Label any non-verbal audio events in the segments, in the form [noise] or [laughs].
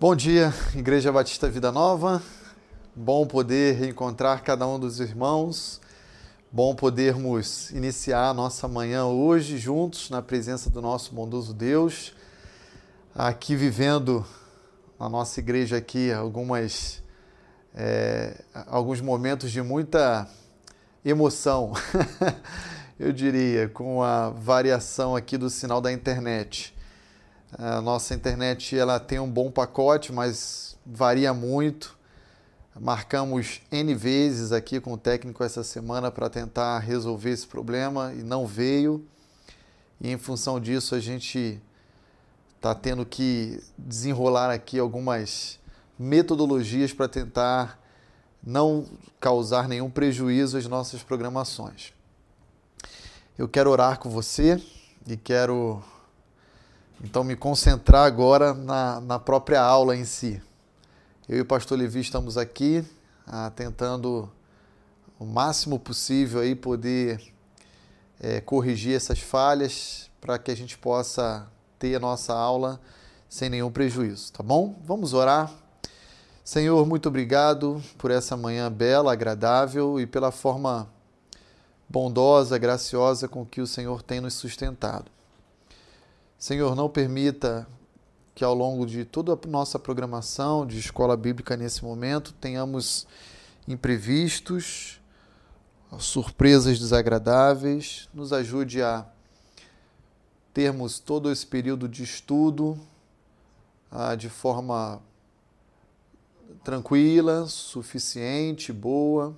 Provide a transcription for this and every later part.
Bom dia, Igreja Batista Vida Nova. Bom poder reencontrar cada um dos irmãos. Bom podermos iniciar a nossa manhã hoje juntos na presença do nosso bondoso Deus. Aqui vivendo na nossa igreja aqui algumas é, alguns momentos de muita emoção, [laughs] eu diria, com a variação aqui do sinal da internet. A nossa internet ela tem um bom pacote, mas varia muito. Marcamos N vezes aqui com o técnico essa semana para tentar resolver esse problema e não veio. E em função disso, a gente está tendo que desenrolar aqui algumas metodologias para tentar não causar nenhum prejuízo às nossas programações. Eu quero orar com você e quero então me concentrar agora na, na própria aula em si. Eu e o pastor Levi estamos aqui ah, tentando o máximo possível aí poder é, corrigir essas falhas para que a gente possa ter a nossa aula sem nenhum prejuízo, tá bom? Vamos orar. Senhor, muito obrigado por essa manhã bela, agradável e pela forma bondosa, graciosa com que o Senhor tem nos sustentado. Senhor, não permita que ao longo de toda a nossa programação de escola bíblica nesse momento tenhamos imprevistos, surpresas desagradáveis. Nos ajude a termos todo esse período de estudo ah, de forma tranquila, suficiente, boa,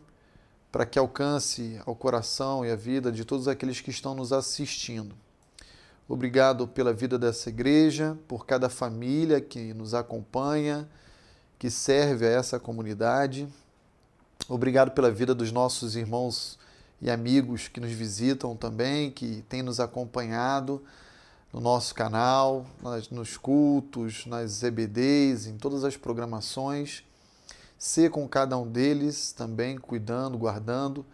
para que alcance ao coração e à vida de todos aqueles que estão nos assistindo. Obrigado pela vida dessa igreja, por cada família que nos acompanha, que serve a essa comunidade. Obrigado pela vida dos nossos irmãos e amigos que nos visitam também, que têm nos acompanhado no nosso canal, nos cultos, nas EBDs, em todas as programações. Ser com cada um deles também, cuidando, guardando.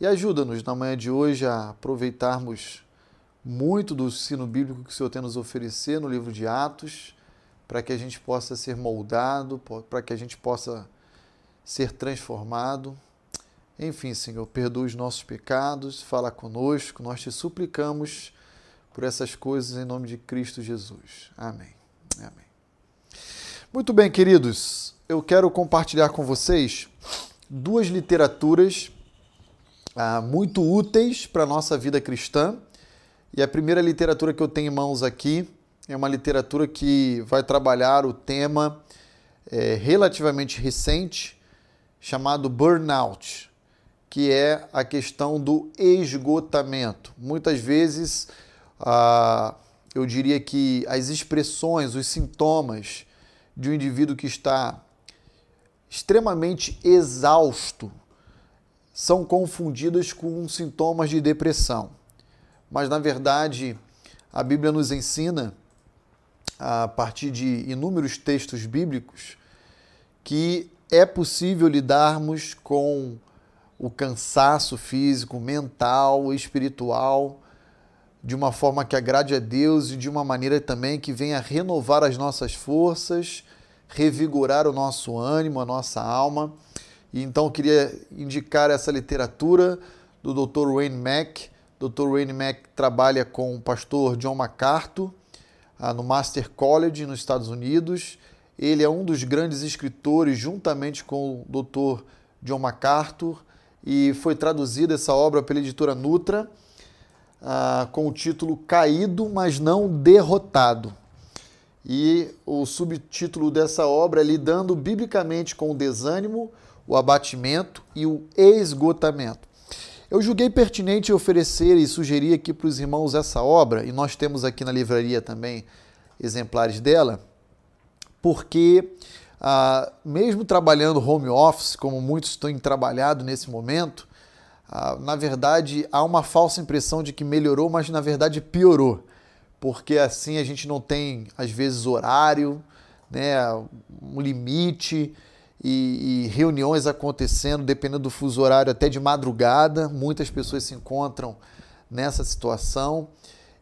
E ajuda-nos na manhã de hoje a aproveitarmos muito do sino bíblico que o Senhor tem nos oferecer no livro de Atos, para que a gente possa ser moldado, para que a gente possa ser transformado. Enfim, Senhor, perdoa os nossos pecados, fala conosco, nós te suplicamos por essas coisas em nome de Cristo Jesus. Amém. Amém. Muito bem, queridos, eu quero compartilhar com vocês duas literaturas ah, muito úteis para a nossa vida cristã. E a primeira literatura que eu tenho em mãos aqui é uma literatura que vai trabalhar o tema é, relativamente recente chamado burnout, que é a questão do esgotamento. Muitas vezes ah, eu diria que as expressões, os sintomas de um indivíduo que está extremamente exausto são confundidas com sintomas de depressão. Mas, na verdade, a Bíblia nos ensina, a partir de inúmeros textos bíblicos, que é possível lidarmos com o cansaço físico, mental, espiritual, de uma forma que agrade a Deus e de uma maneira também que venha renovar as nossas forças, revigorar o nosso ânimo, a nossa alma. E então eu queria indicar essa literatura do Dr. Wayne Mack. Dr. Wayne Mack trabalha com o pastor John MacArthur ah, no Master College nos Estados Unidos. Ele é um dos grandes escritores, juntamente com o Dr. John MacArthur, e foi traduzida essa obra pela editora Nutra ah, com o título Caído, mas não derrotado. E o subtítulo dessa obra é Lidando biblicamente com o desânimo, o abatimento e o esgotamento. Eu julguei pertinente oferecer e sugerir aqui para os irmãos essa obra, e nós temos aqui na livraria também exemplares dela, porque ah, mesmo trabalhando home office, como muitos estão trabalhado nesse momento, ah, na verdade, há uma falsa impressão de que melhorou, mas na verdade piorou, porque assim a gente não tem, às vezes, horário, né, um limite e, e reuniões acontecendo, dependendo do fuso horário, até de madrugada. Muitas pessoas se encontram nessa situação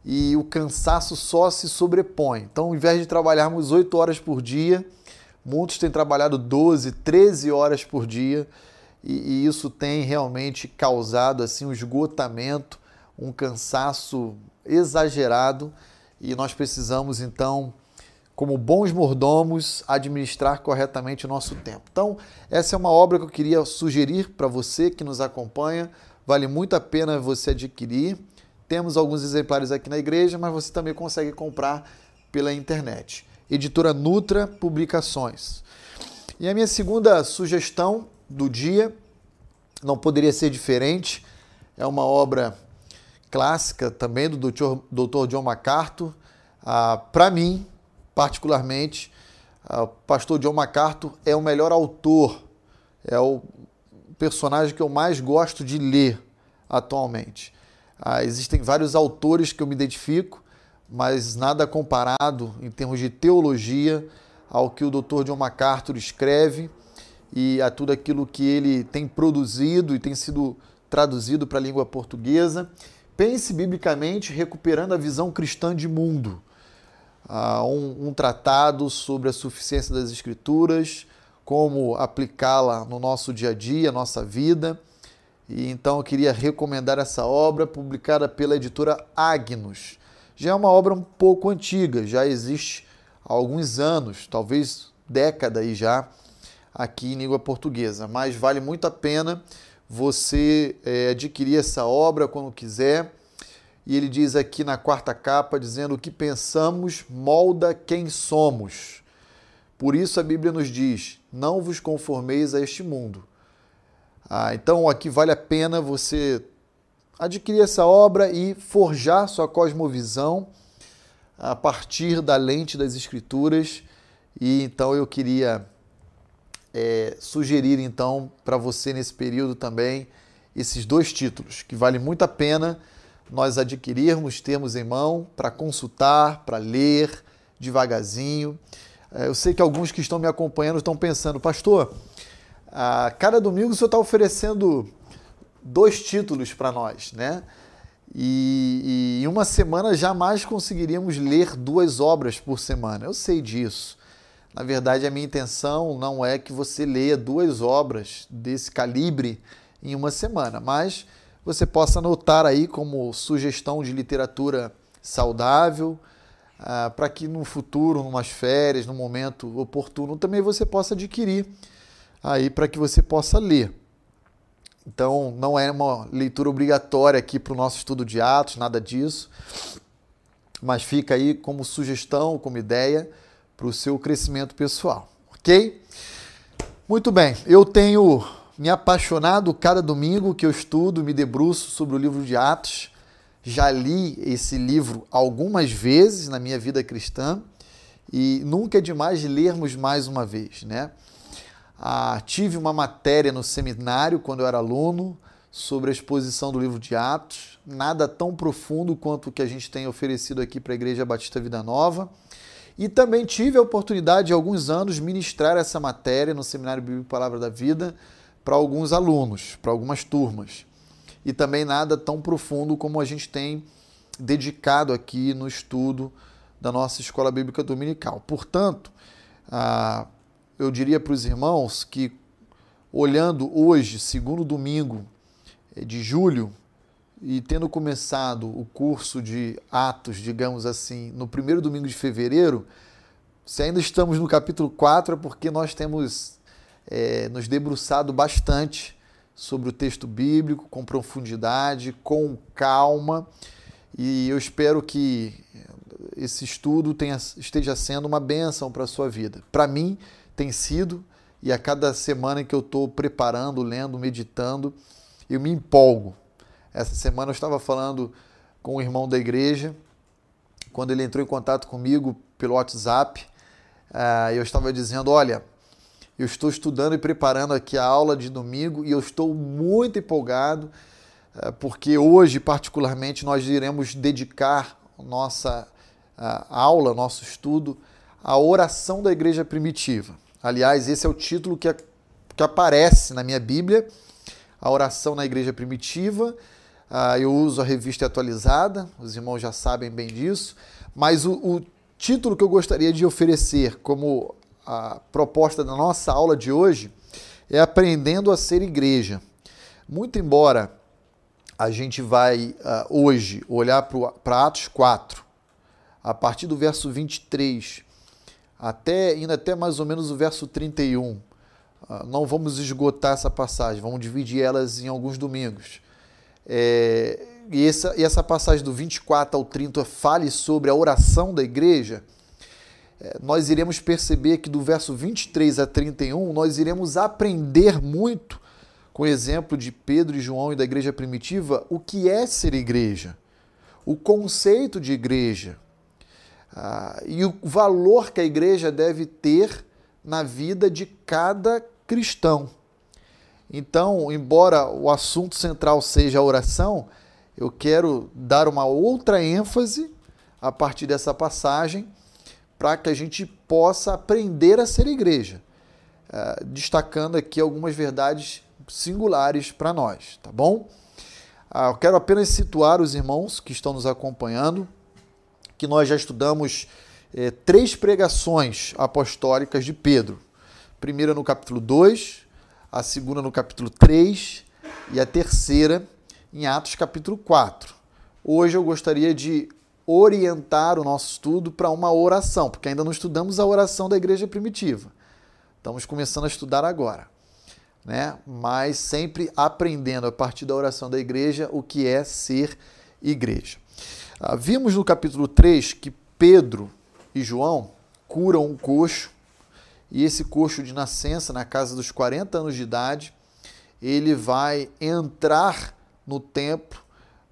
e o cansaço só se sobrepõe. Então, ao invés de trabalharmos oito horas por dia, Muitos têm trabalhado 12, 13 horas por dia e, e isso tem realmente causado assim um esgotamento, um cansaço exagerado e nós precisamos então como bons mordomos, administrar corretamente o nosso tempo. Então, essa é uma obra que eu queria sugerir para você que nos acompanha. Vale muito a pena você adquirir. Temos alguns exemplares aqui na igreja, mas você também consegue comprar pela internet. Editora Nutra Publicações. E a minha segunda sugestão do dia não poderia ser diferente. É uma obra clássica também do Dr. John MacArthur. Ah, para mim, particularmente, o pastor John MacArthur é o melhor autor, é o personagem que eu mais gosto de ler atualmente. Ah, existem vários autores que eu me identifico, mas nada comparado em termos de teologia ao que o Dr. John MacArthur escreve e a tudo aquilo que ele tem produzido e tem sido traduzido para a língua portuguesa. Pense biblicamente recuperando a visão cristã de mundo uh, um, um tratado sobre a suficiência das Escrituras, como aplicá-la no nosso dia a dia, nossa vida. E então eu queria recomendar essa obra, publicada pela editora Agnus. Já é uma obra um pouco antiga, já existe há alguns anos, talvez década aí já, aqui em língua portuguesa. Mas vale muito a pena você é, adquirir essa obra quando quiser e ele diz aqui na quarta capa, dizendo: O que pensamos molda quem somos. Por isso a Bíblia nos diz: Não vos conformeis a este mundo. Ah, então aqui vale a pena você adquirir essa obra e forjar sua cosmovisão a partir da lente das Escrituras. E então eu queria é, sugerir então para você nesse período também esses dois títulos que vale muito a pena nós adquirirmos, termos em mão para consultar, para ler devagarzinho. É, eu sei que alguns que estão me acompanhando estão pensando, pastor, a cada domingo o senhor está oferecendo dois títulos para nós, né? E, e em uma semana jamais conseguiríamos ler duas obras por semana. Eu sei disso. Na verdade, a minha intenção não é que você leia duas obras desse calibre em uma semana, mas você possa anotar aí como sugestão de literatura saudável, ah, para que no futuro, numas férias, no momento oportuno, também você possa adquirir aí para que você possa ler. Então, não é uma leitura obrigatória aqui para o nosso estudo de Atos, nada disso, mas fica aí como sugestão, como ideia para o seu crescimento pessoal, ok? Muito bem, eu tenho me apaixonado cada domingo que eu estudo, me debruço sobre o livro de Atos. Já li esse livro algumas vezes na minha vida cristã e nunca é demais lermos mais uma vez, né? Ah, tive uma matéria no seminário quando eu era aluno sobre a exposição do livro de Atos, nada tão profundo quanto o que a gente tem oferecido aqui para a Igreja Batista Vida Nova. E também tive a oportunidade de alguns anos ministrar essa matéria no Seminário Bíblico Palavra da Vida para alguns alunos, para algumas turmas. E também nada tão profundo como a gente tem dedicado aqui no estudo da nossa escola bíblica dominical. Portanto, ah, eu diria para os irmãos que, olhando hoje, segundo domingo eh, de julho, e tendo começado o curso de Atos, digamos assim, no primeiro domingo de fevereiro, se ainda estamos no capítulo 4 é porque nós temos é, nos debruçado bastante sobre o texto bíblico, com profundidade, com calma, e eu espero que esse estudo tenha, esteja sendo uma bênção para a sua vida. Para mim, tem sido, e a cada semana que eu estou preparando, lendo, meditando, eu me empolgo. Essa semana eu estava falando com um irmão da igreja, quando ele entrou em contato comigo pelo WhatsApp, uh, eu estava dizendo: Olha, eu estou estudando e preparando aqui a aula de domingo e eu estou muito empolgado, eh, porque hoje, particularmente, nós iremos dedicar nossa aula, nosso estudo, à oração da igreja primitiva. Aliás, esse é o título que, que aparece na minha Bíblia, a oração na igreja primitiva. Ah, eu uso a revista atualizada, os irmãos já sabem bem disso, mas o, o título que eu gostaria de oferecer como a proposta da nossa aula de hoje é aprendendo a ser igreja. Muito embora a gente vai uh, hoje olhar para Atos 4, a partir do verso 23, até, indo até mais ou menos o verso 31. Uh, ah, não vamos esgotar essa passagem, vamos dividir elas em alguns domingos. É, e, essa, e essa passagem do 24 ao 30 fale sobre a oração da igreja. É, nós iremos perceber que do verso 23 a 31 nós iremos aprender muito com o exemplo de Pedro e João e da igreja primitiva, o que é ser igreja, o conceito de igreja ah, e o valor que a igreja deve ter na vida de cada cristão. Então, embora o assunto central seja a oração, eu quero dar uma outra ênfase a partir dessa passagem para que a gente possa aprender a ser igreja, ah, destacando aqui algumas verdades singulares para nós, tá bom? Ah, eu quero apenas situar os irmãos que estão nos acompanhando, que nós já estudamos eh, três pregações apostólicas de Pedro. primeira no capítulo 2, a segunda no capítulo 3 e a terceira em Atos capítulo 4. Hoje eu gostaria de orientar o nosso estudo para uma oração, porque ainda não estudamos a oração da igreja primitiva. Estamos começando a estudar agora né? mas sempre aprendendo a partir da oração da igreja o que é ser igreja. Ah, vimos no capítulo 3 que Pedro e João curam um coxo, e esse coxo de nascença, na casa dos 40 anos de idade, ele vai entrar no templo,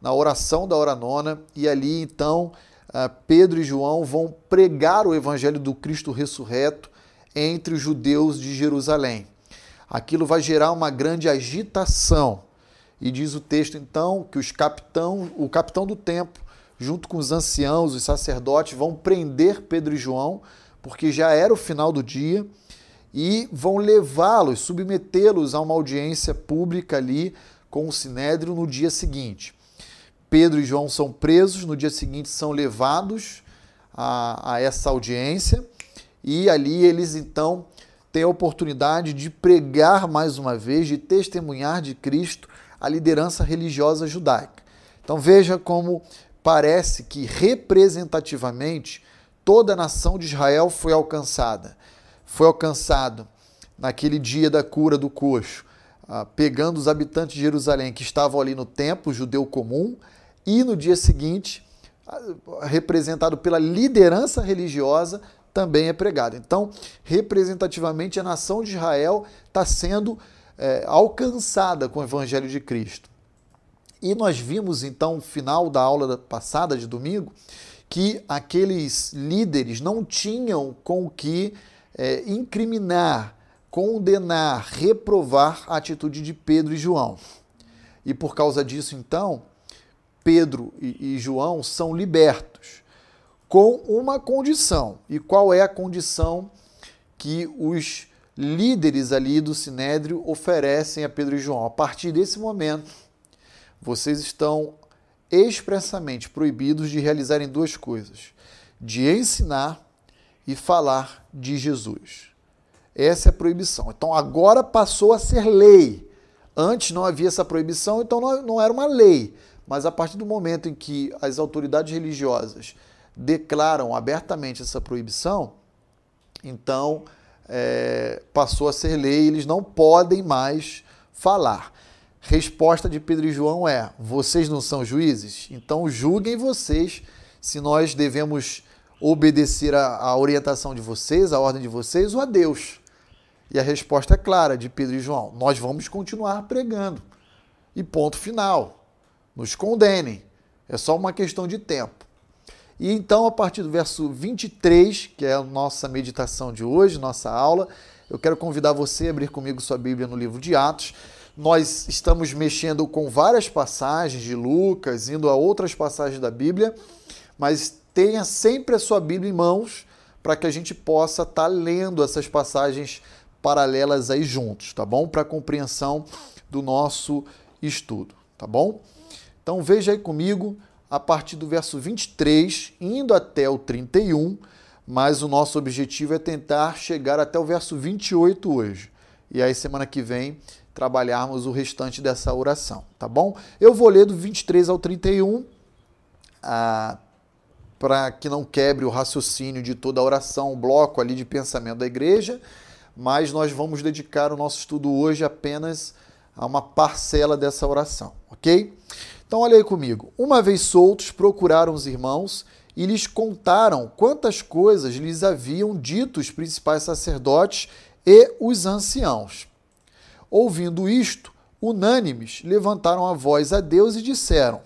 na oração da hora nona, e ali então ah, Pedro e João vão pregar o evangelho do Cristo ressurreto entre os judeus de Jerusalém aquilo vai gerar uma grande agitação. E diz o texto então que os capitão, o capitão do templo, junto com os anciãos, os sacerdotes, vão prender Pedro e João, porque já era o final do dia, e vão levá-los, submetê-los a uma audiência pública ali com o sinédrio no dia seguinte. Pedro e João são presos, no dia seguinte são levados a, a essa audiência, e ali eles então tem a oportunidade de pregar mais uma vez, de testemunhar de Cristo a liderança religiosa judaica. Então veja como parece que representativamente toda a nação de Israel foi alcançada. Foi alcançado naquele dia da cura do coxo, ah, pegando os habitantes de Jerusalém que estavam ali no templo judeu comum, e no dia seguinte, representado pela liderança religiosa, também é pregado. Então, representativamente, a nação de Israel está sendo é, alcançada com o Evangelho de Cristo. E nós vimos, então, no final da aula passada de domingo, que aqueles líderes não tinham com o que é, incriminar, condenar, reprovar a atitude de Pedro e João. E por causa disso, então, Pedro e, e João são libertos com uma condição. E qual é a condição que os líderes ali do Sinédrio oferecem a Pedro e João? A partir desse momento, vocês estão expressamente proibidos de realizarem duas coisas: de ensinar e falar de Jesus. Essa é a proibição. Então agora passou a ser lei. Antes não havia essa proibição, então não era uma lei. Mas a partir do momento em que as autoridades religiosas declaram abertamente essa proibição, então é, passou a ser lei, eles não podem mais falar. Resposta de Pedro e João é: vocês não são juízes? Então julguem vocês se nós devemos obedecer à orientação de vocês, à ordem de vocês ou a Deus. E a resposta é clara de Pedro e João: nós vamos continuar pregando. E ponto final. Nos condenem. É só uma questão de tempo. E então, a partir do verso 23, que é a nossa meditação de hoje, nossa aula, eu quero convidar você a abrir comigo sua Bíblia no livro de Atos. Nós estamos mexendo com várias passagens de Lucas, indo a outras passagens da Bíblia, mas tenha sempre a sua Bíblia em mãos para que a gente possa estar tá lendo essas passagens paralelas aí juntos, tá bom? Para compreensão do nosso estudo, tá bom? Então veja aí comigo a partir do verso 23, indo até o 31, mas o nosso objetivo é tentar chegar até o verso 28 hoje. E aí, semana que vem, trabalharmos o restante dessa oração, tá bom? Eu vou ler do 23 ao 31, ah, para que não quebre o raciocínio de toda a oração, o bloco ali de pensamento da igreja, mas nós vamos dedicar o nosso estudo hoje apenas a uma parcela dessa oração, ok? Então, olha aí comigo. Uma vez soltos, procuraram os irmãos e lhes contaram quantas coisas lhes haviam dito os principais sacerdotes e os anciãos. Ouvindo isto, unânimes levantaram a voz a Deus e disseram: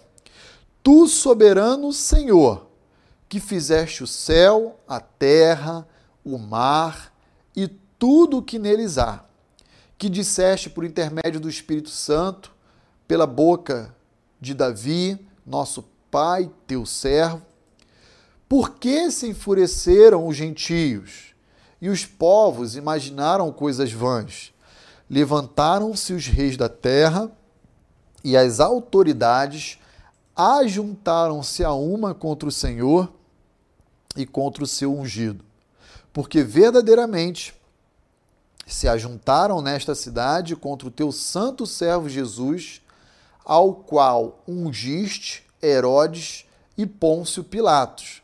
Tu, soberano Senhor, que fizeste o céu, a terra, o mar e tudo o que neles há, que disseste por intermédio do Espírito Santo, pela boca de Davi, nosso pai, teu servo, por que se enfureceram os gentios e os povos imaginaram coisas vãs? Levantaram-se os reis da terra e as autoridades ajuntaram-se a uma contra o Senhor e contra o seu ungido. Porque verdadeiramente se ajuntaram nesta cidade contra o teu santo servo Jesus, ao qual ungiste Herodes e Pôncio Pilatos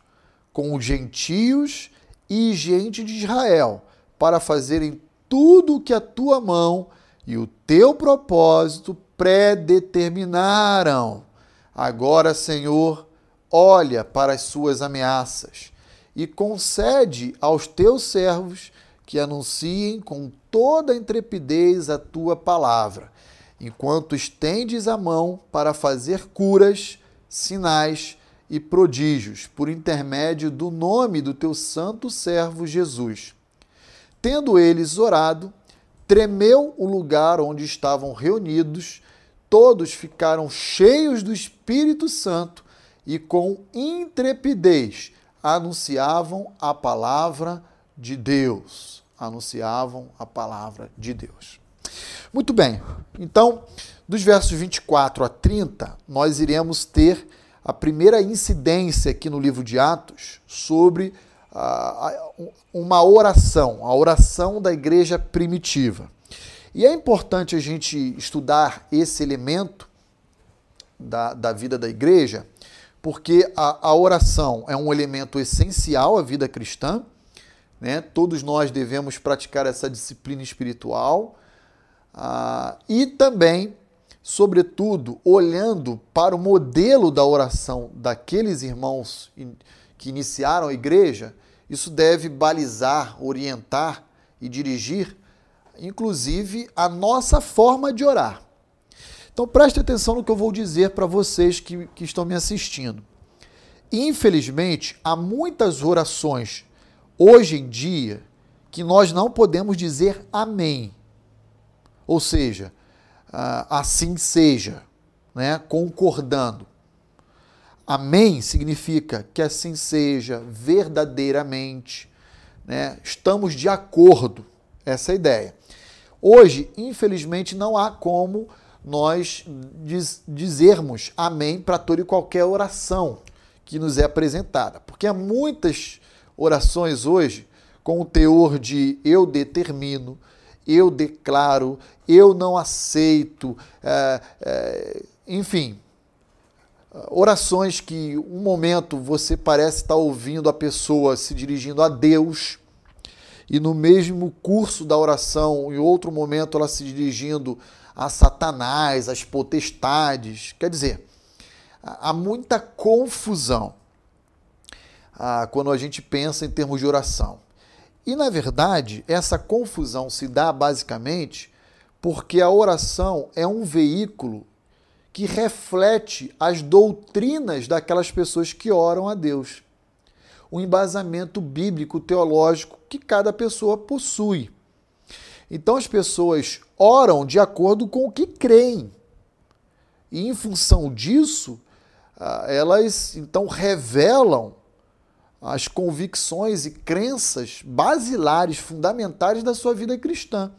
com os gentios e gente de Israel, para fazerem tudo o que a tua mão e o teu propósito predeterminaram. Agora, Senhor, olha para as suas ameaças e concede aos teus servos que anunciem com toda a intrepidez a tua palavra, enquanto estendes a mão para fazer curas, sinais e prodígios por intermédio do nome do teu santo servo Jesus. Tendo eles orado, tremeu o lugar onde estavam reunidos, todos ficaram cheios do Espírito Santo e com intrepidez anunciavam a palavra de Deus. Anunciavam a palavra de Deus. Muito bem, então, dos versos 24 a 30, nós iremos ter a primeira incidência aqui no livro de Atos sobre uh, uma oração, a oração da igreja primitiva. E é importante a gente estudar esse elemento da, da vida da igreja, porque a, a oração é um elemento essencial à vida cristã. Né? Todos nós devemos praticar essa disciplina espiritual. Uh, e também sobretudo olhando para o modelo da oração daqueles irmãos que iniciaram a igreja, isso deve balizar, orientar e dirigir, inclusive, a nossa forma de orar. Então preste atenção no que eu vou dizer para vocês que, que estão me assistindo. Infelizmente, há muitas orações hoje em dia que nós não podemos dizer amém. Ou seja, uh, assim seja, né? concordando. Amém significa que assim seja verdadeiramente, né? estamos de acordo, essa é a ideia. Hoje, infelizmente, não há como nós diz, dizermos amém para toda e qualquer oração que nos é apresentada, porque há muitas orações hoje com o teor de eu determino, eu declaro, eu não aceito, é, é, enfim, orações que um momento você parece estar ouvindo a pessoa se dirigindo a Deus e no mesmo curso da oração, em outro momento, ela se dirigindo a Satanás, às potestades. Quer dizer, há muita confusão ah, quando a gente pensa em termos de oração. E, na verdade, essa confusão se dá basicamente porque a oração é um veículo que reflete as doutrinas daquelas pessoas que oram a Deus. O embasamento bíblico teológico que cada pessoa possui. Então as pessoas oram de acordo com o que creem. E em função disso, ah, elas então revelam as convicções e crenças basilares, fundamentais da sua vida cristã.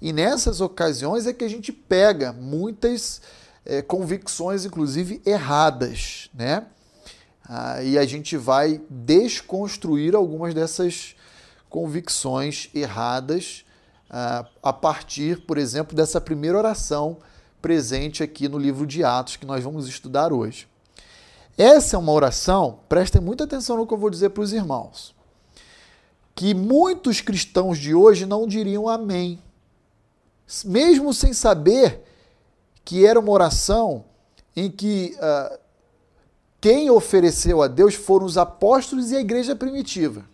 E nessas ocasiões é que a gente pega muitas é, convicções, inclusive erradas, né? ah, e a gente vai desconstruir algumas dessas convicções erradas ah, a partir, por exemplo, dessa primeira oração presente aqui no livro de Atos que nós vamos estudar hoje. Essa é uma oração, prestem muita atenção no que eu vou dizer para os irmãos, que muitos cristãos de hoje não diriam amém, mesmo sem saber que era uma oração em que uh, quem ofereceu a Deus foram os apóstolos e a igreja primitiva.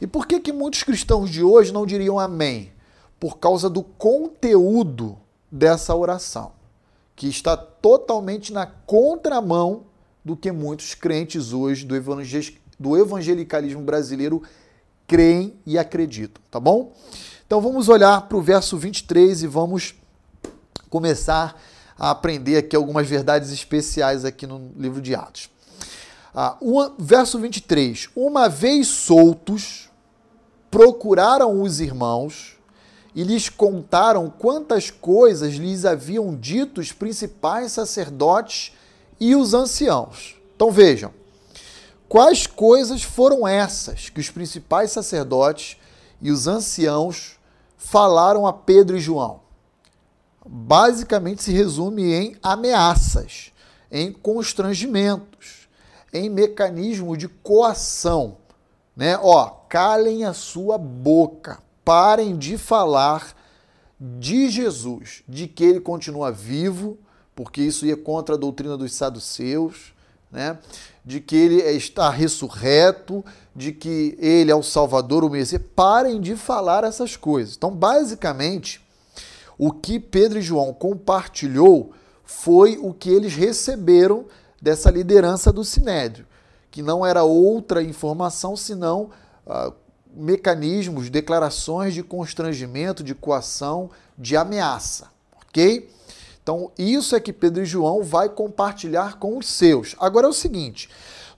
E por que, que muitos cristãos de hoje não diriam amém? Por causa do conteúdo dessa oração, que está totalmente na contramão do que muitos crentes hoje do, do evangelicalismo brasileiro creem e acreditam, tá bom? Então vamos olhar para o verso 23 e vamos começar a aprender aqui algumas verdades especiais aqui no livro de Atos. Ah, verso 23. Uma vez soltos, procuraram os irmãos e lhes contaram quantas coisas lhes haviam dito os principais sacerdotes e os anciãos. Então vejam, quais coisas foram essas que os principais sacerdotes e os anciãos falaram a Pedro e João? Basicamente se resume em ameaças, em constrangimentos, em mecanismo de coação, né? Ó, calem a sua boca, parem de falar de Jesus, de que ele continua vivo, porque isso ia contra a doutrina dos saduceus, né? de que ele está ressurreto, de que ele é o Salvador, o Messias. Parem de falar essas coisas. Então, basicamente, o que Pedro e João compartilhou foi o que eles receberam dessa liderança do Sinédrio, que não era outra informação senão uh, mecanismos, declarações de constrangimento, de coação, de ameaça, ok? Então, isso é que Pedro e João vai compartilhar com os seus. Agora é o seguinte,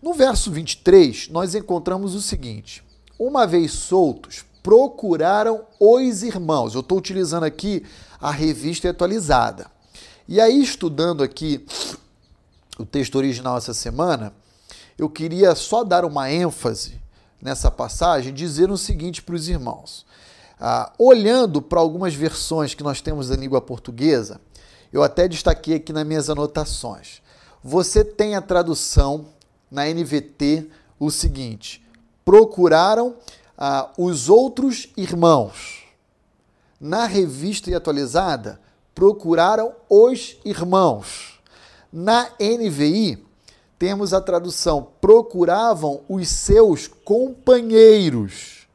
no verso 23, nós encontramos o seguinte: Uma vez soltos, procuraram os irmãos. Eu estou utilizando aqui a revista atualizada. E aí, estudando aqui o texto original essa semana, eu queria só dar uma ênfase nessa passagem, dizer o seguinte para os irmãos. Ah, olhando para algumas versões que nós temos da língua portuguesa, eu até destaquei aqui nas minhas anotações. Você tem a tradução na NVT o seguinte: procuraram ah, os outros irmãos. Na revista e atualizada, procuraram os irmãos. Na NVI, temos a tradução procuravam os seus companheiros.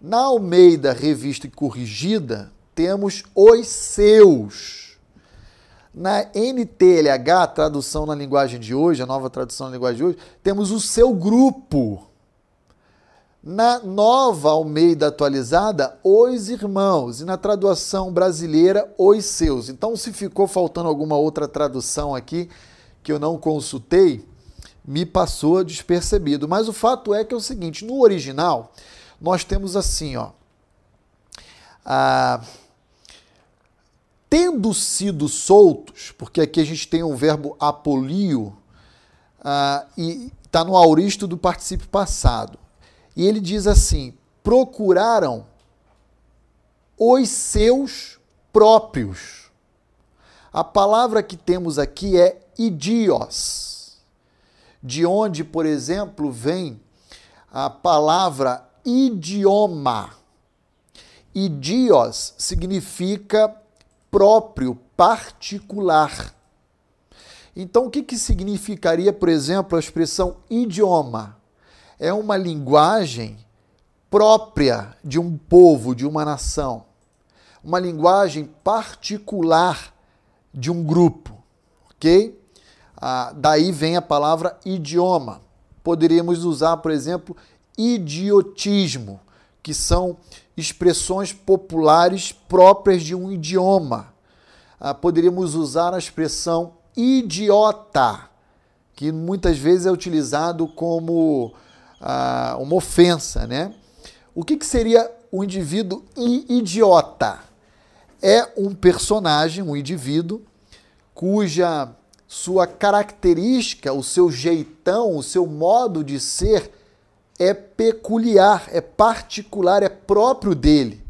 Na Almeida Revista e Corrigida, temos os seus. Na NTLH, tradução na linguagem de hoje, a nova tradução na linguagem de hoje, temos o seu grupo. Na nova Almeida atualizada, os irmãos. E na tradução brasileira, os seus. Então, se ficou faltando alguma outra tradução aqui que eu não consultei, me passou despercebido. Mas o fato é que é o seguinte: no original, nós temos assim, ó. A tendo sido soltos, porque aqui a gente tem um verbo apolio, uh, e está no auristo do particípio passado. E ele diz assim: procuraram os seus próprios. A palavra que temos aqui é idios, de onde, por exemplo, vem a palavra idioma. Idios significa próprio, particular. Então, o que, que significaria, por exemplo, a expressão idioma? É uma linguagem própria de um povo, de uma nação. Uma linguagem particular de um grupo, ok? Ah, daí vem a palavra idioma. Poderíamos usar, por exemplo, idiotismo, que são expressões populares próprias de um idioma. Ah, poderíamos usar a expressão idiota, que muitas vezes é utilizado como ah, uma ofensa, né? O que, que seria o indivíduo idiota? É um personagem, um indivíduo, cuja sua característica, o seu jeitão, o seu modo de ser é peculiar, é particular, é próprio dele.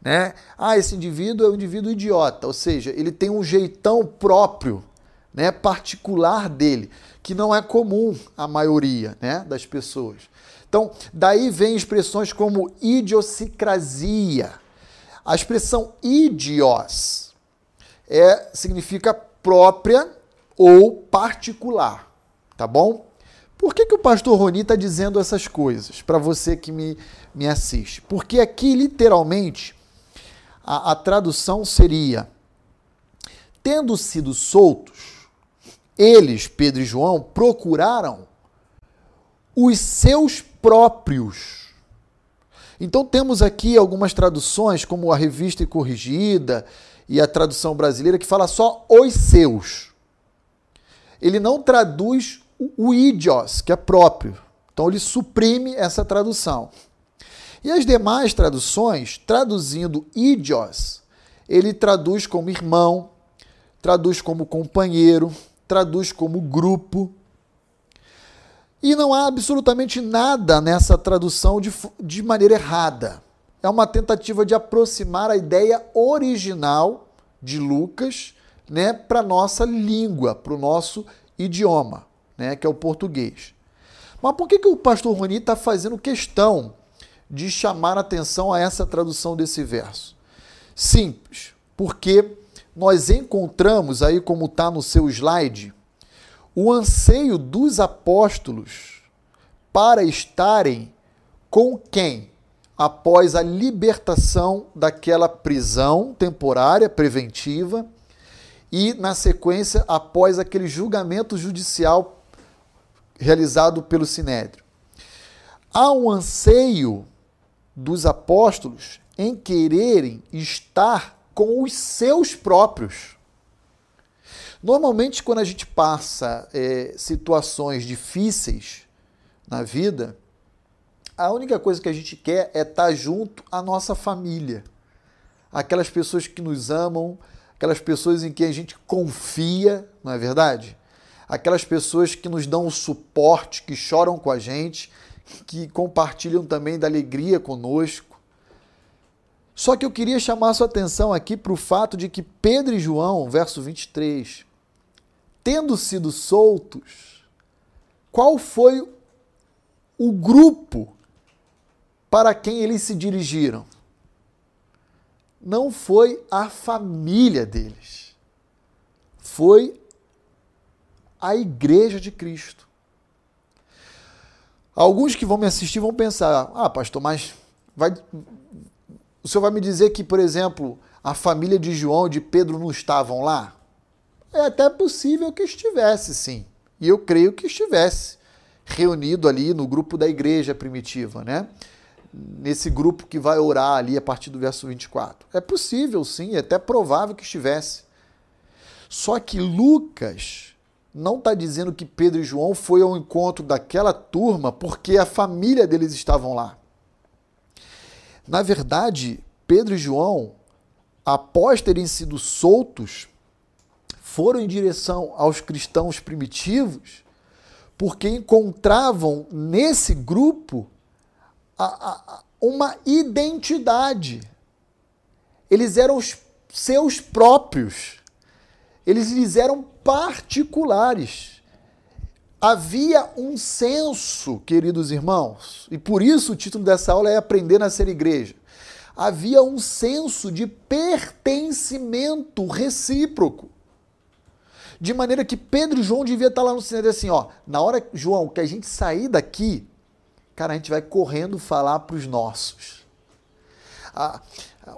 Né? Ah, esse indivíduo é um indivíduo idiota, ou seja, ele tem um jeitão próprio, né, particular dele, que não é comum à maioria né, das pessoas. Então, daí vem expressões como idiosincrasia. A expressão idios é, significa própria ou particular, tá bom? Por que, que o pastor Roni está dizendo essas coisas para você que me, me assiste? Porque aqui, literalmente, a, a tradução seria: tendo sido soltos, eles, Pedro e João, procuraram os seus próprios. Então temos aqui algumas traduções, como a Revista e Corrigida e a tradução brasileira, que fala só os seus. Ele não traduz o idios, que é próprio. Então ele suprime essa tradução. E as demais traduções, traduzindo idios, ele traduz como irmão, traduz como companheiro, traduz como grupo. E não há absolutamente nada nessa tradução de, de maneira errada. É uma tentativa de aproximar a ideia original de Lucas né, para a nossa língua, para o nosso idioma, né, que é o português. Mas por que, que o pastor Roni está fazendo questão de chamar atenção a essa tradução desse verso? Simples, porque nós encontramos aí, como está no seu slide, o anseio dos apóstolos para estarem com quem? Após a libertação daquela prisão temporária, preventiva, e, na sequência, após aquele julgamento judicial realizado pelo Sinédrio. Há um anseio dos apóstolos em quererem estar com os seus próprios. Normalmente, quando a gente passa é, situações difíceis na vida, a única coisa que a gente quer é estar junto à nossa família. Aquelas pessoas que nos amam, aquelas pessoas em que a gente confia, não é verdade? Aquelas pessoas que nos dão o suporte, que choram com a gente, que compartilham também da alegria conosco. Só que eu queria chamar sua atenção aqui para o fato de que Pedro e João, verso 23, tendo sido soltos, qual foi o grupo para quem eles se dirigiram? Não foi a família deles, foi a igreja de Cristo. Alguns que vão me assistir vão pensar: ah, pastor, mas vai, o senhor vai me dizer que, por exemplo, a família de João e de Pedro não estavam lá? É até possível que estivesse, sim. E eu creio que estivesse reunido ali no grupo da igreja primitiva, né? Nesse grupo que vai orar ali a partir do verso 24. É possível, sim, é até provável que estivesse. Só que Lucas não está dizendo que Pedro e João foi ao encontro daquela turma porque a família deles estavam lá. Na verdade, Pedro e João, após terem sido soltos, foram em direção aos cristãos primitivos, porque encontravam nesse grupo a, a, uma identidade. Eles eram os seus próprios. Eles lhes eram particulares havia um senso, queridos irmãos, e por isso o título dessa aula é Aprender a Ser Igreja. Havia um senso de pertencimento recíproco. De maneira que Pedro e João devia estar lá no cinema assim, ó, na hora, João, que a gente sair daqui, cara, a gente vai correndo falar para os nossos. Ah,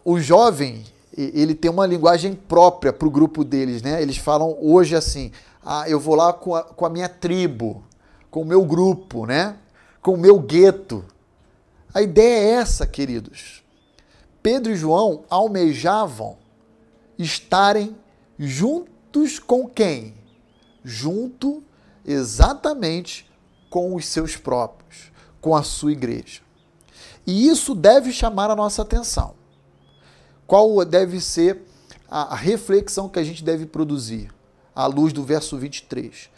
o jovem, ele tem uma linguagem própria para o grupo deles, né? Eles falam hoje assim, ah, eu vou lá com a, com a minha tribo, com o meu grupo, né? com o meu gueto. A ideia é essa, queridos. Pedro e João almejavam estarem juntos com quem? Junto exatamente com os seus próprios, com a sua igreja. E isso deve chamar a nossa atenção. Qual deve ser a reflexão que a gente deve produzir? à luz do verso 23.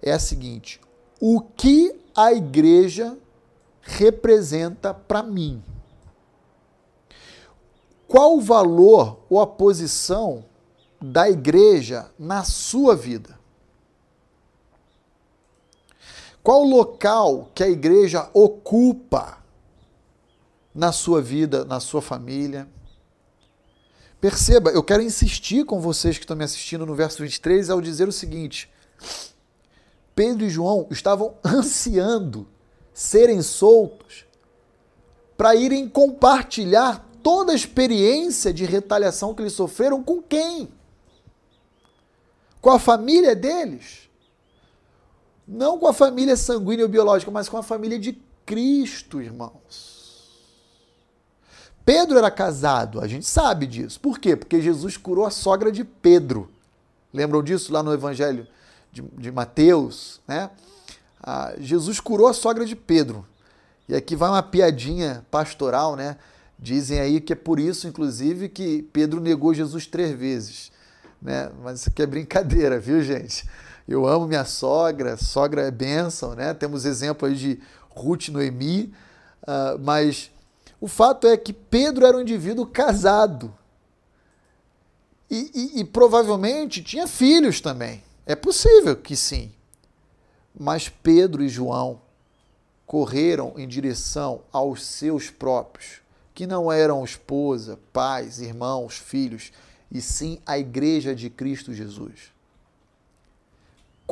É a seguinte: o que a igreja representa para mim? Qual o valor ou a posição da igreja na sua vida? Qual o local que a igreja ocupa na sua vida, na sua família? Perceba, eu quero insistir com vocês que estão me assistindo no verso 23 ao dizer o seguinte: Pedro e João estavam ansiando serem soltos para irem compartilhar toda a experiência de retaliação que eles sofreram com quem? Com a família deles. Não com a família sanguínea ou biológica, mas com a família de Cristo, irmãos. Pedro era casado, a gente sabe disso. Por quê? Porque Jesus curou a sogra de Pedro. Lembram disso lá no Evangelho de, de Mateus? Né? Ah, Jesus curou a sogra de Pedro. E aqui vai uma piadinha pastoral, né? Dizem aí que é por isso, inclusive, que Pedro negou Jesus três vezes. Né? Mas isso aqui é brincadeira, viu, gente? Eu amo minha sogra, sogra é bênção, né? Temos exemplo aí de Ruth Noemi, uh, mas o fato é que Pedro era um indivíduo casado. E, e, e provavelmente tinha filhos também. É possível que sim. Mas Pedro e João correram em direção aos seus próprios, que não eram esposa, pais, irmãos, filhos, e sim a igreja de Cristo Jesus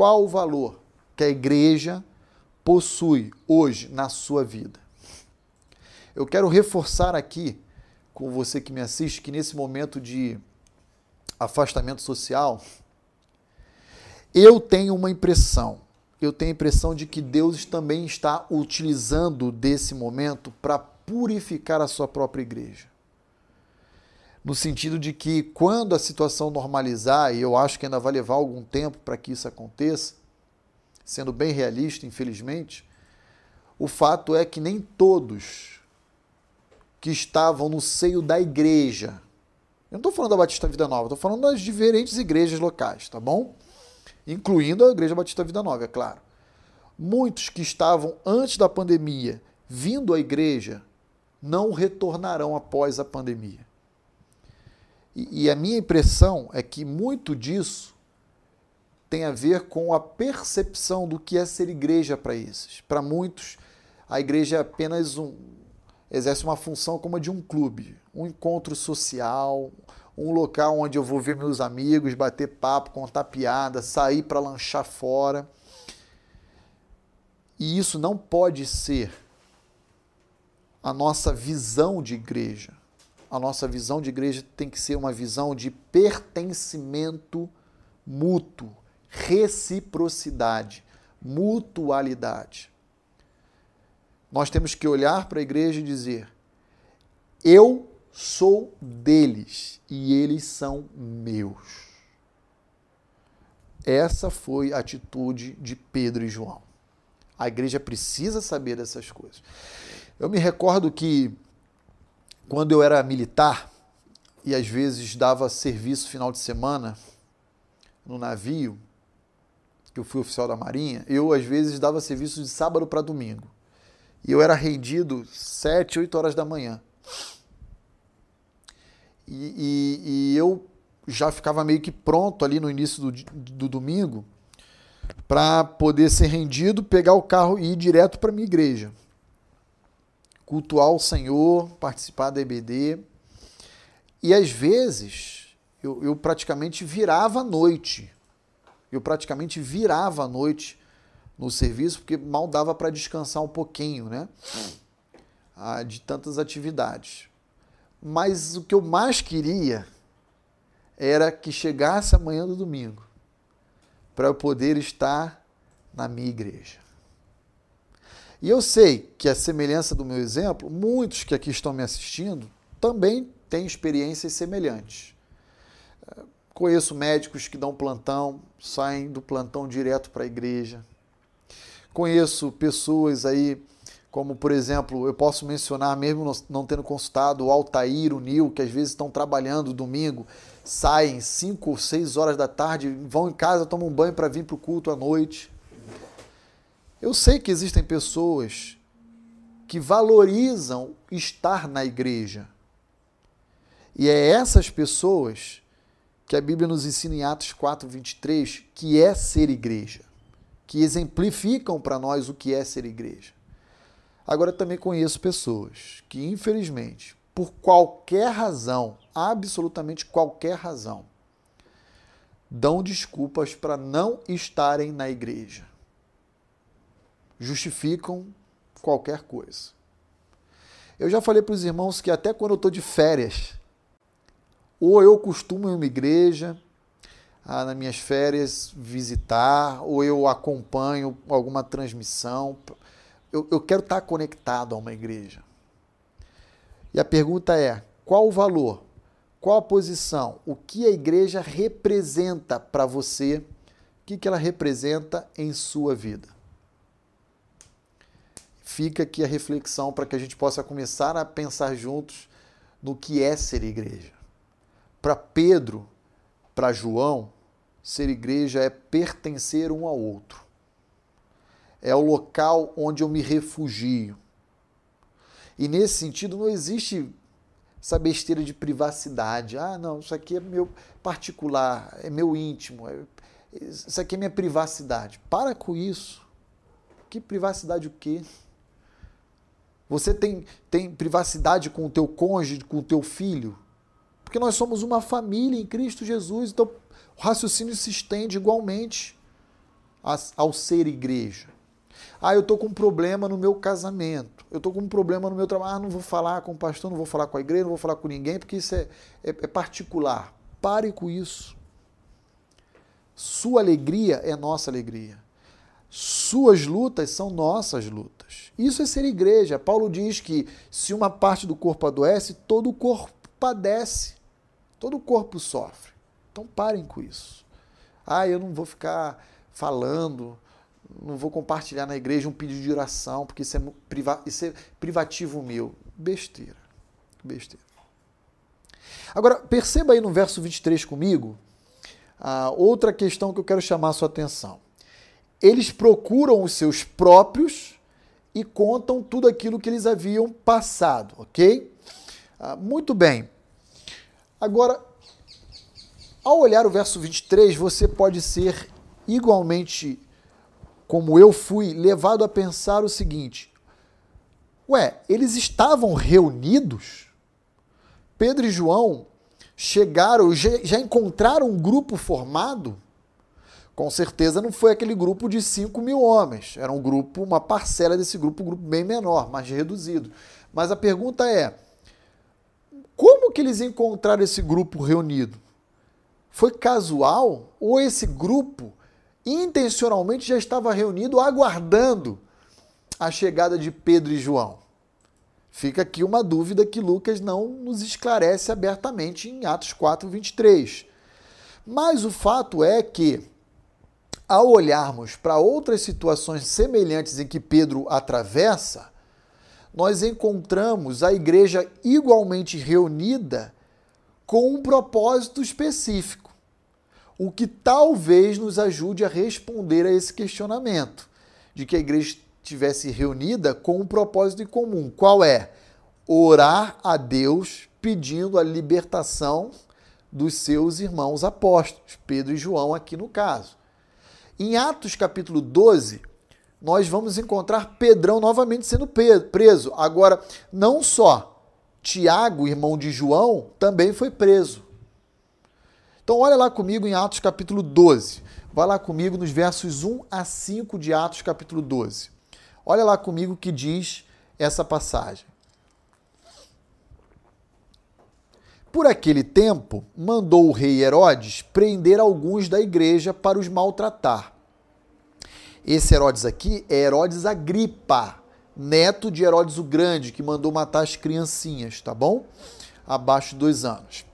qual o valor que a igreja possui hoje na sua vida. Eu quero reforçar aqui com você que me assiste que nesse momento de afastamento social, eu tenho uma impressão. Eu tenho a impressão de que Deus também está utilizando desse momento para purificar a sua própria igreja no sentido de que quando a situação normalizar, e eu acho que ainda vai levar algum tempo para que isso aconteça, sendo bem realista, infelizmente, o fato é que nem todos que estavam no seio da igreja, eu não estou falando da Batista Vida Nova, estou falando das diferentes igrejas locais, tá bom? Incluindo a Igreja Batista Vida Nova, é claro. Muitos que estavam antes da pandemia vindo à igreja não retornarão após a pandemia. E, e a minha impressão é que muito disso tem a ver com a percepção do que é ser igreja para esses. Para muitos, a igreja é apenas um exerce uma função como a de um clube, um encontro social, um local onde eu vou ver meus amigos, bater papo, contar piada, sair para lanchar fora. E isso não pode ser a nossa visão de igreja a nossa visão de igreja tem que ser uma visão de pertencimento mútuo, reciprocidade, mutualidade. Nós temos que olhar para a igreja e dizer: eu sou deles e eles são meus. Essa foi a atitude de Pedro e João. A igreja precisa saber dessas coisas. Eu me recordo que quando eu era militar e às vezes dava serviço final de semana no navio, que eu fui oficial da Marinha, eu às vezes dava serviço de sábado para domingo. E eu era rendido sete, oito horas da manhã. E, e, e, eu já ficava meio que pronto ali no início do, do domingo para poder ser rendido, pegar o carro e ir direto para minha igreja cultuar o Senhor, participar da EBD. E às vezes eu, eu praticamente virava à noite. Eu praticamente virava à noite no serviço, porque mal dava para descansar um pouquinho, né? Ah, de tantas atividades. Mas o que eu mais queria era que chegasse a manhã do domingo para eu poder estar na minha igreja. E eu sei que, a semelhança do meu exemplo, muitos que aqui estão me assistindo também têm experiências semelhantes. Conheço médicos que dão plantão, saem do plantão direto para a igreja. Conheço pessoas aí como por exemplo, eu posso mencionar, mesmo não tendo consultado, o Altair, o Nil, que às vezes estão trabalhando domingo, saem 5 ou 6 horas da tarde, vão em casa, tomam um banho para vir para o culto à noite. Eu sei que existem pessoas que valorizam estar na igreja. E é essas pessoas que a Bíblia nos ensina em Atos 4, 23, que é ser igreja, que exemplificam para nós o que é ser igreja. Agora, também conheço pessoas que, infelizmente, por qualquer razão, absolutamente qualquer razão, dão desculpas para não estarem na igreja. Justificam qualquer coisa. Eu já falei para os irmãos que até quando eu estou de férias, ou eu costumo ir uma igreja, ah, nas minhas férias visitar, ou eu acompanho alguma transmissão eu, eu quero estar conectado a uma igreja. E a pergunta é: qual o valor? Qual a posição? O que a igreja representa para você? O que, que ela representa em sua vida? Fica aqui a reflexão para que a gente possa começar a pensar juntos no que é ser igreja. Para Pedro, para João, ser igreja é pertencer um ao outro é o local onde eu me refugio. E nesse sentido não existe essa besteira de privacidade. Ah, não, isso aqui é meu particular, é meu íntimo, é, isso aqui é minha privacidade. Para com isso. Que privacidade o quê? Você tem, tem privacidade com o teu cônjuge, com o teu filho? Porque nós somos uma família em Cristo Jesus, então o raciocínio se estende igualmente ao ser igreja. Ah, eu estou com um problema no meu casamento. Eu estou com um problema no meu trabalho. Ah, não vou falar com o pastor, não vou falar com a igreja, não vou falar com ninguém, porque isso é, é, é particular. Pare com isso. Sua alegria é nossa alegria. Suas lutas são nossas lutas. Isso é ser igreja. Paulo diz que se uma parte do corpo adoece, todo o corpo padece. Todo o corpo sofre. Então parem com isso. Ah, eu não vou ficar falando não vou compartilhar na igreja um pedido de oração, porque isso é, priva isso é privativo meu. Besteira. Besteira. Agora, perceba aí no verso 23 comigo, a outra questão que eu quero chamar a sua atenção. Eles procuram os seus próprios e contam tudo aquilo que eles haviam passado, ok? Ah, muito bem. Agora, ao olhar o verso 23, você pode ser igualmente como eu fui levado a pensar o seguinte: ué, eles estavam reunidos? Pedro e João chegaram, já encontraram um grupo formado? Com certeza não foi aquele grupo de 5 mil homens. Era um grupo, uma parcela desse grupo, um grupo bem menor, mais reduzido. Mas a pergunta é: como que eles encontraram esse grupo reunido? Foi casual ou esse grupo intencionalmente já estava reunido aguardando a chegada de Pedro e João. Fica aqui uma dúvida que Lucas não nos esclarece abertamente em Atos 4, 23. Mas o fato é que, ao olharmos para outras situações semelhantes em que Pedro atravessa, nós encontramos a igreja igualmente reunida com um propósito específico o que talvez nos ajude a responder a esse questionamento de que a igreja estivesse reunida com um propósito em comum. Qual é? Orar a Deus pedindo a libertação dos seus irmãos apóstolos, Pedro e João, aqui no caso. Em Atos capítulo 12, nós vamos encontrar Pedrão novamente sendo preso. Agora, não só Tiago, irmão de João, também foi preso. Então, olha lá comigo em Atos capítulo 12. Vai lá comigo nos versos 1 a 5 de Atos capítulo 12. Olha lá comigo o que diz essa passagem. Por aquele tempo, mandou o rei Herodes prender alguns da igreja para os maltratar. Esse Herodes aqui é Herodes Agripa, neto de Herodes o Grande, que mandou matar as criancinhas, tá bom? Abaixo de dois anos.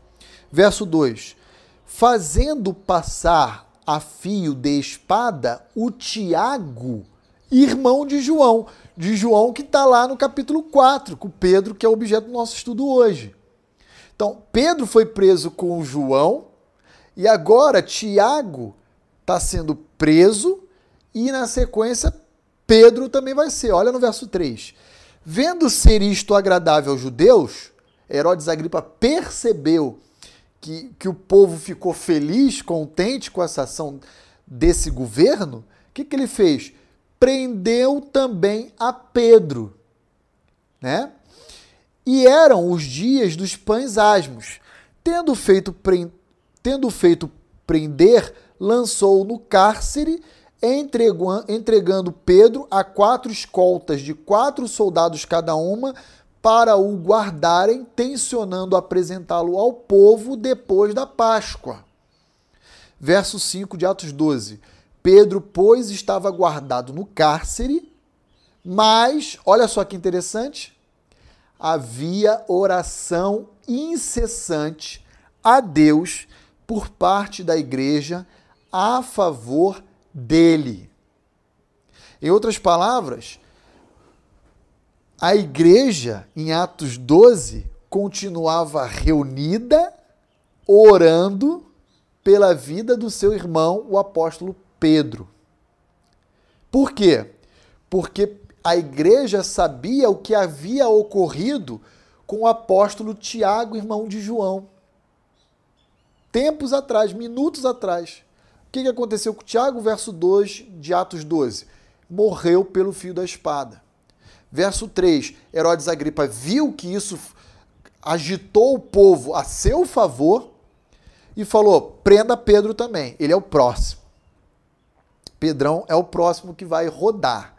Verso 2: fazendo passar a fio de espada o Tiago irmão de João. De João que está lá no capítulo 4, com Pedro, que é o objeto do nosso estudo hoje. Então, Pedro foi preso com João e agora Tiago está sendo preso e na sequência Pedro também vai ser. Olha no verso 3. Vendo ser isto agradável aos judeus, Herodes Agripa percebeu que, que o povo ficou feliz, contente com essa ação desse governo. O que, que ele fez? Prendeu também a Pedro. Né? E eram os dias dos pães asmos. Tendo feito, tendo feito prender, lançou no cárcere entregando Pedro a quatro escoltas de quatro soldados cada uma para o guardarem, tensionando apresentá-lo ao povo depois da Páscoa. Verso 5 de Atos 12. Pedro, pois, estava guardado no cárcere, mas, olha só que interessante, havia oração incessante a Deus por parte da igreja a favor dele. Em outras palavras, a igreja, em Atos 12, continuava reunida, orando pela vida do seu irmão, o apóstolo Pedro. Por quê? Porque a igreja sabia o que havia ocorrido com o apóstolo Tiago, irmão de João. Tempos atrás, minutos atrás que, que aconteceu com Tiago? Verso 2 de Atos 12. Morreu pelo fio da espada. Verso 3, Herodes Agripa viu que isso agitou o povo a seu favor e falou: prenda Pedro também, ele é o próximo. Pedrão é o próximo que vai rodar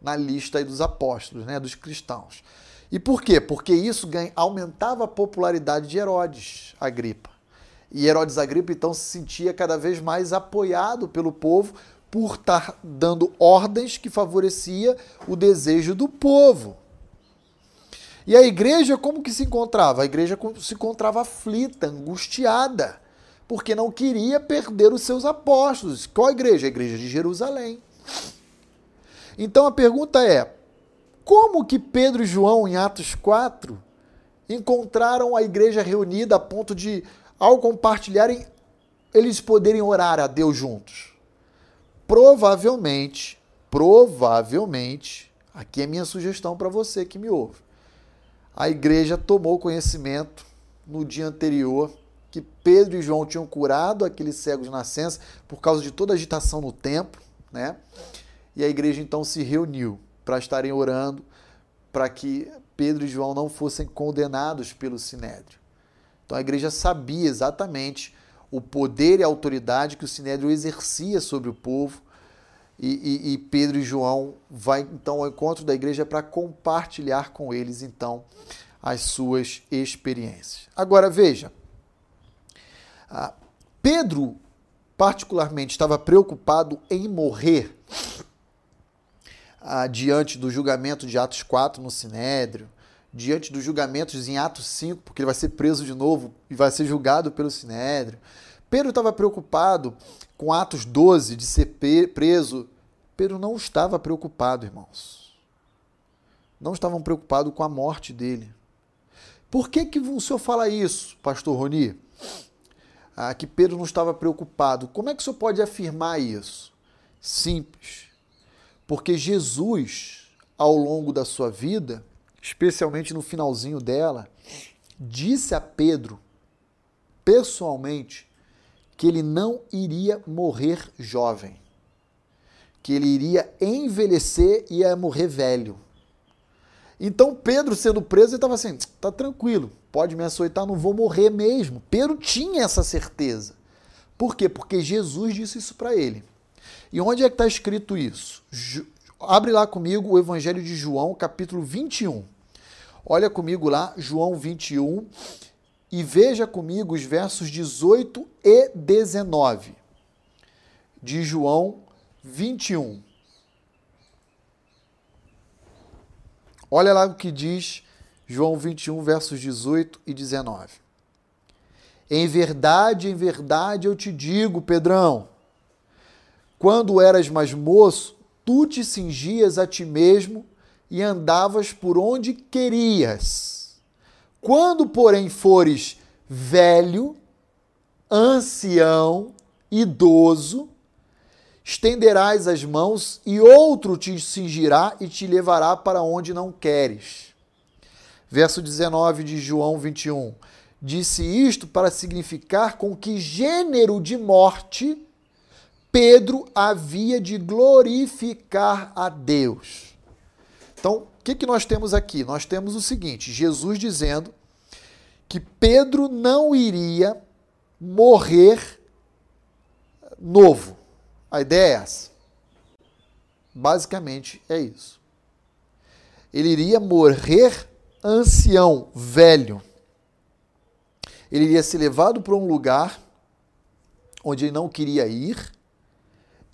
na lista dos apóstolos, né, dos cristãos. E por quê? Porque isso aumentava a popularidade de Herodes Agripa. E Herodes Agripa então se sentia cada vez mais apoiado pelo povo por estar dando ordens que favorecia o desejo do povo. E a igreja como que se encontrava? A igreja se encontrava aflita, angustiada, porque não queria perder os seus apóstolos. Qual a igreja? A igreja de Jerusalém. Então a pergunta é: como que Pedro e João, em Atos 4, encontraram a igreja reunida a ponto de ao compartilharem, eles poderem orar a Deus juntos? Provavelmente, provavelmente, aqui é minha sugestão para você que me ouve. A igreja tomou conhecimento no dia anterior que Pedro e João tinham curado aqueles cegos de nascença por causa de toda a agitação no templo, né? E a igreja então se reuniu para estarem orando para que Pedro e João não fossem condenados pelo sinédrio. Então a igreja sabia exatamente o poder e a autoridade que o Sinédrio exercia sobre o povo. E, e, e Pedro e João vai então ao encontro da igreja para compartilhar com eles então as suas experiências. Agora veja, Pedro particularmente estava preocupado em morrer ah, diante do julgamento de Atos 4 no Sinédrio, diante dos julgamentos em Atos 5, porque ele vai ser preso de novo e vai ser julgado pelo Sinédrio. Pedro estava preocupado com Atos 12 de ser preso. Pedro não estava preocupado, irmãos. Não estavam preocupados com a morte dele. Por que, que o senhor fala isso, pastor Roni? Ah, que Pedro não estava preocupado. Como é que o senhor pode afirmar isso? Simples. Porque Jesus, ao longo da sua vida, especialmente no finalzinho dela, disse a Pedro, pessoalmente, que ele não iria morrer jovem, que ele iria envelhecer e ia morrer velho. Então Pedro, sendo preso, ele estava assim: tá tranquilo, pode me açoitar, não vou morrer mesmo. Pedro tinha essa certeza. Por quê? Porque Jesus disse isso para ele. E onde é que está escrito isso? Abre lá comigo o Evangelho de João, capítulo 21. Olha comigo lá, João 21, e veja comigo os versos 18 e 19 de João 21. Olha lá o que diz João 21, versos 18 e 19. Em verdade, em verdade eu te digo, Pedrão, quando eras mais moço, tu te cingias a ti mesmo e andavas por onde querias. Quando, porém, fores velho, ancião, idoso, estenderás as mãos e outro te cingirá e te levará para onde não queres. Verso 19 de João 21. Disse isto para significar com que gênero de morte Pedro havia de glorificar a Deus. Então, o que, que nós temos aqui? Nós temos o seguinte: Jesus dizendo que Pedro não iria morrer novo. A ideia é essa. Basicamente é isso. Ele iria morrer ancião, velho. Ele iria ser levado para um lugar onde ele não queria ir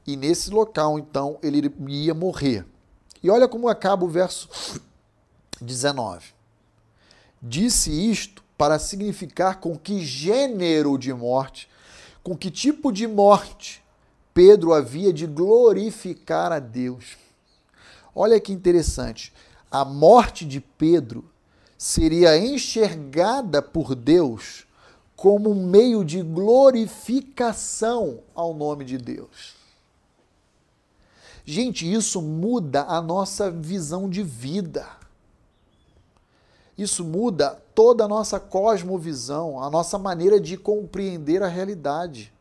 e nesse local, então, ele ia morrer. E olha como acaba o verso 19. Disse isto para significar com que gênero de morte, com que tipo de morte Pedro havia de glorificar a Deus. Olha que interessante. A morte de Pedro seria enxergada por Deus como um meio de glorificação ao nome de Deus. Gente, isso muda a nossa visão de vida. Isso muda toda a nossa cosmovisão, a nossa maneira de compreender a realidade.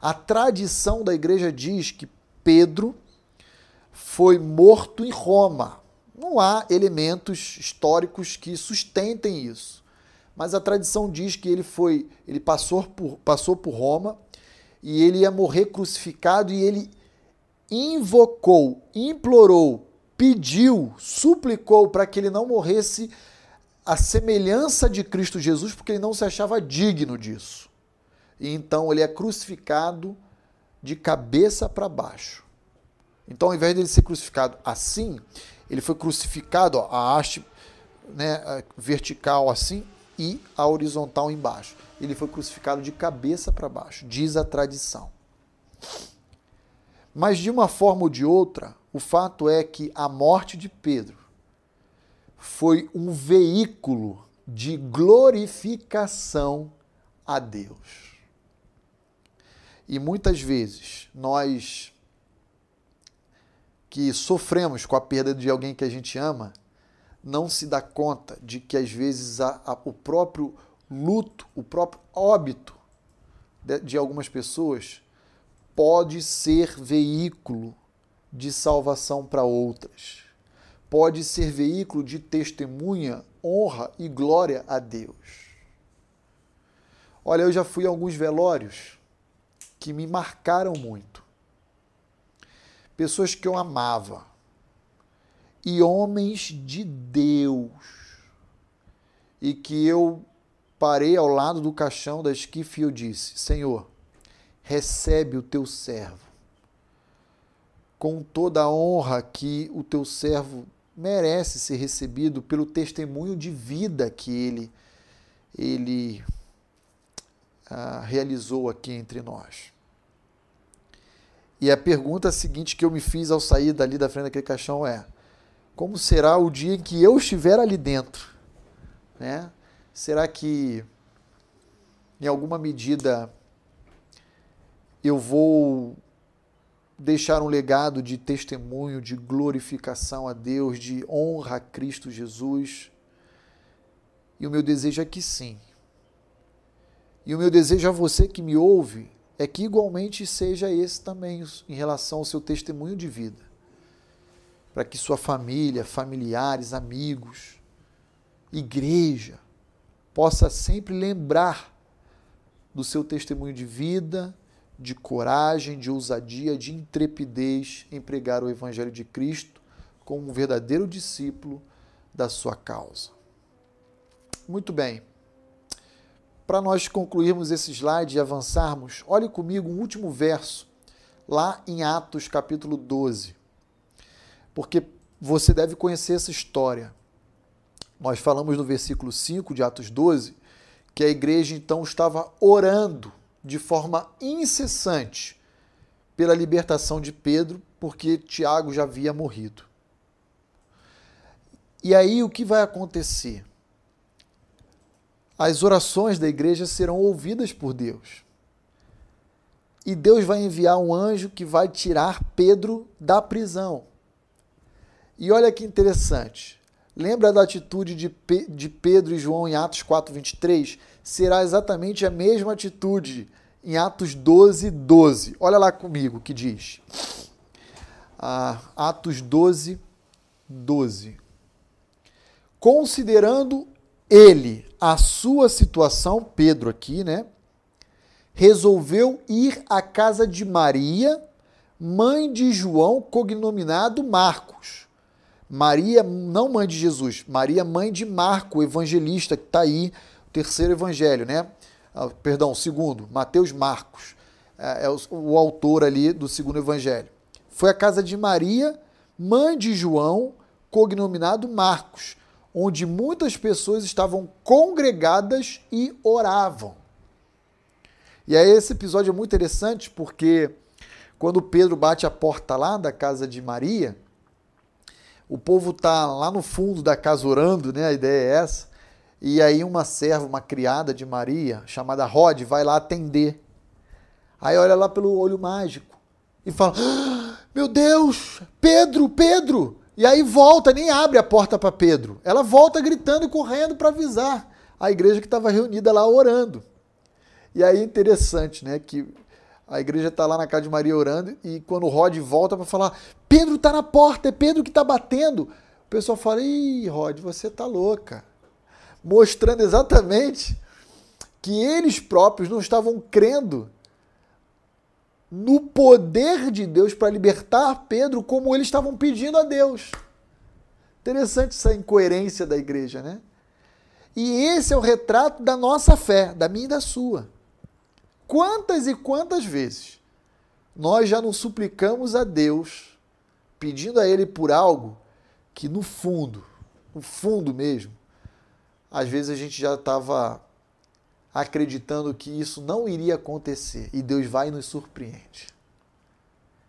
A tradição da igreja diz que Pedro foi morto em Roma. Não há elementos históricos que sustentem isso. Mas a tradição diz que ele foi, ele passou por, passou por Roma e ele ia morrer crucificado e ele invocou, implorou, pediu, suplicou para que ele não morresse a semelhança de Cristo Jesus, porque ele não se achava digno disso. E então ele é crucificado de cabeça para baixo. Então, ao invés de ele ser crucificado assim, ele foi crucificado, ó, a haste né, vertical assim e a horizontal embaixo. Ele foi crucificado de cabeça para baixo, diz a tradição. Mas de uma forma ou de outra, o fato é que a morte de Pedro foi um veículo de glorificação a Deus. E muitas vezes nós que sofremos com a perda de alguém que a gente ama, não se dá conta de que às vezes a, a, o próprio luto, o próprio óbito de, de algumas pessoas pode ser veículo de salvação para outras. Pode ser veículo de testemunha, honra e glória a Deus. Olha, eu já fui a alguns velórios que me marcaram muito. Pessoas que eu amava. E homens de Deus. E que eu parei ao lado do caixão da esquife e eu disse: Senhor, recebe o teu servo com toda a honra que o teu servo merece ser recebido pelo testemunho de vida que ele ele ah, realizou aqui entre nós. E a pergunta seguinte que eu me fiz ao sair dali da frente daquele caixão é: como será o dia em que eu estiver ali dentro? Né? Será que, em alguma medida, eu vou deixar um legado de testemunho, de glorificação a Deus, de honra a Cristo Jesus. E o meu desejo é que sim. E o meu desejo a você que me ouve é que igualmente seja esse também em relação ao seu testemunho de vida. Para que sua família, familiares, amigos, igreja possa sempre lembrar do seu testemunho de vida, de coragem, de ousadia, de intrepidez em pregar o Evangelho de Cristo como um verdadeiro discípulo da sua causa. Muito bem. Para nós concluirmos esse slide e avançarmos, olhe comigo um último verso, lá em Atos capítulo 12. Porque você deve conhecer essa história. Nós falamos no versículo 5 de Atos 12 que a igreja então estava orando de forma incessante pela libertação de Pedro porque Tiago já havia morrido. E aí o que vai acontecer? As orações da igreja serão ouvidas por Deus. E Deus vai enviar um anjo que vai tirar Pedro da prisão. E olha que interessante. Lembra da atitude de, Pedro e João em Atos 4:23? Será exatamente a mesma atitude em Atos 12, 12. Olha lá comigo o que diz. Ah, Atos 12, 12. Considerando ele a sua situação, Pedro aqui, né? Resolveu ir à casa de Maria, mãe de João, cognominado Marcos. Maria, não mãe de Jesus, Maria, mãe de Marco, evangelista, que está aí, terceiro evangelho, né? Ah, perdão, segundo, Mateus Marcos, é, é o, autor ali do segundo evangelho. Foi a casa de Maria, mãe de João, cognominado Marcos, onde muitas pessoas estavam congregadas e oravam. E aí esse episódio é muito interessante porque quando Pedro bate a porta lá da casa de Maria, o povo tá lá no fundo da casa orando, né? A ideia é essa. E aí uma serva, uma criada de Maria, chamada Rod, vai lá atender. Aí olha lá pelo olho mágico e fala: ah, Meu Deus, Pedro, Pedro! E aí volta, nem abre a porta para Pedro. Ela volta gritando e correndo para avisar a igreja que estava reunida lá orando. E aí interessante, né, que a igreja está lá na casa de Maria orando e quando o Rod volta para falar: Pedro está na porta, é Pedro que está batendo. O pessoal fala: Ih, Rod, você está louca mostrando exatamente que eles próprios não estavam crendo no poder de Deus para libertar Pedro como eles estavam pedindo a Deus. Interessante essa incoerência da igreja, né? E esse é o retrato da nossa fé, da minha e da sua. Quantas e quantas vezes nós já não suplicamos a Deus, pedindo a Ele por algo que no fundo, no fundo mesmo, às vezes a gente já estava acreditando que isso não iria acontecer e Deus vai e nos surpreende.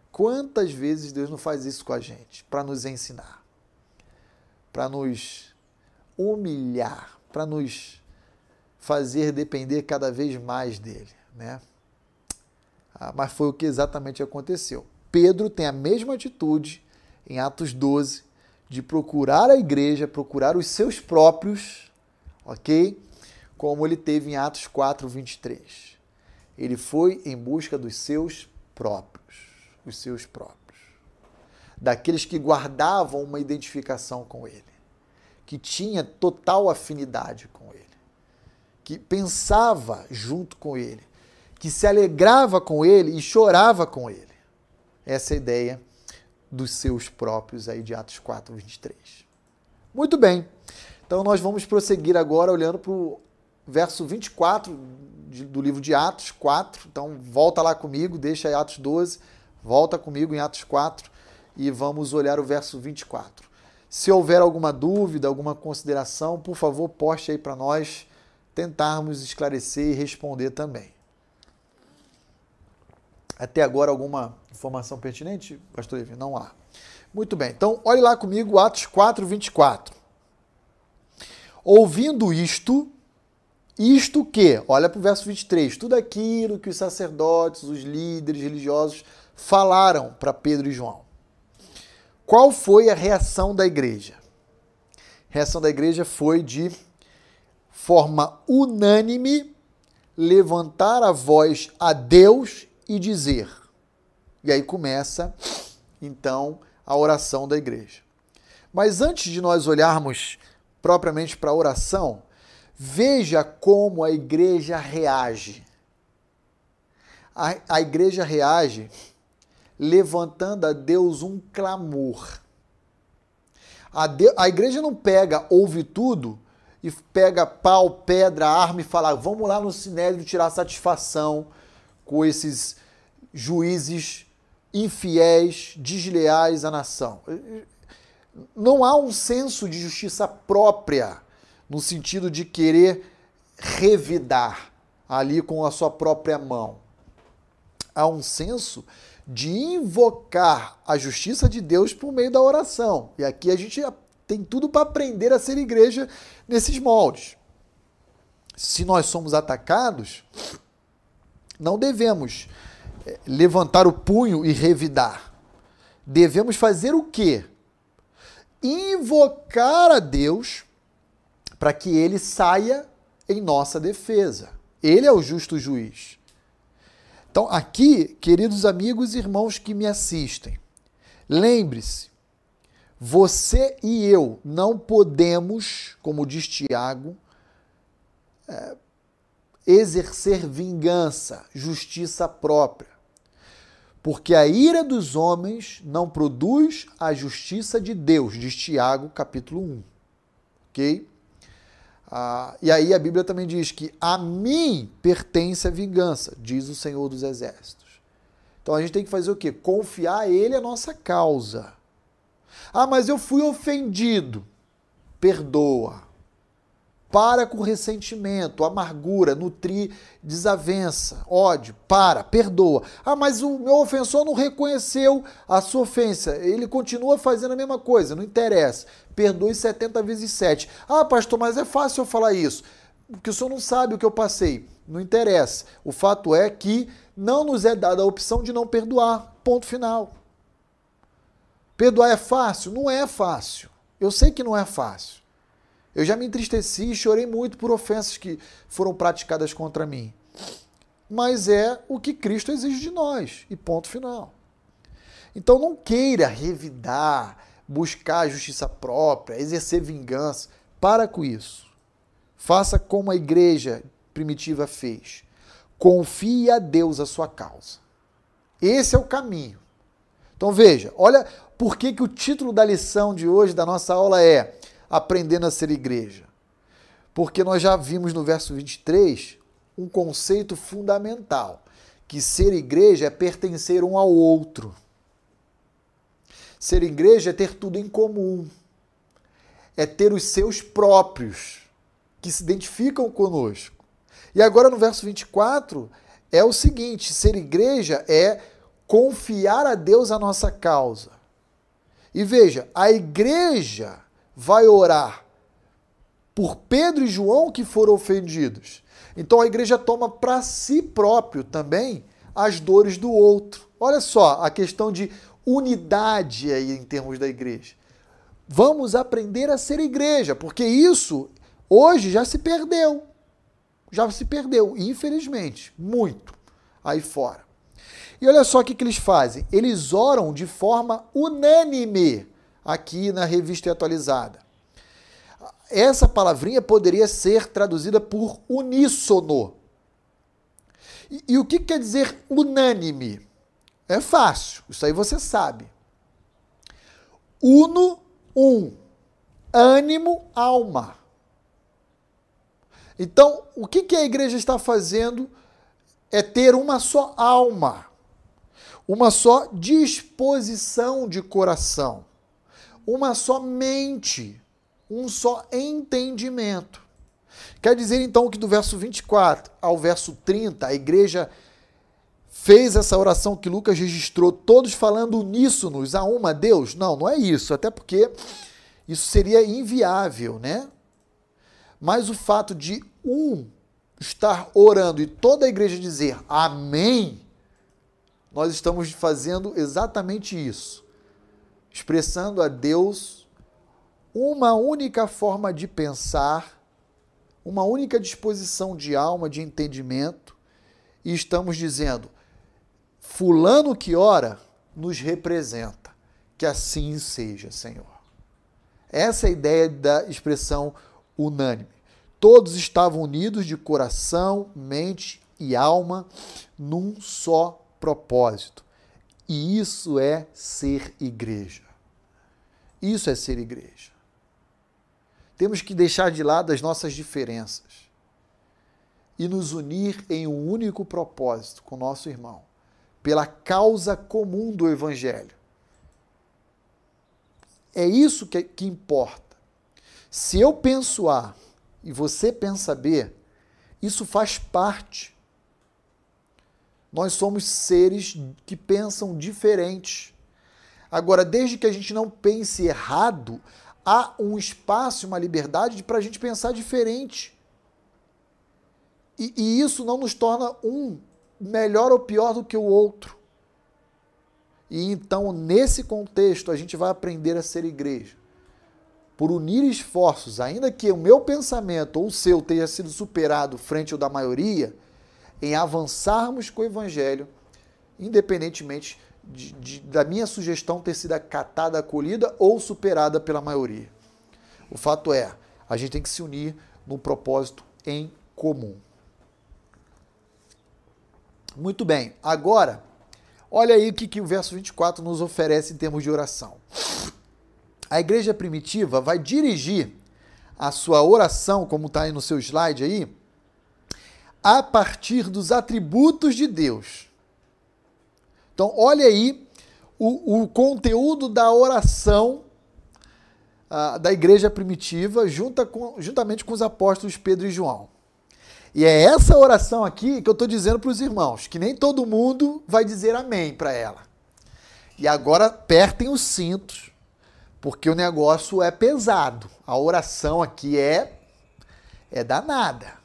Quantas vezes Deus não faz isso com a gente para nos ensinar, para nos humilhar, para nos fazer depender cada vez mais dele, né? Ah, mas foi o que exatamente aconteceu. Pedro tem a mesma atitude em Atos 12 de procurar a igreja, procurar os seus próprios ok? Como ele teve em Atos 4, 23. Ele foi em busca dos seus próprios, os seus próprios. Daqueles que guardavam uma identificação com ele, que tinha total afinidade com ele, que pensava junto com ele, que se alegrava com ele e chorava com ele. Essa é a ideia dos seus próprios aí de Atos 4, 23. Muito bem. Então nós vamos prosseguir agora olhando para o verso 24 do livro de Atos 4. Então volta lá comigo, deixa aí Atos 12, volta comigo em Atos 4 e vamos olhar o verso 24. Se houver alguma dúvida, alguma consideração, por favor, poste aí para nós tentarmos esclarecer e responder também. Até agora alguma informação pertinente, pastor Evi? Não há. Muito bem. Então, olhe lá comigo Atos 4, 24. Ouvindo isto, isto que, olha para o verso 23, tudo aquilo que os sacerdotes, os líderes religiosos falaram para Pedro e João. Qual foi a reação da igreja? A reação da igreja foi de forma unânime levantar a voz a Deus e dizer. E aí começa, então, a oração da igreja. Mas antes de nós olharmos propriamente para oração, veja como a igreja reage. A, a igreja reage levantando a Deus um clamor. A, de, a igreja não pega, ouve tudo e pega pau, pedra, arma e fala: vamos lá no Sinédrio tirar satisfação com esses juízes infiéis, desleais à nação não há um senso de justiça própria, no sentido de querer revidar ali com a sua própria mão. Há um senso de invocar a justiça de Deus por meio da oração. E aqui a gente tem tudo para aprender a ser igreja nesses moldes. Se nós somos atacados, não devemos eh, levantar o punho e revidar. Devemos fazer o quê? Invocar a Deus para que ele saia em nossa defesa. Ele é o justo juiz. Então, aqui, queridos amigos e irmãos que me assistem, lembre-se, você e eu não podemos, como diz Tiago, é, exercer vingança, justiça própria. Porque a ira dos homens não produz a justiça de Deus, diz Tiago, capítulo 1. Ok? Ah, e aí a Bíblia também diz que a mim pertence a vingança, diz o Senhor dos Exércitos. Então a gente tem que fazer o quê? Confiar a Ele a nossa causa. Ah, mas eu fui ofendido. Perdoa. Para com ressentimento, amargura, nutrir desavença, ódio. Para, perdoa. Ah, mas o meu ofensor não reconheceu a sua ofensa. Ele continua fazendo a mesma coisa, não interessa. Perdoe 70 vezes 7. Ah, pastor, mas é fácil eu falar isso. Porque o senhor não sabe o que eu passei. Não interessa. O fato é que não nos é dada a opção de não perdoar. Ponto final. Perdoar é fácil? Não é fácil. Eu sei que não é fácil. Eu já me entristeci e chorei muito por ofensas que foram praticadas contra mim. Mas é o que Cristo exige de nós. E ponto final. Então não queira revidar, buscar a justiça própria, exercer vingança. Para com isso. Faça como a igreja primitiva fez. Confie a Deus a sua causa. Esse é o caminho. Então veja, olha por que, que o título da lição de hoje, da nossa aula, é aprendendo a ser igreja. Porque nós já vimos no verso 23 um conceito fundamental, que ser igreja é pertencer um ao outro. Ser igreja é ter tudo em comum. É ter os seus próprios, que se identificam conosco. E agora no verso 24 é o seguinte: ser igreja é confiar a Deus a nossa causa. E veja, a igreja vai orar por Pedro e João que foram ofendidos. Então a igreja toma para si próprio também as dores do outro. Olha só a questão de unidade aí em termos da igreja. Vamos aprender a ser igreja, porque isso hoje já se perdeu. Já se perdeu, infelizmente, muito aí fora. E olha só o que, que eles fazem. Eles oram de forma unânime aqui na revista atualizada. Essa palavrinha poderia ser traduzida por uníssono. E, e o que quer dizer unânime? É fácil, isso aí você sabe. Uno, um. Ânimo, alma. Então, o que, que a igreja está fazendo é ter uma só alma, uma só disposição de coração uma só mente, um só entendimento. Quer dizer então que do verso 24 ao verso 30, a igreja fez essa oração que Lucas registrou, todos falando uníssonos a uma Deus? Não, não é isso, até porque isso seria inviável, né? Mas o fato de um estar orando e toda a igreja dizer amém, nós estamos fazendo exatamente isso expressando a Deus uma única forma de pensar, uma única disposição de alma, de entendimento, e estamos dizendo: Fulano que ora nos representa, que assim seja, Senhor. Essa é a ideia da expressão unânime. Todos estavam unidos de coração, mente e alma num só propósito. E isso é ser igreja. Isso é ser igreja. Temos que deixar de lado as nossas diferenças e nos unir em um único propósito com nosso irmão, pela causa comum do Evangelho. É isso que, que importa. Se eu penso A e você pensa B, isso faz parte Nós somos seres que pensam diferentes. Agora, desde que a gente não pense errado, há um espaço, uma liberdade para a gente pensar diferente. E, e isso não nos torna um melhor ou pior do que o outro. E então, nesse contexto, a gente vai aprender a ser igreja. Por unir esforços, ainda que o meu pensamento ou o seu tenha sido superado frente ao da maioria, em avançarmos com o evangelho, independentemente de, de, da minha sugestão ter sido acatada, acolhida ou superada pela maioria. O fato é, a gente tem que se unir num propósito em comum. Muito bem, agora, olha aí o que, que o verso 24 nos oferece em termos de oração. A igreja primitiva vai dirigir a sua oração, como está aí no seu slide aí, a partir dos atributos de Deus. Então, olha aí o, o conteúdo da oração uh, da igreja primitiva, junta com, juntamente com os apóstolos Pedro e João. E é essa oração aqui que eu estou dizendo para os irmãos, que nem todo mundo vai dizer amém para ela. E agora apertem os cintos, porque o negócio é pesado. A oração aqui é é danada.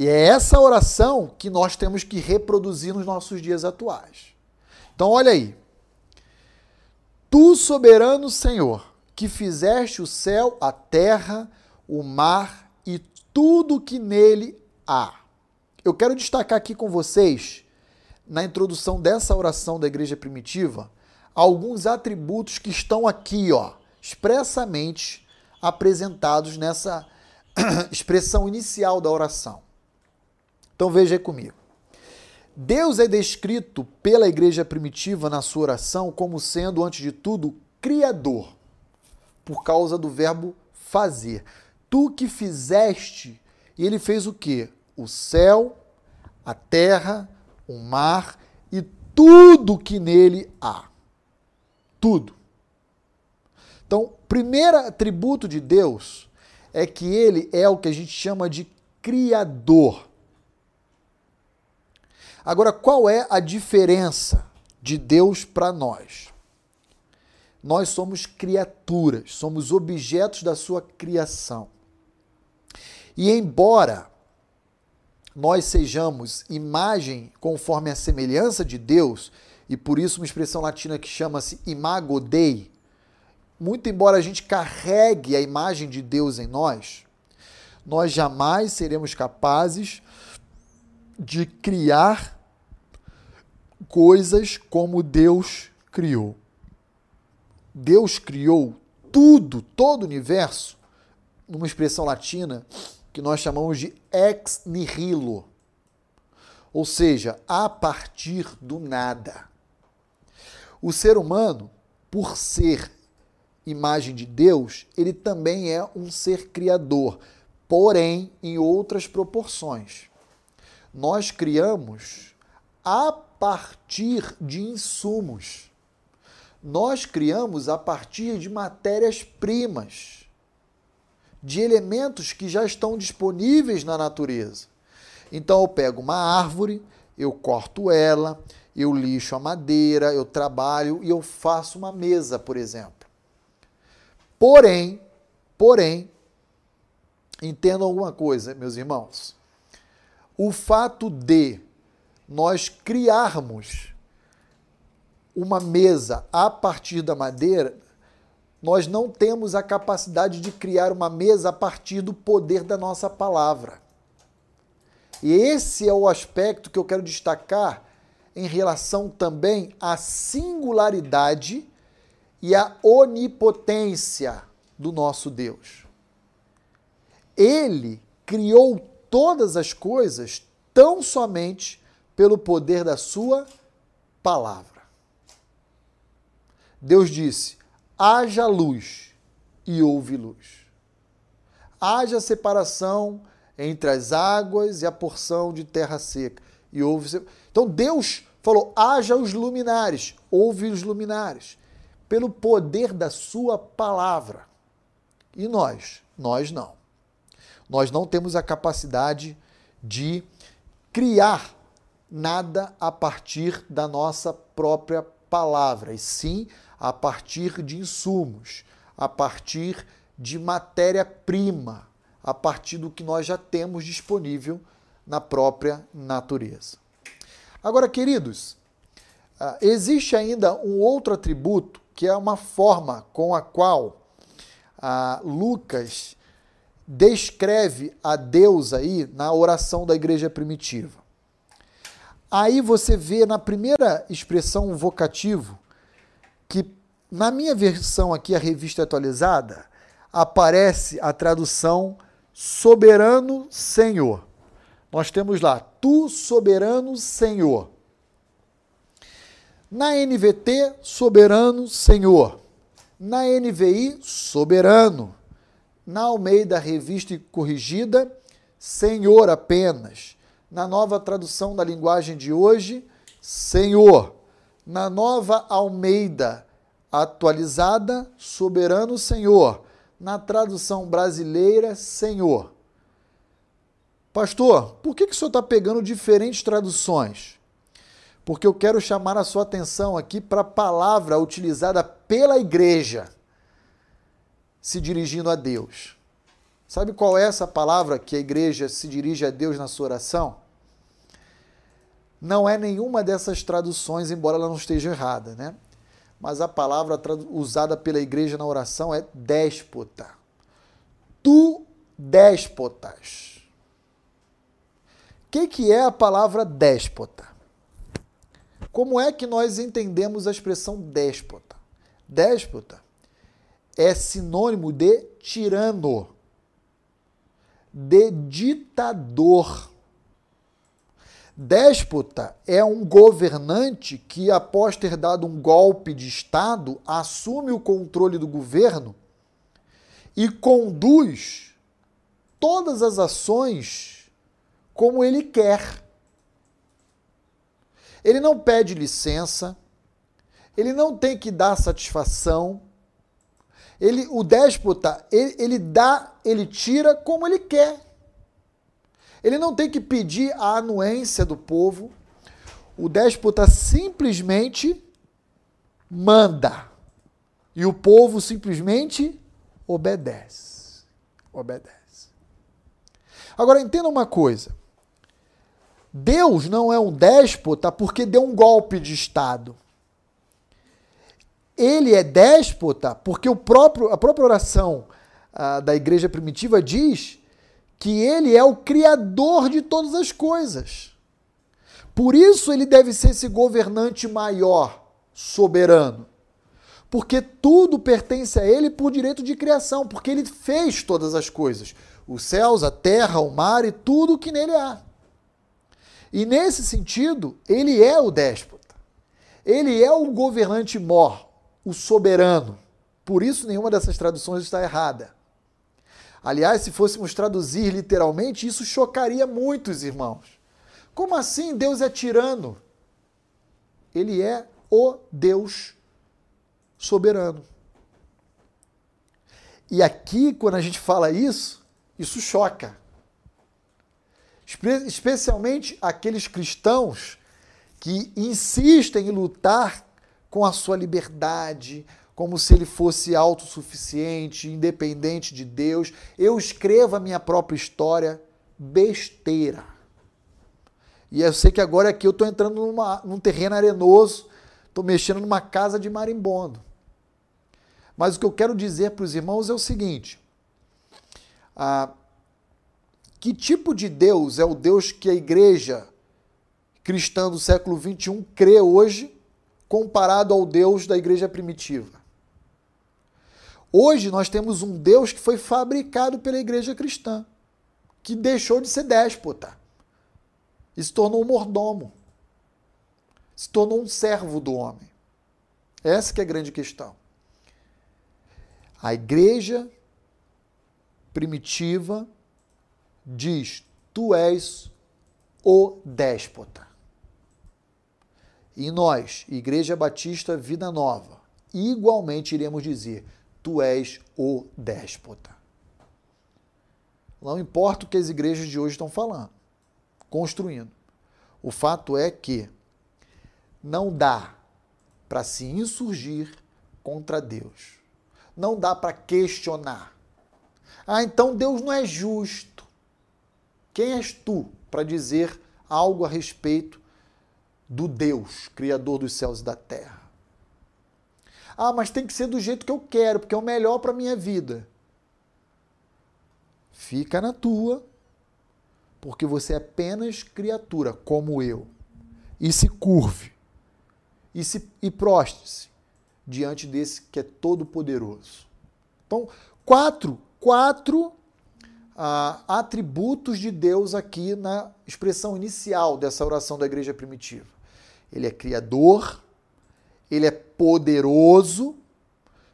E é essa oração que nós temos que reproduzir nos nossos dias atuais. Então olha aí. Tu soberano Senhor, que fizeste o céu, a terra, o mar e tudo que nele a. Eu quero destacar aqui com vocês, na introdução dessa oração da igreja primitiva, alguns atributos que estão aqui, ó, expressamente apresentados nessa [clears throat] expressão inicial da oração. Então veja aí comigo. Deus é descrito pela igreja primitiva na sua oração como sendo, antes de tudo, criador, por causa do verbo fazer. Tu que fizeste, e ele fez o quê? o céu, a terra, o mar e tudo que nele há. Tudo. Então, primeiro atributo de Deus é que ele é o que a gente chama de criador. Agora, qual é a diferença de Deus para nós? Nós somos criaturas, somos objetos da sua criação. E embora nós sejamos imagem conforme a semelhança de Deus, e por isso uma expressão latina que chama-se imago Dei, muito embora a gente carregue a imagem de Deus em nós, nós jamais seremos capazes de criar coisas como Deus criou. Deus criou tudo, todo o universo, numa expressão latina, que nós chamamos de ex nihilo, ou seja, a partir do nada. O ser humano, por ser imagem de Deus, ele também é um ser criador, porém em outras proporções. Nós criamos a partir de insumos. Nós criamos a partir de matérias-primas de elementos que já estão disponíveis na natureza. Então eu pego uma árvore, eu corto ela, eu lixo a madeira, eu trabalho e eu faço uma mesa, por exemplo. Porém, porém, entendam alguma coisa, meus irmãos. O fato de nós criarmos uma mesa a partir da madeira nós não temos a capacidade de criar uma mesa a partir do poder da nossa palavra. E esse é o aspecto que eu quero destacar em relação também à singularidade e à onipotência do nosso Deus. Ele criou todas as coisas tão somente pelo poder da sua palavra. Deus disse: haja luz e houve luz. Haja separação entre as águas e a porção de terra seca. E houve. Então Deus falou: haja os luminares, houve os luminares, pelo poder da Sua palavra. E nós? Nós não. Nós não temos a capacidade de criar nada a partir da nossa própria palavra, e sim a partir de insumos, a partir de matéria-prima, a partir do que nós já temos disponível na própria natureza. Agora, queridos, ah, existe ainda um outro atributo que é uma forma com a qual ah, Lucas descreve a Deus aí na oração da igreja primitiva. Aí você vê na primeira expressão vocativo que na minha versão aqui, a revista atualizada, aparece a tradução soberano Senhor. Nós temos lá, tu soberano Senhor. Na NVT, soberano Senhor. Na NVI, soberano. Na Almeida Revista Corrigida, Senhor apenas. Na nova tradução da linguagem de hoje, Senhor. Na nova Almeida atualizada, soberano Senhor. Na tradução brasileira, Senhor. Pastor, por que, que o senhor está pegando diferentes traduções? Porque eu quero chamar a sua atenção aqui para a palavra utilizada pela igreja se dirigindo a Deus. Sabe qual é essa palavra que a igreja se dirige a Deus na sua oração? Não é nenhuma dessas traduções, embora ela não esteja errada, né? Mas a palavra usada pela igreja na oração é déspota. Tu déspotas que, que é a palavra déspota? Como é que nós entendemos a expressão déspota? Déspota é sinônimo de tirano, de ditador. Déspota é um governante que, após ter dado um golpe de Estado, assume o controle do governo e conduz todas as ações como ele quer. Ele não pede licença, ele não tem que dar satisfação. Ele, o déspota, ele, ele dá, ele tira como ele quer. Ele não tem que pedir a anuência do povo. O déspota simplesmente manda. E o povo simplesmente obedece. Obedece. Agora entenda uma coisa. Deus não é um déspota porque deu um golpe de Estado. Ele é déspota porque o próprio, a própria oração ah, da igreja primitiva diz que ele é o criador de todas as coisas. Por isso ele deve ser esse governante maior, soberano. Porque tudo pertence a ele por direito de criação, porque ele fez todas as coisas: os céus, a terra, o mar e tudo o que nele há. E nesse sentido, ele é o déspota. Ele é o governante mor, o soberano. Por isso, nenhuma dessas traduções está errada. Aliás, se fôssemos traduzir literalmente, isso chocaria muitos irmãos. Como assim Deus é tirano? Ele é o Deus soberano. E aqui, quando a gente fala isso, isso choca especialmente aqueles cristãos que insistem em lutar com a sua liberdade, como se ele fosse autossuficiente, independente de Deus. Eu escrevo a minha própria história, besteira. E eu sei que agora aqui eu estou entrando numa, num terreno arenoso, estou mexendo numa casa de marimbondo. Mas o que eu quero dizer para os irmãos é o seguinte: ah, que tipo de Deus é o Deus que a igreja cristã do século XXI crê hoje, comparado ao Deus da igreja primitiva? Hoje nós temos um Deus que foi fabricado pela igreja cristã, que deixou de ser déspota e se tornou um mordomo, se tornou um servo do homem. Essa que é a grande questão. A igreja primitiva diz: Tu és o déspota. E nós, Igreja Batista Vida Nova, igualmente iremos dizer: Tu és o déspota. Não importa o que as igrejas de hoje estão falando, construindo. O fato é que não dá para se insurgir contra Deus. Não dá para questionar. Ah, então Deus não é justo. Quem és tu para dizer algo a respeito do Deus, Criador dos céus e da terra? Ah, mas tem que ser do jeito que eu quero, porque é o melhor para a minha vida. Fica na tua, porque você é apenas criatura, como eu. E se curve, e, se, e proste-se diante desse que é todo poderoso. Então, quatro, quatro ah, atributos de Deus aqui na expressão inicial dessa oração da igreja primitiva. Ele é criador, ele é poderoso,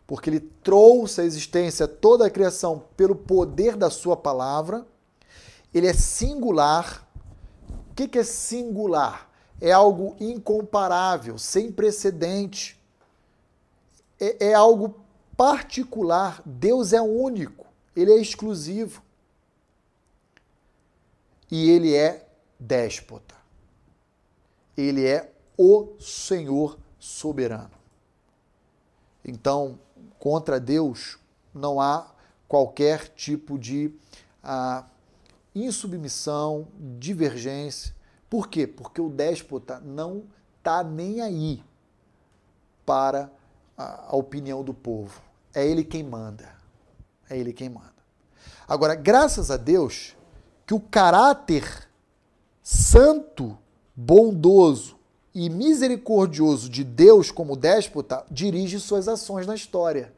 porque ele trouxe à existência toda a criação pelo poder da sua palavra. Ele é singular. O que é singular? É algo incomparável, sem precedente. É, é algo particular. Deus é único, ele é exclusivo. E ele é déspota. Ele é o Senhor soberano. Então, contra Deus não há qualquer tipo de ah, insubmissão, divergência. Por quê? Porque o déspota não está nem aí para a, a opinião do povo. É ele quem manda. É ele quem manda. Agora, graças a Deus que o caráter santo, bondoso, e misericordioso de Deus como déspota dirige suas ações na história.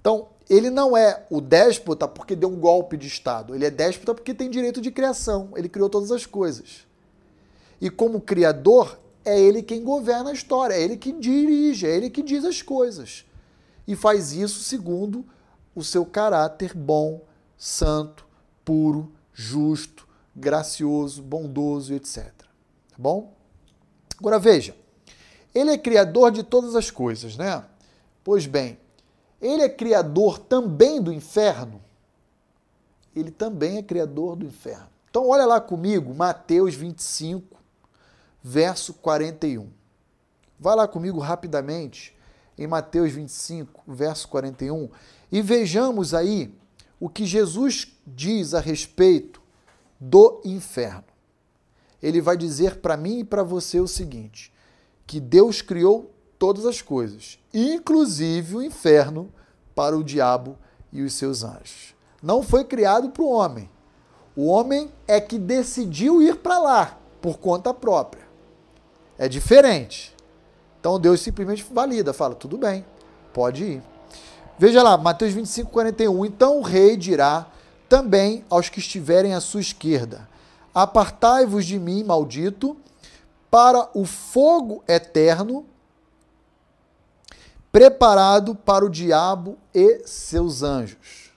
Então, ele não é o déspota porque deu um golpe de Estado. Ele é déspota porque tem direito de criação. Ele criou todas as coisas. E como criador, é ele quem governa a história, é ele que dirige, é ele que diz as coisas. E faz isso segundo o seu caráter bom, santo, puro, justo, gracioso, bondoso, etc. Tá bom? Agora veja, ele é criador de todas as coisas, né? Pois bem, ele é criador também do inferno. Ele também é criador do inferno. Então olha lá comigo, Mateus 25, verso 41. Vai lá comigo rapidamente em Mateus 25, verso 41, e vejamos aí o que Jesus diz a respeito do inferno ele vai dizer para mim e para você o seguinte: que Deus criou todas as coisas, inclusive o inferno para o diabo e os seus anjos. Não foi criado para o homem. O homem é que decidiu ir para lá por conta própria. É diferente. Então Deus simplesmente valida, fala: tudo bem, pode ir. Veja lá, Mateus 25, 41. Então o rei dirá também aos que estiverem à sua esquerda: Apartai-vos de mim, maldito, para o fogo eterno, preparado para o diabo e seus anjos.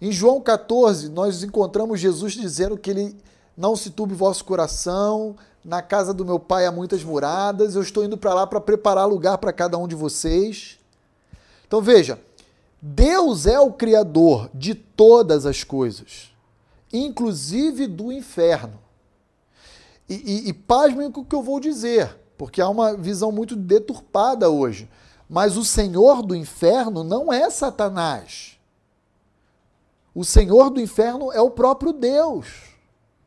Em João 14, nós encontramos Jesus dizendo que ele não se turbe vosso coração, na casa do meu pai há muitas moradas, eu estou indo para lá para preparar lugar para cada um de vocês. Então veja, Deus é o criador de todas as coisas inclusive do inferno. E, e, e pasmem com o que eu vou dizer, porque há uma visão muito deturpada hoje. Mas o senhor do inferno não é Satanás. O senhor do inferno é o próprio Deus,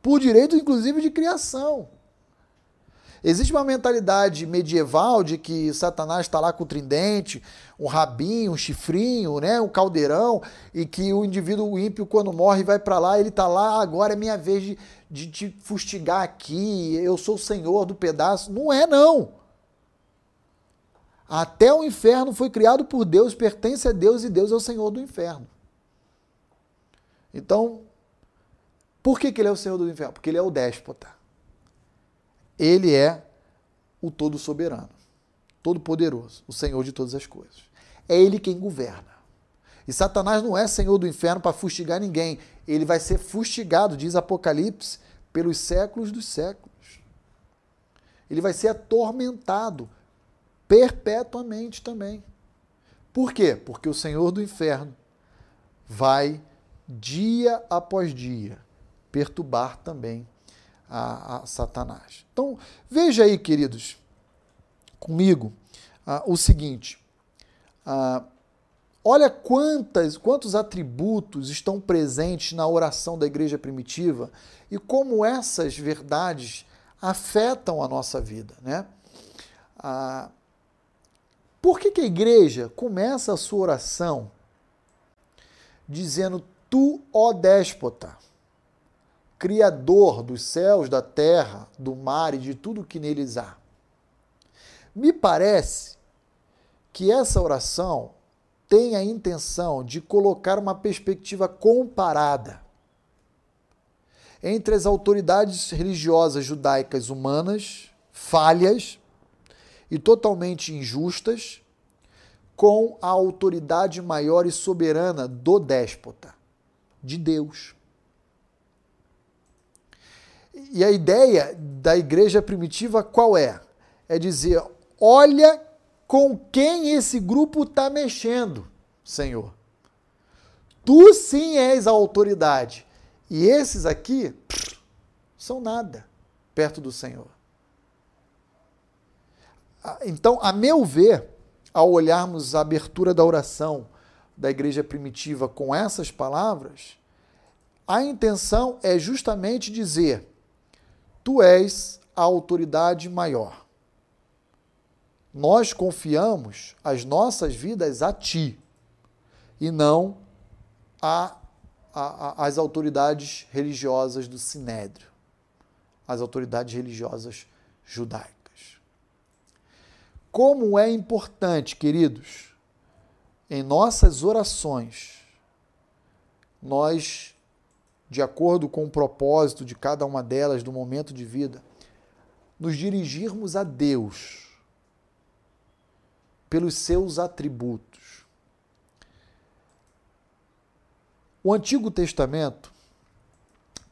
por direito inclusive de criação. Existe uma mentalidade medieval de que Satanás está lá com o tridente, um rabinho, um chifrinho, né, um caldeirão, e que o indivíduo ímpio, quando morre, vai para lá, ele está lá, agora é minha vez de, de te fustigar aqui, eu sou o senhor do pedaço. Não é, não. Até o inferno foi criado por Deus, pertence a Deus e Deus é o senhor do inferno. Então, por que, que ele é o senhor do inferno? Porque ele é o déspota. Ele é o todo soberano, todo poderoso, o Senhor de todas as coisas. É ele quem governa. E Satanás não é senhor do inferno para fustigar ninguém. Ele vai ser fustigado, diz Apocalipse, pelos séculos dos séculos. Ele vai ser atormentado perpetuamente também. Por quê? Porque o senhor do inferno vai, dia após dia, perturbar também a, a Satanás. Então, veja aí, queridos, comigo, uh, o seguinte. Uh, olha quantas, quantos atributos estão presentes na oração da igreja primitiva e como essas verdades afetam a nossa vida. Né? Uh, por que, que a igreja começa a sua oração dizendo: Tu, ó déspota? Criador dos céus, da terra, do mar e de tudo que neles há. Me parece que essa oração tem a intenção de colocar uma perspectiva comparada entre as autoridades religiosas judaicas humanas, falhas e totalmente injustas, com a autoridade maior e soberana do déspota, de Deus. E a ideia da igreja primitiva qual é? É dizer: olha com quem esse grupo está mexendo, Senhor. Tu sim és a autoridade. E esses aqui pff, são nada perto do Senhor. Então, a meu ver, ao olharmos a abertura da oração da igreja primitiva com essas palavras, a intenção é justamente dizer: Tu és a autoridade maior. Nós confiamos as nossas vidas a Ti e não a, a, a, as autoridades religiosas do Sinédrio, as autoridades religiosas judaicas. Como é importante, queridos, em nossas orações, nós de acordo com o propósito de cada uma delas do momento de vida, nos dirigirmos a Deus pelos seus atributos. O Antigo Testamento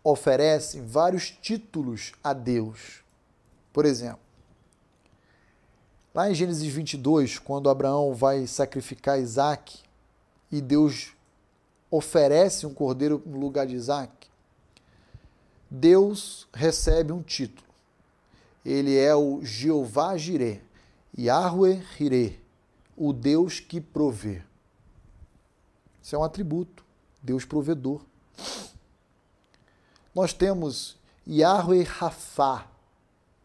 oferece vários títulos a Deus. Por exemplo, lá em Gênesis 22, quando Abraão vai sacrificar Isaac e Deus oferece um cordeiro no lugar de Isaac, Deus recebe um título. Ele é o Jeová Jireh, Yahweh Jireh, o Deus que provê. Isso é um atributo, Deus provedor. Nós temos Yahweh Rafá,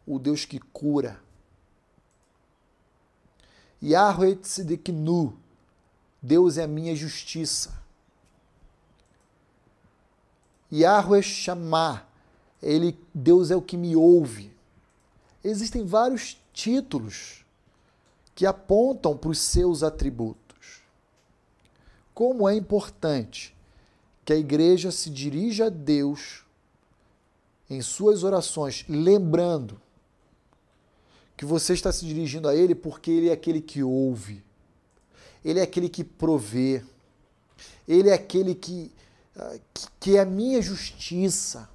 o Deus que cura. Yahweh Tzedeknu, Deus é a minha justiça. Yahweh Shammah, ele, Deus é o que me ouve. Existem vários títulos que apontam para os seus atributos. Como é importante que a igreja se dirija a Deus em suas orações, lembrando que você está se dirigindo a Ele porque Ele é aquele que ouve, Ele é aquele que provê, Ele é aquele que que é a minha justiça,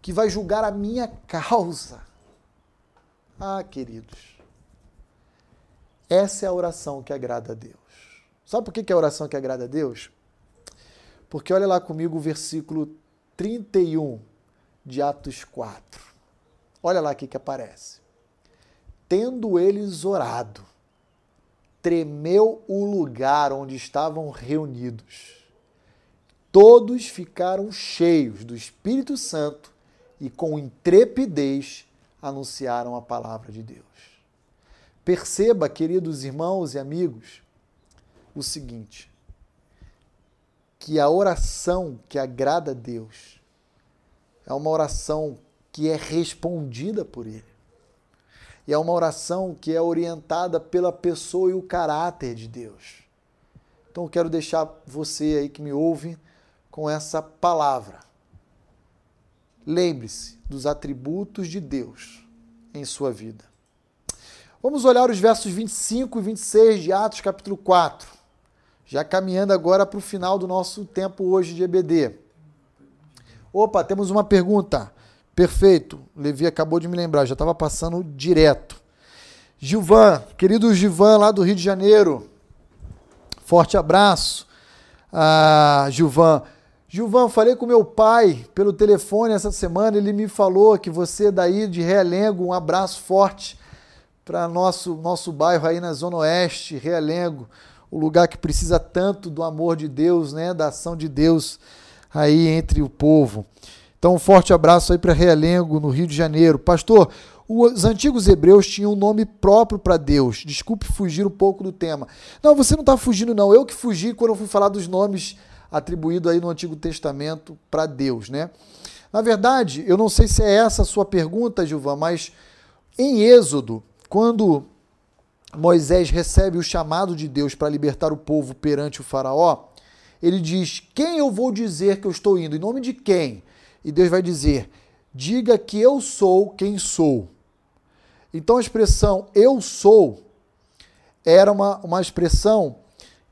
que vai julgar a minha causa. Ah, queridos, essa é a oração que agrada a Deus. Sabe por que é a oração que agrada a Deus? Porque olha lá comigo o versículo 31 de Atos 4. Olha lá o que, que aparece. Tendo eles orado, tremeu o lugar onde estavam reunidos todos ficaram cheios do Espírito Santo e com intrepidez anunciaram a palavra de Deus. Perceba, queridos irmãos e amigos, o seguinte: que a oração que agrada a Deus é uma oração que é respondida por Ele. E é uma oração que é orientada pela pessoa e o caráter de Deus. Então eu quero deixar você aí que me ouve com essa palavra. Lembre-se dos atributos de Deus em sua vida. Vamos olhar os versos 25 e 26 de Atos, capítulo 4. Já caminhando agora para o final do nosso tempo hoje de EBD. Opa, temos uma pergunta. Perfeito. Levi acabou de me lembrar, já estava passando direto. Gilvan, querido Gilvan, lá do Rio de Janeiro. Forte abraço. Ah, Gilvan, Gilvan, falei com meu pai pelo telefone essa semana, ele me falou que você daí de Realengo, um abraço forte para nosso nosso bairro aí na Zona Oeste, Realengo, o lugar que precisa tanto do amor de Deus, né, da ação de Deus aí entre o povo. Então, um forte abraço aí para Realengo, no Rio de Janeiro. Pastor, os antigos hebreus tinham um nome próprio para Deus. Desculpe fugir um pouco do tema. Não, você não está fugindo, não. Eu que fugi quando eu fui falar dos nomes atribuído aí no Antigo Testamento para Deus, né? Na verdade, eu não sei se é essa a sua pergunta, Gilvan, mas em Êxodo, quando Moisés recebe o chamado de Deus para libertar o povo perante o faraó, ele diz: "Quem eu vou dizer que eu estou indo? Em nome de quem?" E Deus vai dizer: "Diga que eu sou quem sou." Então a expressão eu sou era uma, uma expressão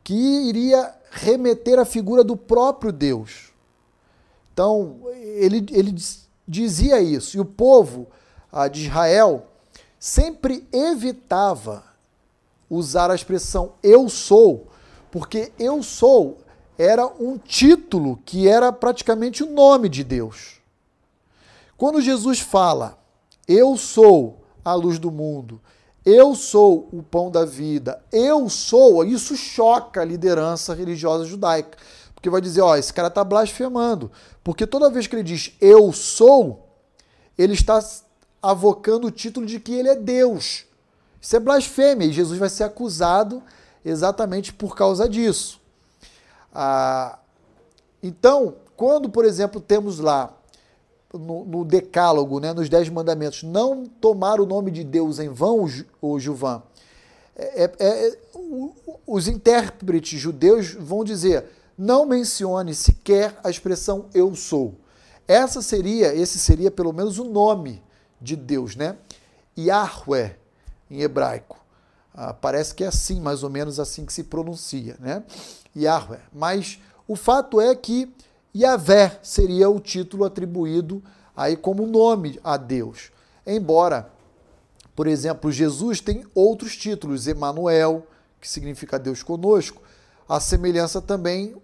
que iria remeter à figura do próprio Deus. Então, ele, ele dizia isso. E o povo ah, de Israel sempre evitava usar a expressão eu sou, porque eu sou era um título que era praticamente o nome de Deus. Quando Jesus fala, eu sou a luz do mundo, eu sou o pão da vida, eu sou, isso choca a liderança religiosa judaica. Porque vai dizer, ó, esse cara está blasfemando. Porque toda vez que ele diz eu sou, ele está avocando o título de que ele é Deus. Isso é blasfêmia e Jesus vai ser acusado exatamente por causa disso. Ah, então, quando, por exemplo, temos lá no, no, decálogo, né, nos Dez Mandamentos, não tomar o nome de Deus em vão, o Juvan, é, é, é os intérpretes judeus vão dizer, não mencione sequer a expressão eu sou. Essa seria, esse seria pelo menos o nome de Deus, né? Yahweh, em hebraico. Ah, parece que é assim, mais ou menos assim que se pronuncia, né? Yahweh. Mas o fato é que Yahvé seria o título atribuído aí como nome a Deus. Embora, por exemplo, Jesus tem outros títulos, Emanuel, que significa Deus conosco, a semelhança também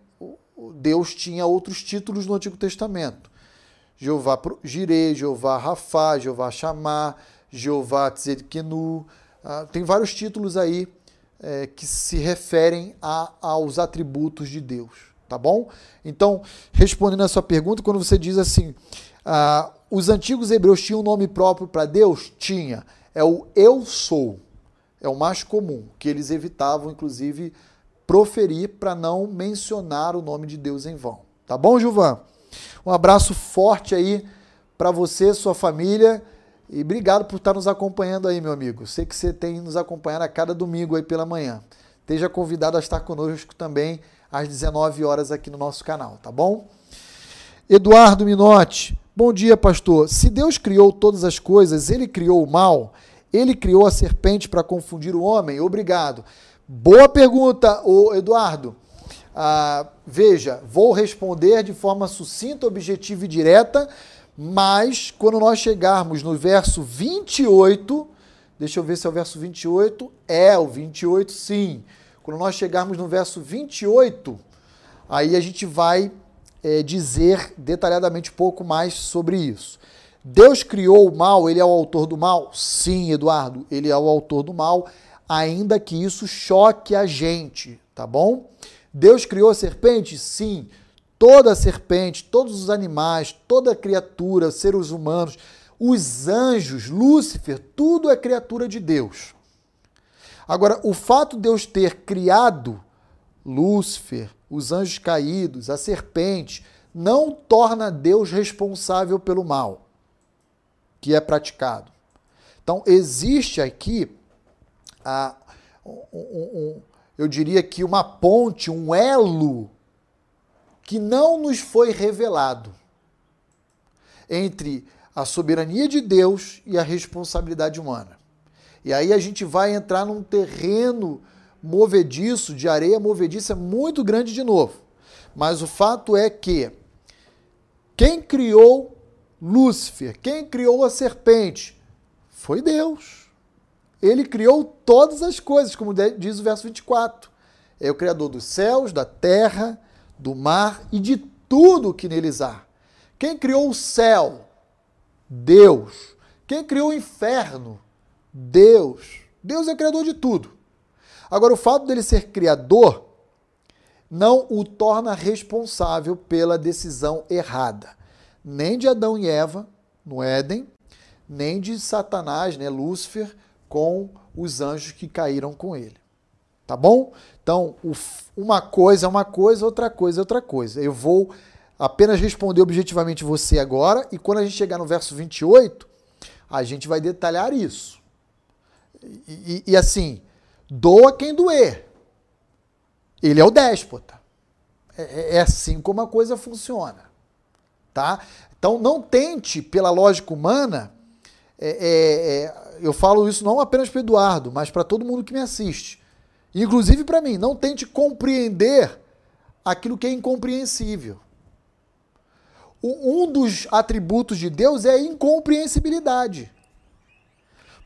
Deus tinha outros títulos no Antigo Testamento. Jeová Jireh, Jeová Rafá, Jeová Chamar, Jeová Tzedkenu. Ah, tem vários títulos aí é, que se referem a, aos atributos de Deus tá bom? Então, respondendo a sua pergunta, quando você diz assim, ah, os antigos hebreus tinham um nome próprio para Deus? Tinha. É o eu sou. É o mais comum, que eles evitavam, inclusive, proferir para não mencionar o nome de Deus em vão. Tá bom, Gilvan? Um abraço forte aí para você, sua família. E obrigado por estar nos acompanhando aí, meu amigo. Sei que você tem nos acompanhado a cada domingo aí pela manhã. Esteja convidado a estar conosco também às 19 horas aqui no nosso canal, tá bom? Eduardo Minotti, bom dia, pastor. Se Deus criou todas as coisas, ele criou o mal, ele criou a serpente para confundir o homem? Obrigado. Boa pergunta, Eduardo. Ah, veja, vou responder de forma sucinta, objetiva e direta, mas quando nós chegarmos no verso 28, deixa eu ver se é o verso 28, é o 28 sim. Quando nós chegarmos no verso 28, aí a gente vai é, dizer detalhadamente um pouco mais sobre isso. Deus criou o mal, ele é o autor do mal? Sim, Eduardo, ele é o autor do mal, ainda que isso choque a gente, tá bom? Deus criou a serpente? Sim. Toda serpente, todos os animais, toda criatura, seres humanos, os anjos, Lúcifer, tudo é criatura de Deus. Agora, o fato de Deus ter criado Lúcifer, os anjos caídos, a serpente, não torna Deus responsável pelo mal que é praticado. Então, existe aqui, a, um, um, eu diria que uma ponte, um elo, que não nos foi revelado entre a soberania de Deus e a responsabilidade humana. E aí a gente vai entrar num terreno movediço, de areia movediça muito grande de novo. Mas o fato é que quem criou Lúcifer, quem criou a serpente, foi Deus. Ele criou todas as coisas, como diz o verso 24. É o Criador dos céus, da terra, do mar e de tudo que neles há. Quem criou o céu? Deus. Quem criou o inferno? Deus. Deus é criador de tudo. Agora, o fato dele ser criador não o torna responsável pela decisão errada, nem de Adão e Eva no Éden, nem de Satanás, né, Lúcifer, com os anjos que caíram com ele. Tá bom? Então, uma coisa é uma coisa, outra coisa é outra coisa. Eu vou apenas responder objetivamente você agora, e quando a gente chegar no verso 28, a gente vai detalhar isso. E, e, assim, doa quem doer. Ele é o déspota. É, é, é assim como a coisa funciona. Tá? Então não tente, pela lógica humana, é, é, é eu falo isso não apenas para Eduardo, mas para todo mundo que me assiste. Inclusive para mim, não tente compreender aquilo que é incompreensível. Um dos atributos de Deus é a incompreensibilidade.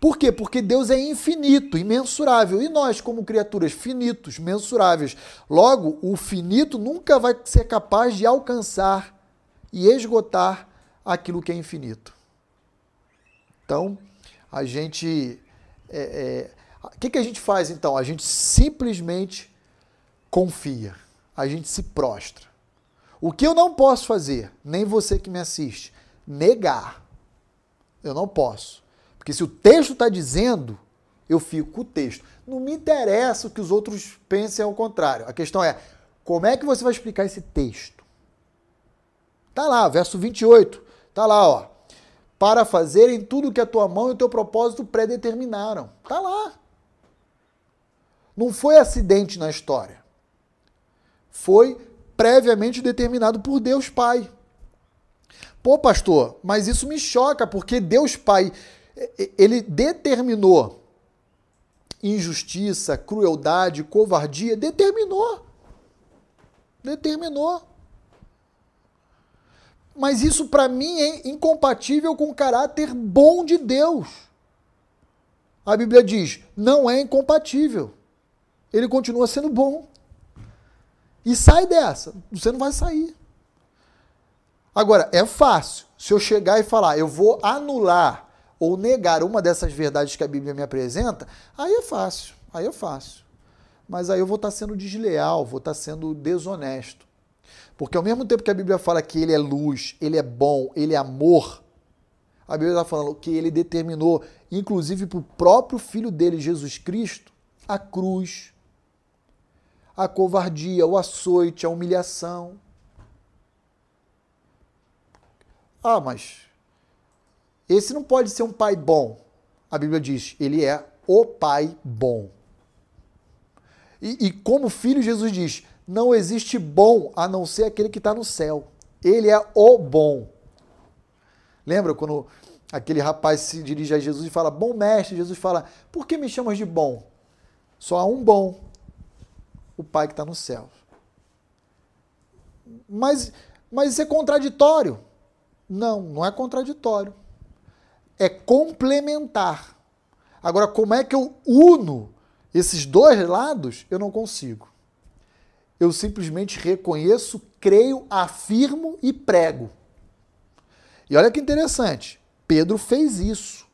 Por quê? Porque Deus é infinito, imensurável. E nós, como criaturas finitos, mensuráveis. Logo, o finito nunca vai ser capaz de alcançar e esgotar aquilo que é infinito. Então, a gente. É, é, o que, que a gente faz então? A gente simplesmente confia, a gente se prostra. O que eu não posso fazer, nem você que me assiste, negar. Eu não posso. Porque se o texto está dizendo, eu fico com o texto. Não me interessa o que os outros pensem ao contrário. A questão é, como é que você vai explicar esse texto? Tá lá, verso 28. Tá lá, ó. Para fazerem tudo que a tua mão e o teu propósito predeterminaram. Tá lá. Não foi acidente na história. Foi previamente determinado por Deus Pai. Pô, pastor, mas isso me choca, porque Deus Pai ele determinou injustiça, crueldade, covardia, determinou. Determinou. Mas isso para mim é incompatível com o caráter bom de Deus. A Bíblia diz: não é incompatível. Ele continua sendo bom. E sai dessa. Você não vai sair. Agora, é fácil. Se eu chegar e falar, eu vou anular ou negar uma dessas verdades que a Bíblia me apresenta, aí é fácil, aí é fácil. Mas aí eu vou estar sendo desleal, vou estar sendo desonesto. Porque ao mesmo tempo que a Bíblia fala que ele é luz, ele é bom, ele é amor, a Bíblia está falando que ele determinou, inclusive para o próprio filho dele, Jesus Cristo, a cruz, a covardia, o açoite, a humilhação. Ah, mas esse não pode ser um pai bom. A Bíblia diz, ele é o pai bom. E, e como filho, Jesus diz: não existe bom a não ser aquele que está no céu. Ele é o bom. Lembra quando aquele rapaz se dirige a Jesus e fala: Bom mestre? Jesus fala: Por que me chamas de bom? Só há um bom, o Pai que está no céu. Mas, mas isso é contraditório. Não, não é contraditório é complementar. Agora, como é que eu uno esses dois lados? Eu não consigo. Eu simplesmente reconheço, creio, afirmo e prego. E olha que interessante, Pedro fez isso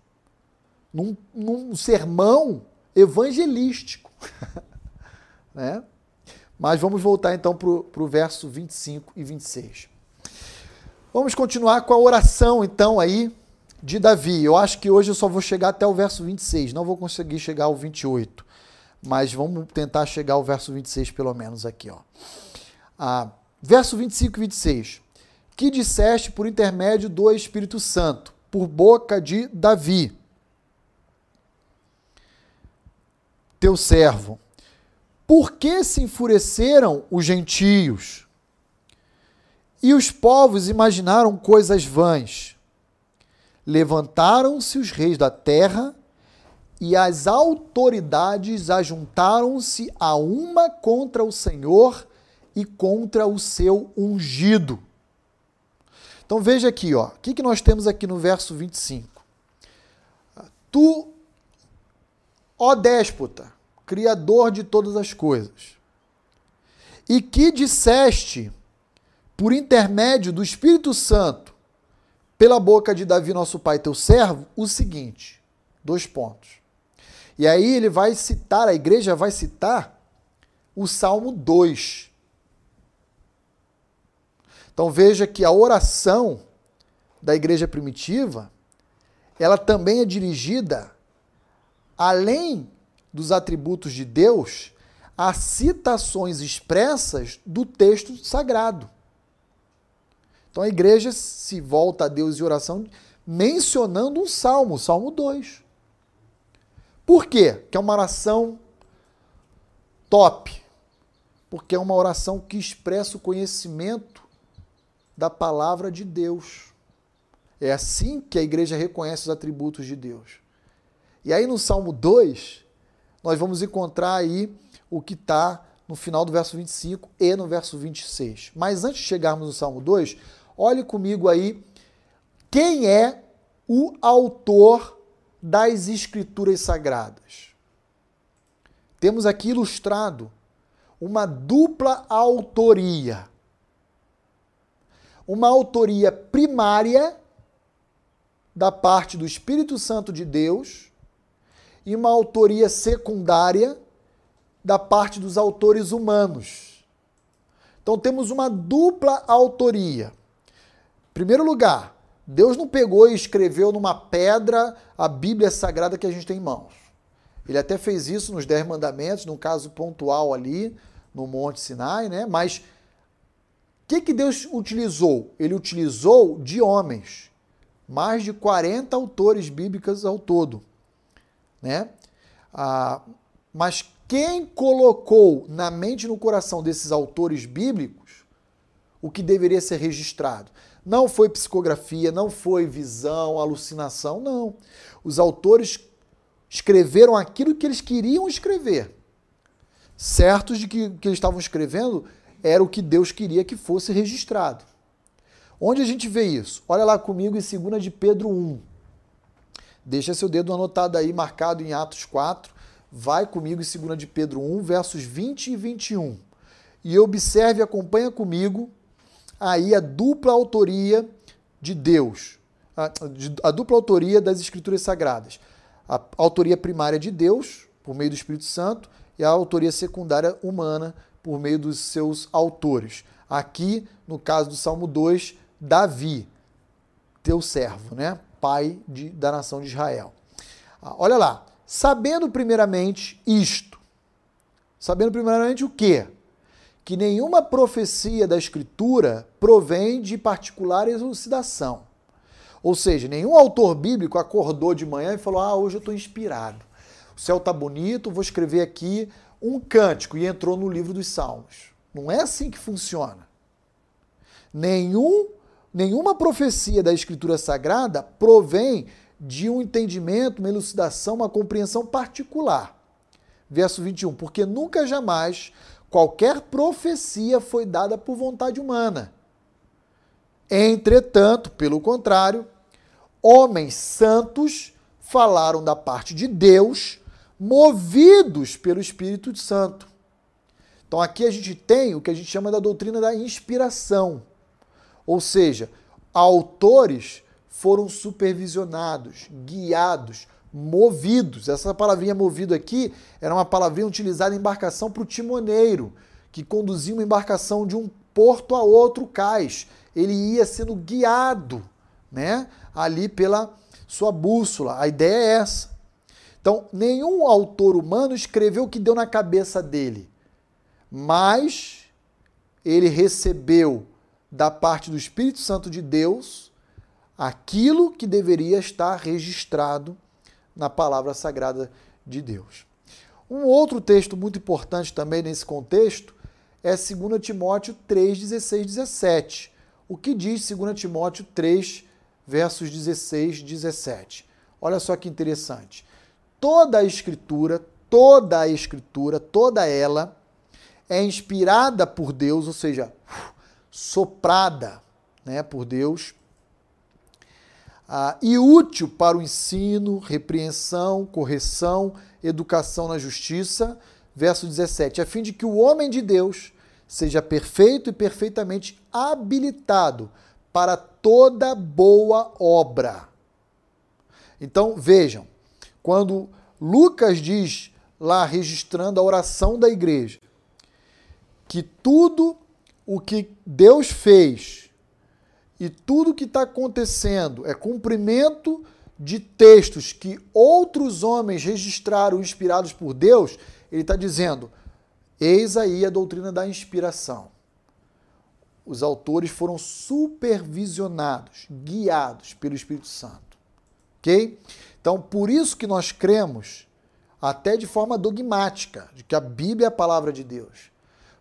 num, num sermão evangelístico. [laughs] né? Mas vamos voltar então para o verso 25 e 26. Vamos continuar com a oração, então, aí de Davi. Eu acho que hoje eu só vou chegar até o verso 26, não vou conseguir chegar ao 28. Mas vamos tentar chegar ao verso 26 pelo menos aqui, ó. Ah, verso 25 e 26. Que disseste por intermédio do Espírito Santo, por boca de Davi, teu servo. Por que se enfureceram os gentios? E os povos imaginaram coisas vãs Levantaram-se os reis da terra e as autoridades ajuntaram-se a uma contra o Senhor e contra o seu ungido. Então veja aqui, ó, o que, que nós temos aqui no verso 25? Tu, ó déspota, criador de todas as coisas, e que disseste por intermédio do Espírito Santo, pela boca de Davi, nosso pai, teu servo, o seguinte: dois pontos. E aí ele vai citar, a igreja vai citar o Salmo 2. Então veja que a oração da igreja primitiva, ela também é dirigida além dos atributos de Deus a citações expressas do texto sagrado. Então a igreja se volta a Deus em oração mencionando um salmo, Salmo 2. Por quê? Que é uma oração top. Porque é uma oração que expressa o conhecimento da palavra de Deus. É assim que a igreja reconhece os atributos de Deus. E aí no Salmo 2, nós vamos encontrar aí o que está no final do verso 25 e no verso 26. Mas antes de chegarmos no Salmo 2, olhe comigo aí quem é o autor das Escrituras Sagradas. Temos aqui ilustrado uma dupla autoria. Uma autoria primária da parte do Espírito Santo de Deus e uma autoria secundária da parte dos autores humanos. Então temos uma dupla autoria. Primeiro lugar, Deus não pegou e escreveu numa pedra a Bíblia Sagrada que a gente tem em mãos. Ele até fez isso nos Dez Mandamentos, num caso pontual ali, no Monte Sinai, né? Mas o que, que Deus utilizou? Ele utilizou de homens, mais de 40 autores bíblicos ao todo né? Ah, mas quem colocou na mente e no coração desses autores bíblicos o que deveria ser registrado? Não foi psicografia, não foi visão, alucinação, não. Os autores escreveram aquilo que eles queriam escrever. Certos de que o que eles estavam escrevendo era o que Deus queria que fosse registrado. Onde a gente vê isso? Olha lá comigo em 2 de Pedro 1. Deixa seu dedo anotado aí, marcado em Atos 4. Vai comigo em 2 de Pedro 1, versos 20 e 21. E observe e acompanha comigo aí a dupla autoria de Deus, a, a dupla autoria das Escrituras Sagradas. A autoria primária de Deus, por meio do Espírito Santo, e a autoria secundária humana, por meio dos seus autores. Aqui, no caso do Salmo 2, Davi, teu servo, né? pai de, da nação de Israel. Ah, olha lá, sabendo primeiramente isto, sabendo primeiramente o quê? Que nenhuma profecia da Escritura provém de particular elucidação. Ou seja, nenhum autor bíblico acordou de manhã e falou: Ah, hoje eu estou inspirado. O céu está bonito, vou escrever aqui um cântico e entrou no livro dos Salmos. Não é assim que funciona. Nenhum Nenhuma profecia da Escritura Sagrada provém de um entendimento, uma elucidação, uma compreensão particular. Verso 21. Porque nunca jamais qualquer profecia foi dada por vontade humana. Entretanto, pelo contrário, homens santos falaram da parte de Deus, movidos pelo Espírito Santo. Então aqui a gente tem o que a gente chama da doutrina da inspiração. Ou seja, autores foram supervisionados, guiados, movidos. Essa palavrinha movido aqui era uma palavrinha utilizada em embarcação para o timoneiro, que conduzia uma embarcação de um porto a outro cais. Ele ia sendo guiado, né, ali pela sua bússola. A ideia é essa. Então, nenhum autor humano escreveu o que deu na cabeça dele, mas ele recebeu da parte do Espírito Santo de Deus aquilo que deveria estar registrado na palavra sagrada de Deus. Um outro texto muito importante também nesse contexto é 2 Timóteo 3, 16, 17. O que diz 2 Timóteo 3, versos 16, 17? Olha só que interessante. Toda a Escritura, toda a Escritura, toda ela é inspirada por Deus, ou seja, soprada né, por Deus, ah, e útil para o ensino, repreensão, correção, educação na justiça. Verso 17: a fim de que o homem de Deus seja perfeito e perfeitamente habilitado para toda boa obra. Então, vejam, quando Lucas diz lá registrando a oração da igreja, que tudo o que Deus fez e tudo que está acontecendo é cumprimento de textos que outros homens registraram inspirados por Deus, ele está dizendo: eis aí a doutrina da inspiração. Os autores foram supervisionados, guiados pelo Espírito Santo. Ok? Então, por isso que nós cremos, até de forma dogmática, de que a Bíblia é a palavra de Deus.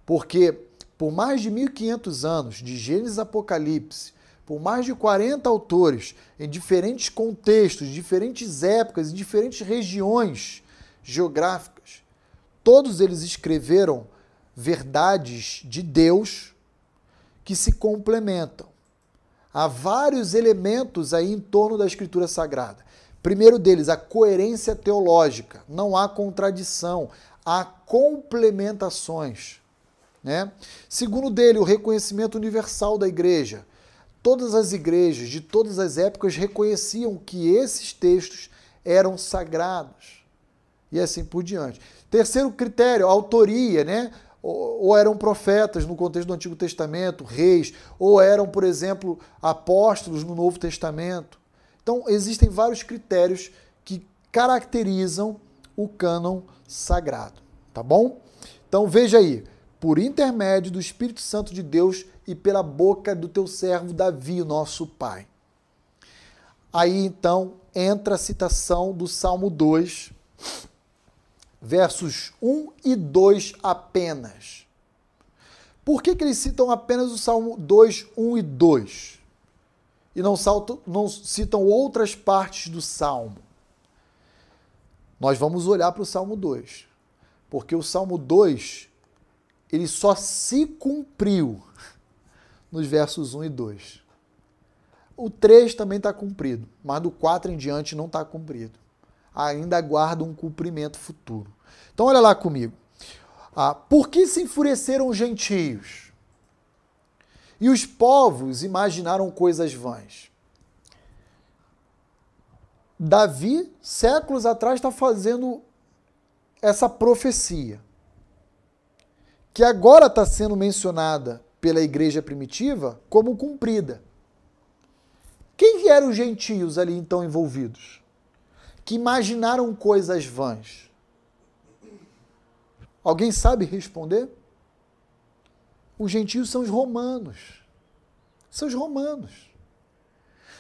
Porque por mais de 1500 anos, de Gênesis Apocalipse, por mais de 40 autores, em diferentes contextos, diferentes épocas, em diferentes regiões geográficas, todos eles escreveram verdades de Deus que se complementam. Há vários elementos aí em torno da Escritura Sagrada. Primeiro deles, a coerência teológica. Não há contradição, há complementações. Né? Segundo dele, o reconhecimento universal da igreja. Todas as igrejas de todas as épocas reconheciam que esses textos eram sagrados. E assim por diante. Terceiro critério, autoria, né? Ou, eram profetas no contexto do Antigo Testamento, reis, ou eram, por exemplo, apóstolos no Novo Testamento. Então, existem vários critérios que caracterizam o cânon sagrado, tá bom? Então, veja aí, por intermédio do Espírito Santo de Deus e pela boca do teu servo Davi, nosso pai. Aí então entra a citação do Salmo 2, versos 1 e 2 apenas. Por que, que eles citam apenas o Salmo 2, 1 e 2? E não, saltam, não citam outras partes do Salmo? Nós vamos olhar para o Salmo 2. Porque o Salmo 2 ele só se cumpriu nos versos 1 e 2. O 3 também está cumprido, mas do 4 em diante não está cumprido. Ainda aguarda um cumprimento futuro. Então, olha lá comigo. Ah, por que se enfureceram os gentios? E os povos imaginaram coisas vãs. Davi, séculos atrás, está fazendo essa profecia que agora está sendo mencionada pela igreja primitiva como cumprida. Quem eram os gentios ali então envolvidos? Que imaginaram coisas vãs? Alguém sabe responder? Os gentios são os romanos. São os romanos.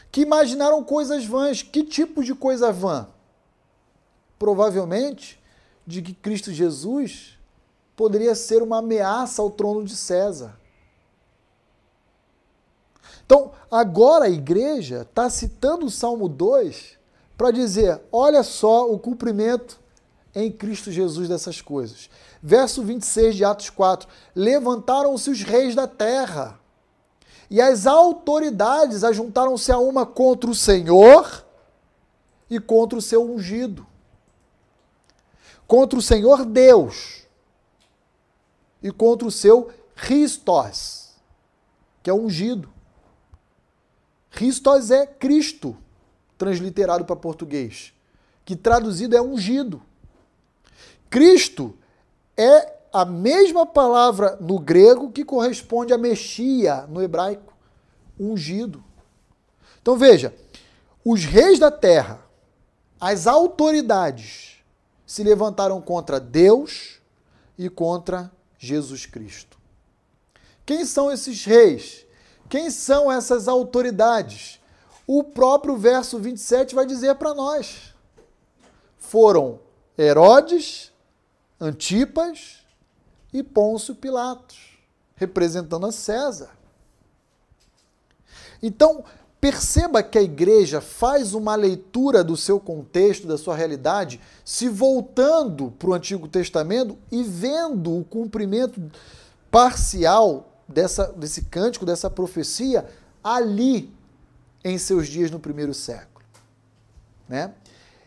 Que imaginaram coisas vãs. Que tipo de coisa vã? Provavelmente de que Cristo Jesus poderia ser uma ameaça ao trono de César. Então, agora a igreja está citando o Salmo 2 para dizer: olha só o cumprimento em Cristo Jesus dessas coisas. Verso 26 de Atos 4: Levantaram-se os reis da terra, e as autoridades ajuntaram-se a uma contra o Senhor e contra o seu ungido. Contra o Senhor Deus e contra o seu Christos, que é ungido. Christos é Cristo, transliterado para português, que traduzido é ungido. Cristo é a mesma palavra no grego que corresponde a Mexia no hebraico, ungido. Então veja, os reis da terra, as autoridades se levantaram contra Deus e contra Jesus Cristo. Quem são esses reis? Quem são essas autoridades? O próprio verso 27 vai dizer para nós. Foram Herodes, Antipas e Pôncio Pilatos, representando a César. Então, perceba que a igreja faz uma leitura do seu contexto, da sua realidade, se voltando para o Antigo Testamento e vendo o cumprimento parcial dessa, desse cântico, dessa profecia, ali em seus dias no primeiro século. Né?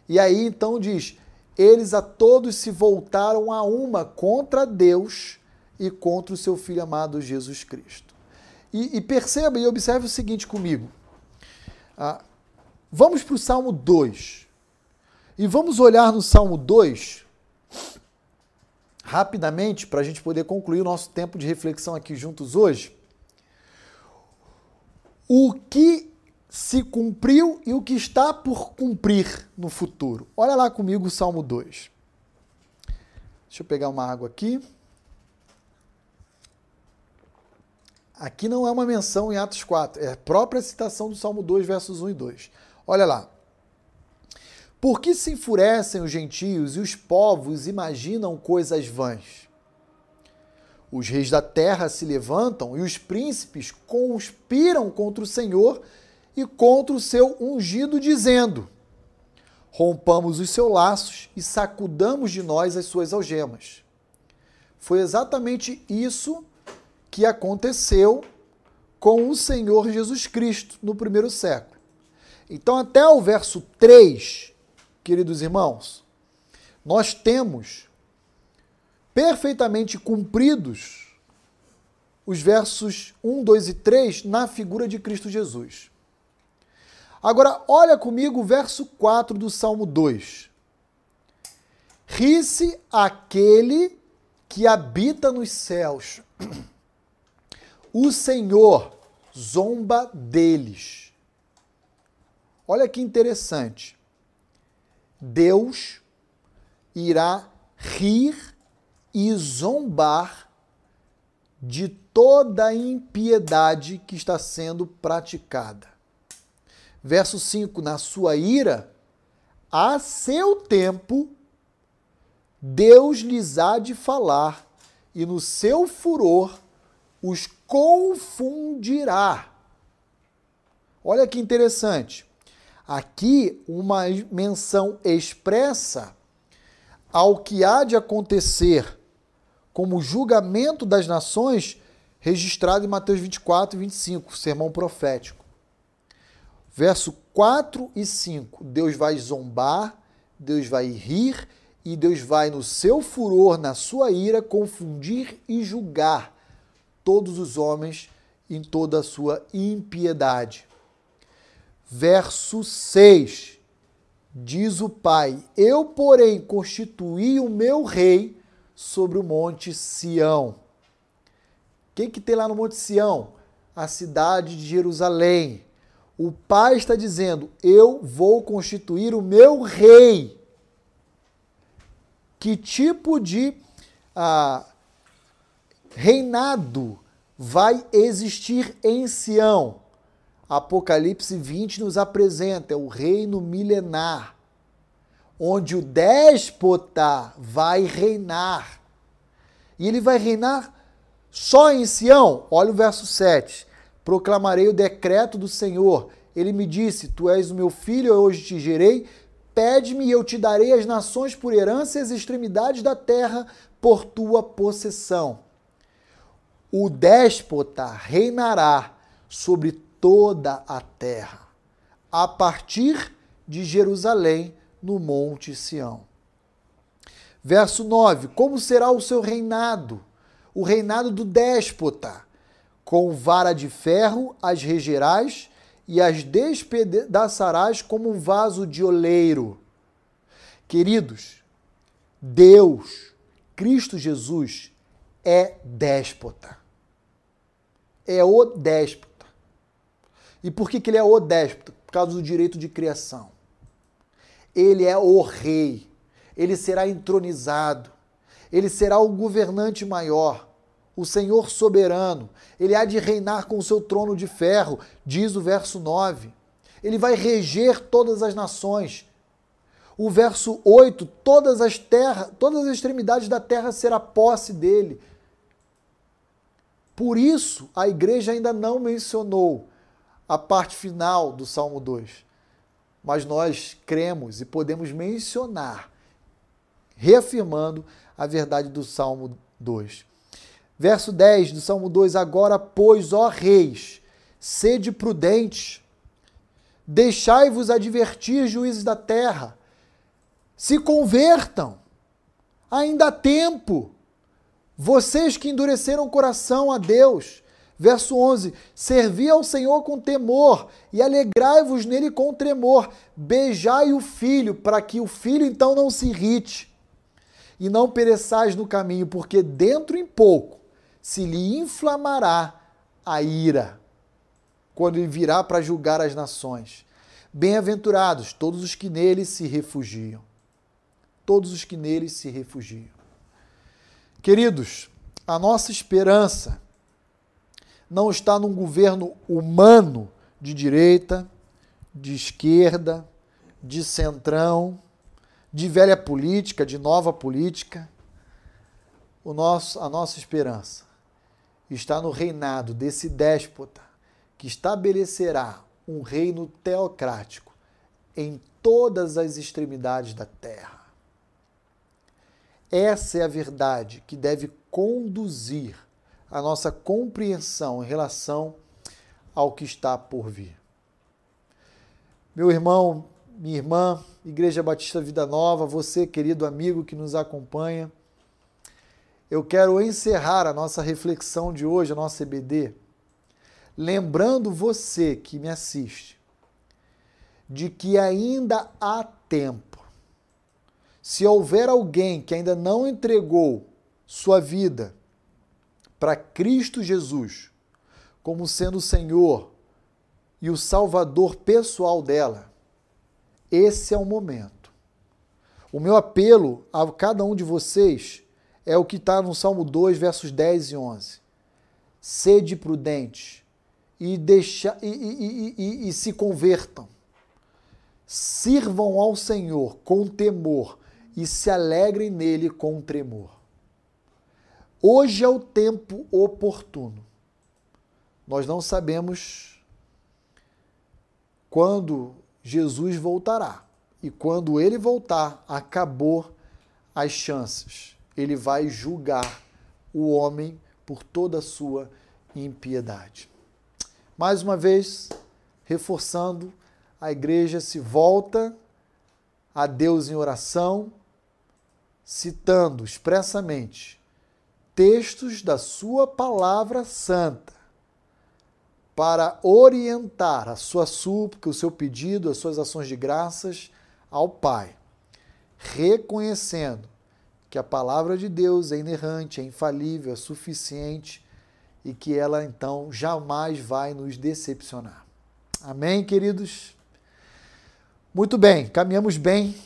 E aí então diz: eles a todos se voltaram a uma contra Deus e contra o seu Filho amado Jesus Cristo. E, e perceba e observe o seguinte comigo. Ah, vamos para o Salmo 2. E vamos olhar no Salmo 2 rapidamente para a gente poder concluir o nosso tempo de reflexão aqui juntos hoje. O que se cumpriu e o que está por cumprir no futuro. Olha lá comigo o Salmo 2. Deixa eu pegar uma água aqui. Aqui não é uma menção em Atos 4, é a própria citação do Salmo 2, versos 1 e 2. Olha lá. Por que se enfurecem os gentios e os povos imaginam coisas vãs? Os reis da terra se levantam e os príncipes conspiram contra o Senhor e contra o seu ungido, dizendo: Rompamos os seus laços e sacudamos de nós as suas algemas. Foi exatamente isso que aconteceu com o Senhor Jesus Cristo no primeiro século. Então, até o verso 3, queridos irmãos, nós temos perfeitamente cumpridos os versos 1, 2 e 3 na figura de Cristo Jesus. Agora, olha comigo o verso 4 do Salmo 2. Ri-se aquele que habita nos céus. O Senhor zomba deles. Olha que interessante. Deus irá rir e zombar de toda a impiedade que está sendo praticada. Verso 5: Na sua ira, a seu tempo, Deus lhes há de falar, e no seu furor os confundirá. Olha que interessante. Aqui, uma menção expressa ao que há de acontecer como julgamento das nações, registrado em Mateus 24 e 25, sermão profético. Verso 4 e 5: Deus vai zombar, Deus vai rir e Deus vai, no seu furor, na sua ira, confundir e julgar todos os homens em toda a sua impiedade. Verso 6: Diz o Pai: Eu, porém, constituí o meu rei sobre o monte Sião. O que, que tem lá no monte Sião? A cidade de Jerusalém. O Pai está dizendo: Eu vou constituir o meu rei. Que tipo de ah, reinado vai existir em Sião. Apocalipse 20 nos apresenta é o reino milenar, onde o déspota vai reinar. E ele vai reinar só em Sião. Olha o verso 7. Proclamarei o decreto do Senhor. Ele me disse: Tu és o meu filho, eu hoje te gerei. Pede-me e eu te darei as nações por herança e as extremidades da terra por tua possessão o déspota reinará sobre toda a terra, a partir de Jerusalém, no Monte Sião. Verso 9: Como será o seu reinado? O reinado do déspota. Com vara de ferro as regerás e as despedaçarás como um vaso de oleiro. Queridos, Deus, Cristo Jesus, é déspota. É o déspota. E por que, que ele é o déspota? Por causa do direito de criação. Ele é o rei. Ele será entronizado. Ele será o governante maior, o Senhor soberano. Ele há de reinar com o seu trono de ferro, diz o verso 9. Ele vai reger todas as nações. O verso 8, todas as terras, todas as extremidades da terra será posse dele. Por isso, a igreja ainda não mencionou a parte final do Salmo 2. Mas nós cremos e podemos mencionar, reafirmando a verdade do Salmo 2. Verso 10 do Salmo 2: Agora, pois, ó reis, sede prudentes, deixai-vos advertir, juízes da terra, se convertam, ainda há tempo Vocês que endureceram o coração a Deus. Verso 11: Servi ao Senhor com temor e alegrai-vos nele com tremor. Beijai o filho, para que o filho então não se irrite e não pereçais no caminho, porque dentro em pouco se lhe inflamará a ira, quando ele virá para julgar as nações. Bem-aventurados todos os que nele se refugiam. Todos os que nele se refugiam. Queridos, a nossa esperança não está num governo humano de direita, de esquerda, de centrão, de velha política, de nova política. O nosso, a nossa esperança está no reinado desse déspota que estabelecerá um reino teocrático em todas as extremidades da terra. Essa é a verdade que deve conduzir a nossa compreensão em relação ao que está por vir. Meu irmão, minha irmã, Igreja Batista Vida Nova, você, querido amigo que nos acompanha, eu quero encerrar a nossa reflexão de hoje, a nossa EBD, lembrando você que me assiste, de que ainda há tempo. Se houver alguém que ainda não entregou sua vida para Cristo Jesus como sendo o Senhor e o Salvador pessoal dela, esse é o momento. O meu apelo a cada um de vocês é o que está no Salmo 2, versos 10 e 11. Sede prudentes e, deixa, e, e, e, e se convertam. Sirvam ao Senhor com temor e se alegrem nele com tremor. Hoje é o tempo oportuno. Nós não sabemos quando Jesus voltará. E quando ele voltar, acabou as chances. Ele vai julgar o homem por toda a sua impiedade. Mais uma vez, reforçando, a igreja se volta a Deus em oração, citando expressamente textos da sua palavra santa para orientar a sua súplica, o seu pedido, as suas ações de graças ao Pai, reconhecendo que a palavra de Deus é inerrante, é infalível, é suficiente e que ela então jamais vai nos decepcionar. Amém, queridos? Muito bem, caminhamos bem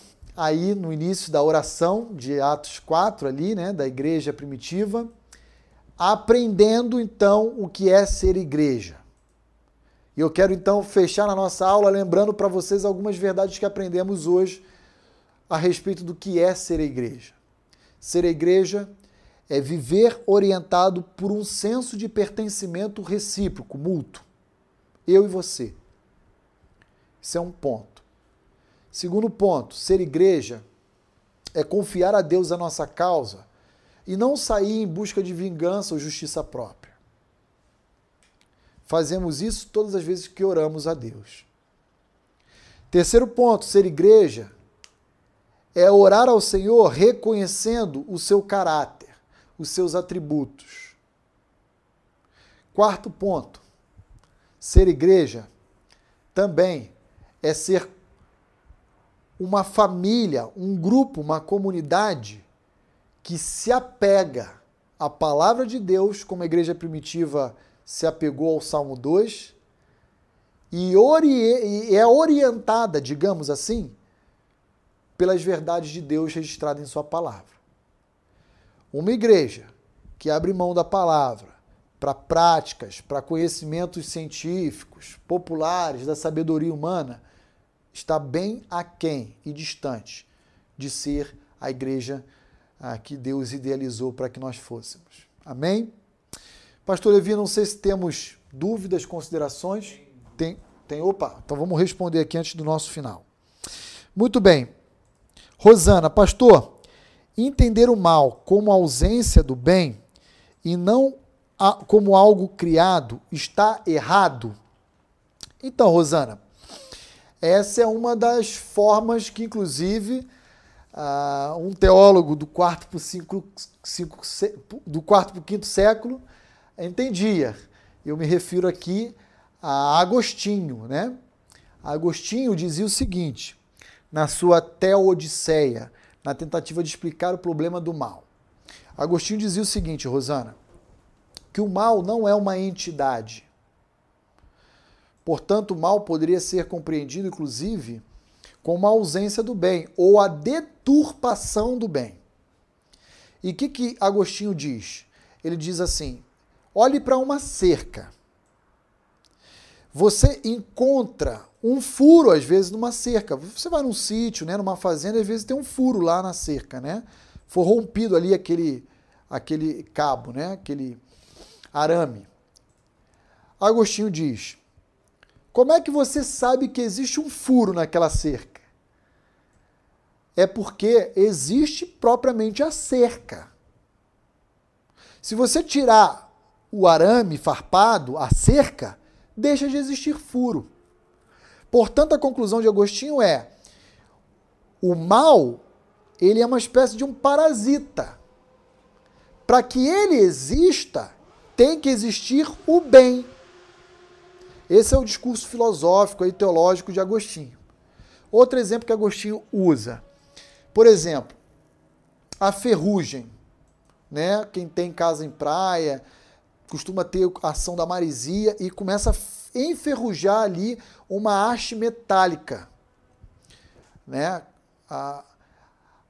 aí no início da oração de Atos 4 ali, né, da igreja primitiva, aprendendo então o que é ser igreja. E eu quero então fechar a nossa aula lembrando para vocês algumas verdades que aprendemos hoje a respeito do que é ser igreja. Ser igreja é viver orientado por um senso de pertencimento recíproco, mútuo. Eu e você. Isso é um ponto. Segundo ponto, ser igreja é confiar a Deus a nossa causa e não sair em busca de vingança ou justiça própria. Fazemos isso todas as vezes que oramos a Deus. Terceiro ponto, ser igreja é orar ao Senhor reconhecendo o seu caráter, os seus atributos. Quarto ponto, ser igreja também é ser uma família, um grupo, uma comunidade que se apega à palavra de Deus, como a igreja primitiva se apegou ao Salmo 2 e, e é orientada, digamos assim, pelas verdades de Deus registradas em Sua palavra. Uma igreja que abre mão da palavra para práticas, para conhecimentos científicos, populares, da sabedoria humana, está bem aquém e distante de ser a igreja ah, que Deus idealizou para que nós fôssemos. Amém? Pastor Levi, não sei se temos dúvidas, considerações. Tem, tem. Opa, então vamos responder aqui antes do nosso final. Muito bem. Rosana, pastor, entender o mal como ausência do bem e não como algo criado está errado? Então, Rosana, essa é uma das formas que, inclusive, uh, um teólogo do quarto para cinco, cinco, do quarto para o quinto século entendia. Eu me refiro aqui a Agostinho, né? Agostinho dizia o seguinte, na sua Teodicéia, na tentativa de explicar o problema do mal. Agostinho dizia o seguinte, Rosana, que o mal não é uma entidade. Portanto, o mal poderia ser compreendido, inclusive, como a ausência do bem ou a deturpação do bem. E o que, que Agostinho diz? Ele diz assim: olhe para uma cerca. Você encontra um furo, às vezes, numa cerca. Você vai num sítio, né, numa fazenda, às vezes tem um furo lá na cerca, né? Foi rompido ali aquele, aquele cabo, né? Aquele arame. Agostinho diz: Como é que você sabe que existe um furo naquela cerca? É porque existe propriamente a cerca. Se você tirar o arame farpado, a cerca, deixa de existir furo. Portanto, a conclusão de Agostinho é: o mal, ele é uma espécie de um parasita. Para que ele exista, tem que existir o bem. Esse é o discurso filosófico e teológico de Agostinho. Outro exemplo que Agostinho usa. Por exemplo, a ferrugem. Né? Quem tem casa em praia costuma ter a ação da marisia e começa a enferrujar ali uma haste metálica. Né? A...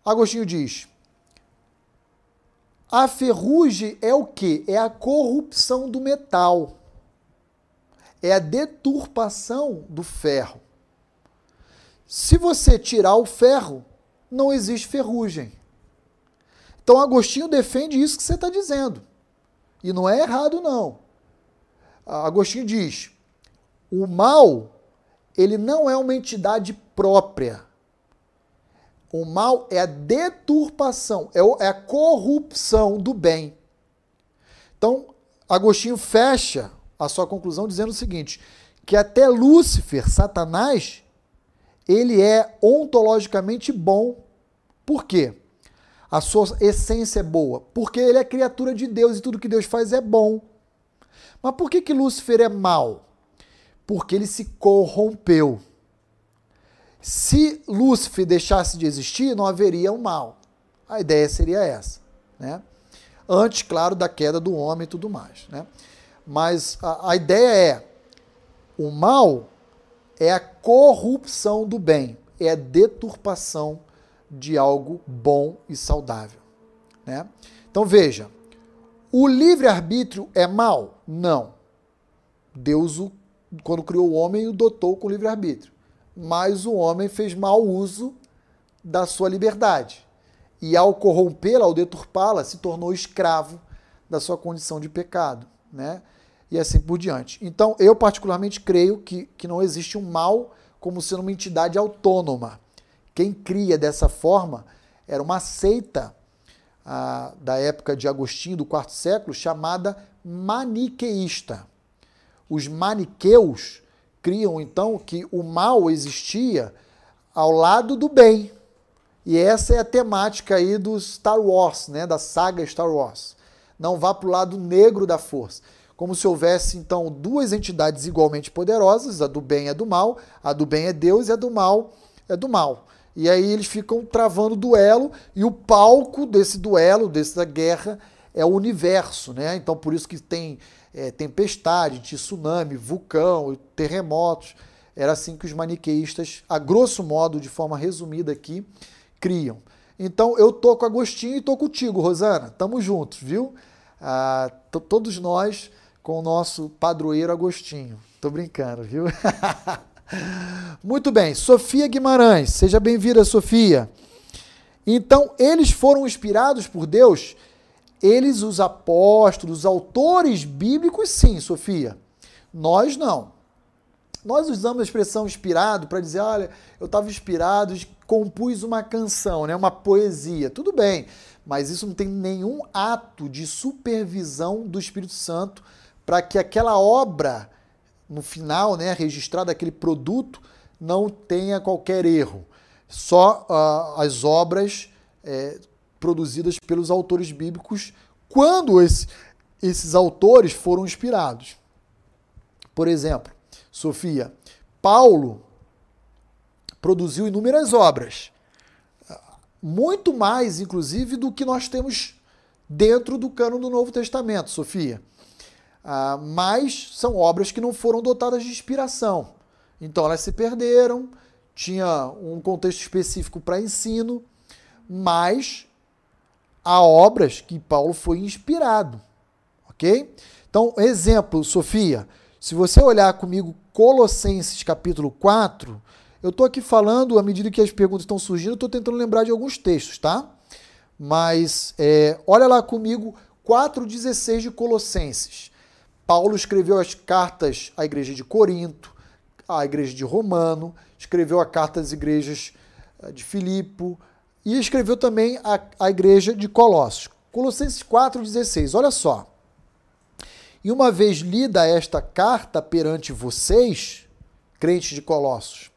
Agostinho diz: a ferrugem é o que? É a corrupção do metal. É a deturpação do ferro. Se você tirar o ferro, não existe ferrugem. Então Agostinho defende isso que você está dizendo. E não é errado, não. Agostinho diz: o mal, ele não é uma entidade própria. O mal é a deturpação, é, é a corrupção do bem. Então, Agostinho fecha a sua conclusão dizendo o seguinte: que até Lúcifer, Satanás, ele é ontologicamente bom. Por quê? A sua essência é boa. Porque ele é criatura de Deus e tudo que Deus faz é bom. Mas por que, que Lúcifer é mal? porque ele se corrompeu. Se Lúcifer deixasse de existir, não haveria o um mal. A ideia seria essa, né? Antes, claro, da queda do homem e tudo mais, né? Mas a, a ideia é o mal é a corrupção do bem, é a deturpação de algo bom e saudável, né? Então veja, o livre-arbítrio é mal? Não. Deus o quando criou o homem, o dotou com livre-arbítrio. Mas o homem fez mau uso da sua liberdade. E ao corrompê-la, ao deturpá-la, se tornou escravo da sua condição de pecado. Né? E assim por diante. Então, eu particularmente creio que, que não existe um mal como sendo uma entidade autônoma. Quem cria dessa forma era uma seita ah, da época de Agostinho, do quarto século, chamada maniqueísta. Os maniqueus criam então que o mal existia ao lado do bem. E essa é a temática aí do Star Wars, né, da saga Star Wars. Não vá para o lado negro da força. Como se houvesse então duas entidades igualmente poderosas, a do bem é do mal, a do bem é Deus e a do mal é do mal. E aí eles ficam travando duelo e o palco desse duelo, dessa guerra, é o universo, né? Então por isso que tem é, tempestade, tsunami, vulcão, terremotos. Era assim que os maniqueístas, a grosso modo, de forma resumida aqui, criam. Então eu tô com Agostinho e tô contigo, Rosana. Tamo juntos, viu? Ah, todos nós com o nosso padroeiro Agostinho. Tô brincando, viu? [laughs] Muito bem, Sofia Guimarães, seja bem-vinda, Sofia. Então, eles foram inspirados por Deus eles, os apóstolos, os autores bíblicos, sim, Sofia. Nós não. Nós usamos a expressão inspirado para dizer, olha, eu estava inspirado e compus uma canção, né, uma poesia. Tudo bem, mas isso não tem nenhum ato de supervisão do Espírito Santo para que aquela obra, no final, né, registrada, aquele produto, não tenha qualquer erro. só uh, as obras é, produzidas pelos autores bíblicos quando esse, esses autores foram inspirados. Por exemplo, Sofia, Paulo produziu inúmeras obras, muito mais, inclusive, do que nós temos dentro do cano do Novo Testamento, Sofia. Ah, mas são obras que não foram dotadas de inspiração. Então elas se perderam, tinha um contexto específico para ensino, mas há obras que Paulo foi inspirado, ok? Então, exemplo, Sofia, se você olhar comigo Colossenses capítulo 4, eu estou aqui falando, à medida que as perguntas estão surgindo, estou tentando lembrar de alguns textos, tá? Mas é, olha lá comigo 4,16 de Colossenses. Paulo escreveu as cartas à igreja de Corinto, à igreja de Romano, escreveu a carta às igrejas eh, de Filipe e escreveu também a, a igreja de Colossos. Colossenses 4,16, olha só. E uma vez lida esta carta perante vocês, crentes de Colossos,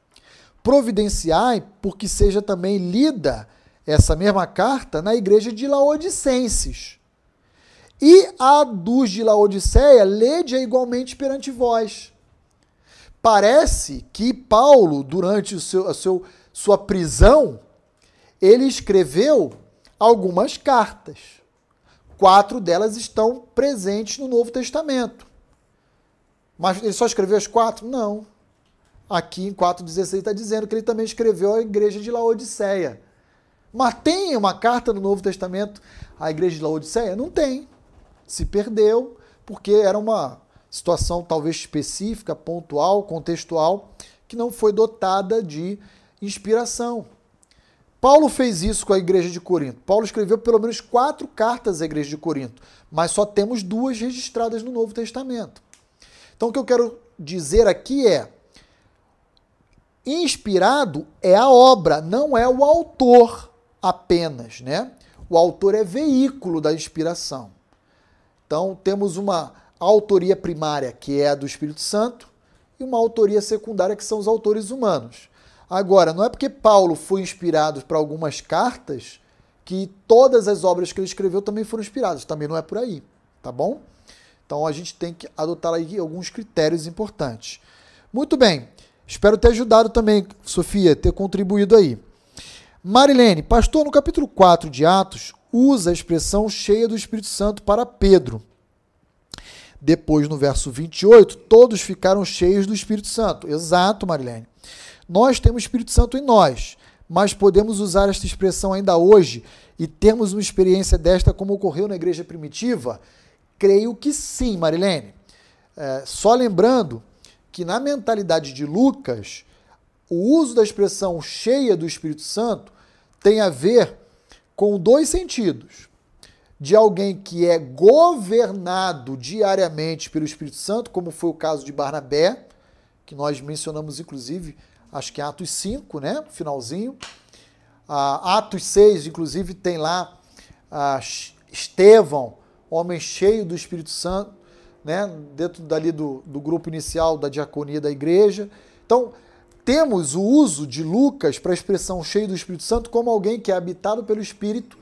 providenciai porque seja também lida essa mesma carta na igreja de Laodicenses. E a dos de Laodiceia, lede-a igualmente perante vós Parece que Paulo, durante o seu, a seu, sua prisão, ele escreveu algumas cartas. Quatro delas estão presentes no Novo Testamento. Mas ele só escreveu as quatro? Não. Aqui em 4,16 está dizendo que ele também escreveu a igreja de Laodiceia. Mas tem uma carta no Novo Testamento à igreja de Laodiceia? Não tem. Se perdeu, porque era uma situação talvez específica, pontual, contextual, que não foi dotada de inspiração. Paulo fez isso com a igreja de Corinto. Paulo escreveu pelo menos quatro cartas à igreja de Corinto, mas só temos duas registradas no Novo Testamento. Então, o que eu quero dizer aqui é: inspirado é a obra, não é o autor apenas, né? O autor é veículo da inspiração. Então, temos uma autoria primária, que é a do Espírito Santo, e uma autoria secundária, que são os autores humanos. Agora, não é porque Paulo foi inspirado para algumas cartas que todas as obras que ele escreveu também foram inspiradas. Também não é por aí, tá bom? Então a gente tem que adotar aí alguns critérios importantes. Muito bem. Espero ter ajudado também, Sofia, ter contribuído aí. Marilene, pastor, no capítulo 4 de Atos, usa a expressão cheia do Espírito Santo para Pedro. Depois, no verso 28, todos ficaram cheios do Espírito Santo. Exato, Marilene. Nós temos Espírito Santo em nós, mas podemos usar esta expressão ainda hoje e termos uma experiência desta como ocorreu na igreja primitiva? Creio que sim, Marilene. É, só lembrando que na mentalidade de Lucas, o uso da expressão cheia do Espírito Santo tem a ver com dois sentidos de alguém que é governado diariamente pelo Espírito Santo, como foi o caso de Barnabé, que nós mencionamos inclusive, acho que em Atos 5, né, finalzinho. Ah, Atos 6, inclusive, tem lá ah, Estevão, homem cheio do Espírito Santo, né, dentro dali do, do grupo inicial da diaconia da igreja. Então, temos o uso de Lucas para a expressão cheio do Espírito Santo como alguém que é habitado pelo Espírito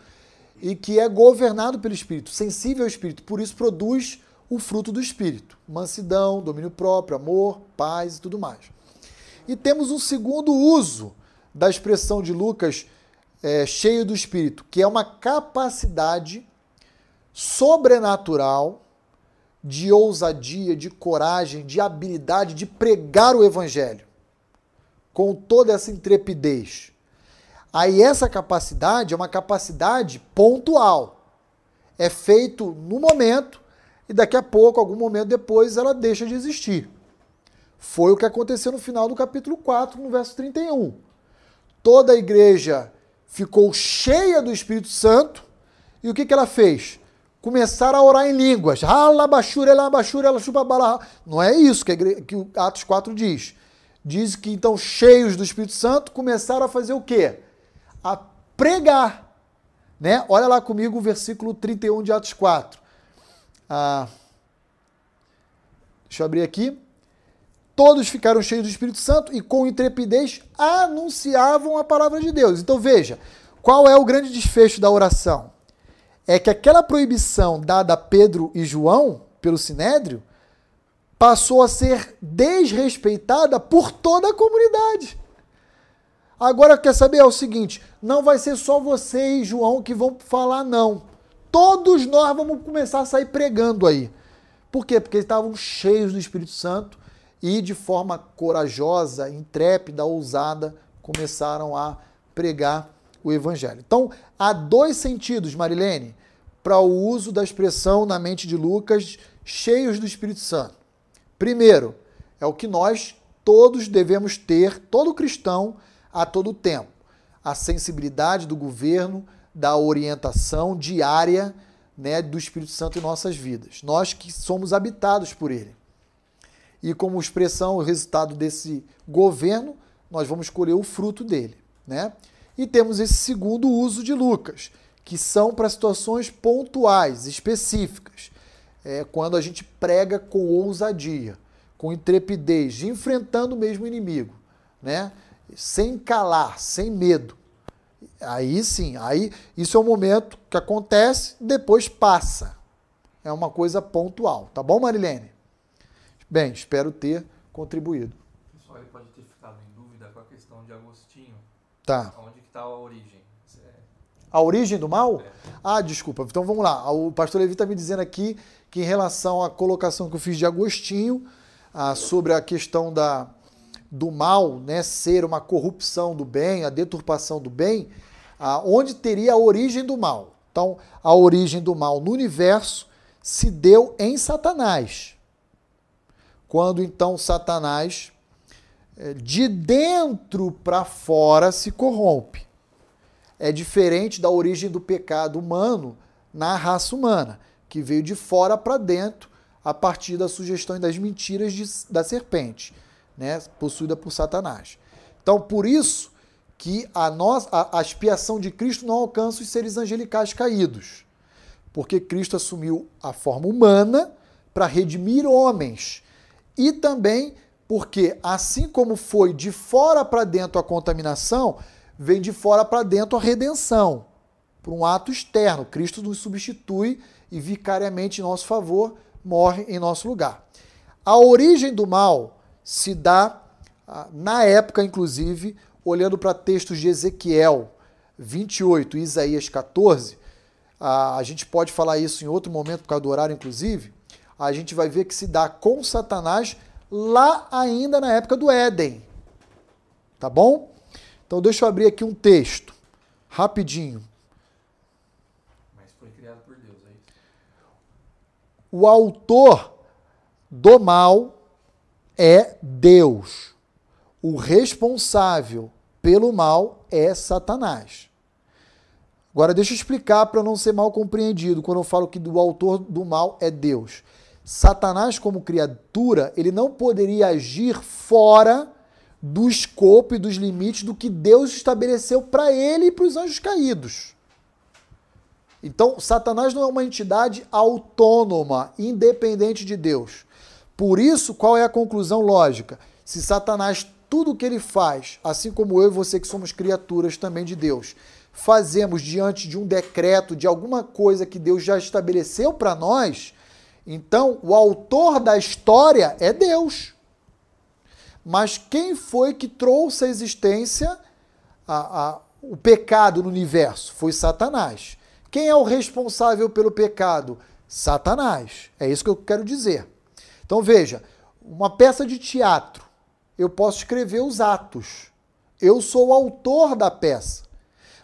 e que é governado pelo Espírito, sensível ao Espírito, por isso produz o fruto do Espírito: mansidão, domínio próprio, amor, paz e tudo mais. E temos um segundo uso da expressão de Lucas, é, cheio do Espírito, que é uma capacidade sobrenatural de ousadia, de coragem, de habilidade de pregar o Evangelho com toda essa intrepidez Aí essa capacidade é uma capacidade pontual. É feito no momento e daqui a pouco, algum momento depois, ela deixa de existir. Foi o que aconteceu no final do capítulo 4, no verso 31. Toda a igreja ficou cheia do Espírito Santo e o que, que ela fez? Começaram a orar em línguas. Não é isso que, Atos 4 diz. Diz que então, cheios do Espírito Santo, começaram a fazer o quê? a pregar. Né? Olha lá comigo o versículo 31 de Atos 4. Ah, deixa eu abrir aqui. todos ficaram cheios do Espírito Santo e com intrepidez anunciavam a palavra de Deus. Então veja, qual é o grande desfecho da oração? É que aquela proibição dada a Pedro e João pelo Sinédrio passou a ser desrespeitada por toda a comunidade. Agora quer saber é o seguinte, não vai ser só você e João que vão falar não. Todos nós vamos começar a sair pregando aí. Por quê? Porque eles estavam cheios do Espírito Santo e de forma corajosa, intrépida, ousada, começaram a pregar o evangelho. Então, há dois sentidos, Marilene, para o uso da expressão na mente de Lucas, cheios do Espírito Santo. Primeiro, é o que nós todos devemos ter, todo cristão, a todo tempo. A sensibilidade do governo, da orientação diária né, do Espírito Santo em nossas vidas. Nós que somos habitados por ele. E como expressão, o resultado desse governo, nós vamos colher o fruto dele. Né? E temos esse segundo uso de Lucas, que são para situações pontuais, específicas. É quando a gente prega com ousadia, com intrepidez, enfrentando o mesmo inimigo, né? sem calar, sem medo. Aí sim, aí isso é um momento que acontece, depois passa. É uma coisa pontual, tá bom, Marilene? Bem, espero ter contribuído. O pessoal ele pode ter ficado em dúvida com a questão de Agostinho. Tá. Onde está a origem? A origem do mal? Ah, desculpa. Então vamos lá. O pastor Levi está me dizendo aqui que em relação à colocação que eu fiz de Agostinho, ah, sobre a questão da, do mal né, ser uma corrupção do bem, a deturpação do bem, ah, onde teria a origem do mal. Então, a origem do mal no universo se deu em Satanás. Quando então Satanás, eh, de dentro para fora, se corrompe. É diferente da origem do pecado humano na raça humana, que veio de fora para dentro a partir da sugestão e das mentiras de, da serpente né, possuída por Satanás. Então, por isso que a, nossa, a, a expiação de Cristo não alcança os seres angelicais caídos, porque Cristo assumiu a forma humana para redimir homens e também porque, assim como foi de fora para dentro a contaminação, vem de fora para dentro a redenção, por um ato externo. Cristo nos substitui e vicariamente em nosso favor morre em nosso lugar. A origem do mal se dá, ah, na época, inclusive, olhando para textos de Ezequiel 28 e Isaías 14, a gente pode falar isso em outro momento, por causa do horário, inclusive, a gente vai ver que se dá com Satanás lá ainda na época do Éden. Tá bom? Então deixa eu abrir aqui um texto, rapidinho. Mas foi criado por Deus, é isso? O autor do mal é Deus. O responsável pelo mal é Satanás. Agora, deixa eu explicar para não ser mal compreendido quando eu falo que o autor do mal é Deus. Satanás, como criatura, ele não poderia agir fora do escopo e dos limites do que Deus estabeleceu para ele e para os anjos caídos. Então, Satanás não é uma entidade autônoma, independente de Deus. Por isso, qual é a conclusão lógica? Se Satanás, tudo o que ele faz, assim como eu e você que somos criaturas também de Deus, fazemos diante de um decreto, de alguma coisa que Deus já estabeleceu para nós, então o autor da história é Deus. Mas quem foi que trouxe à existência a, a, o pecado no universo? Foi Satanás. Quem é o responsável pelo pecado? Satanás. É isso que eu quero dizer. Então veja, uma peça de teatro, eu posso escrever os atos. Eu sou o autor da peça.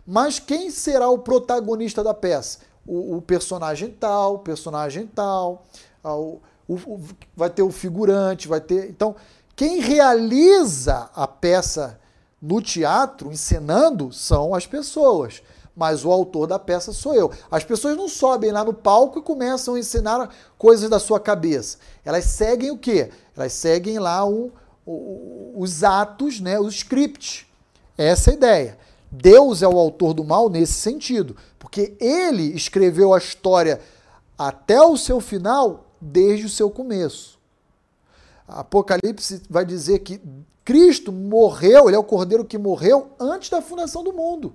Mas quem será o protagonista da peça? O, o personagem tal, o personagem tal, o, o, vai ter o figurante, vai ter. Então, quem realiza a peça no teatro, encenando, são as pessoas mas o autor da peça sou eu. As pessoas não sobem lá no palco e começam a ensinar coisas da sua cabeça. Elas seguem o quê? Elas seguem lá o, o, os atos, né, os scripts. Essa é a ideia. Deus é o autor do mal nesse sentido, porque ele escreveu a história até o seu final desde o seu começo. Apocalipse vai dizer que Cristo morreu, ele é o cordeiro que morreu antes da fundação do mundo.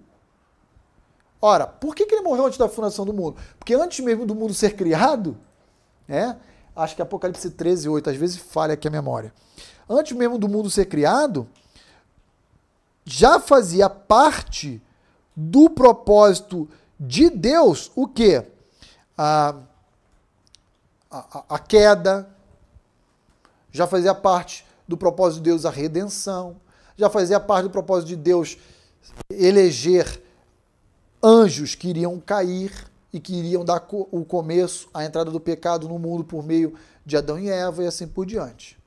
Ora, por que, que ele morreu antes da fundação do mundo? Porque antes mesmo do mundo ser criado, né? Acho que Apocalipse 13, 8, às vezes falha aqui a memória. Antes mesmo do mundo ser criado, já fazia parte do propósito de Deus o quê? A, a, a queda, já fazia parte do propósito de Deus a redenção, já fazia parte do propósito de Deus eleger anjos que iriam cair e que iriam dar o começo à entrada do pecado no mundo por meio de Adão e Eva e assim por diante.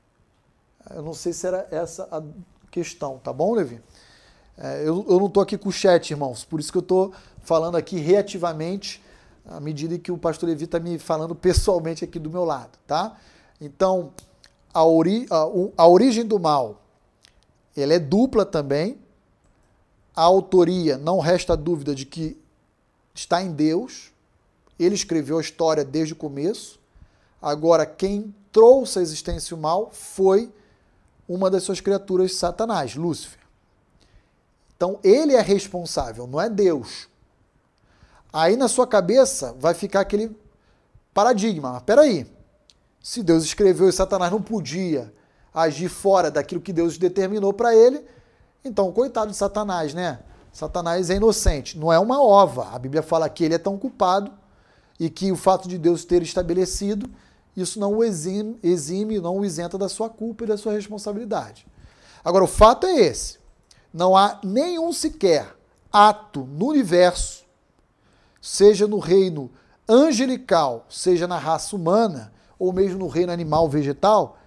Eu não sei se era essa a questão, tá bom, Levi? É, eu, eu não estou aqui com o chat, irmãos, por isso que eu estou falando aqui reativamente, à medida que o pastor Levi está me falando pessoalmente aqui do meu lado, tá? Então, a, ori a, a origem do mal, ela é dupla também, a autoria, não resta dúvida de que está em Deus, ele escreveu a história desde o começo. Agora, quem trouxe a existência o mal foi uma das suas criaturas, Satanás, Lúcifer. Então, ele é responsável, não é Deus. Aí na sua cabeça vai ficar aquele paradigma. Peraí, se Deus escreveu e Satanás não podia agir fora daquilo que Deus determinou para ele, então, coitado de Satanás, né? Satanás é inocente, não é uma ova. A Bíblia fala que ele é tão culpado e que o fato de Deus ter estabelecido, isso não o exime, exime, não o isenta da sua culpa e da sua responsabilidade. Agora, o fato é esse: não há nenhum sequer ato no universo, seja no reino angelical, seja na raça humana, ou mesmo no reino animal vegetal,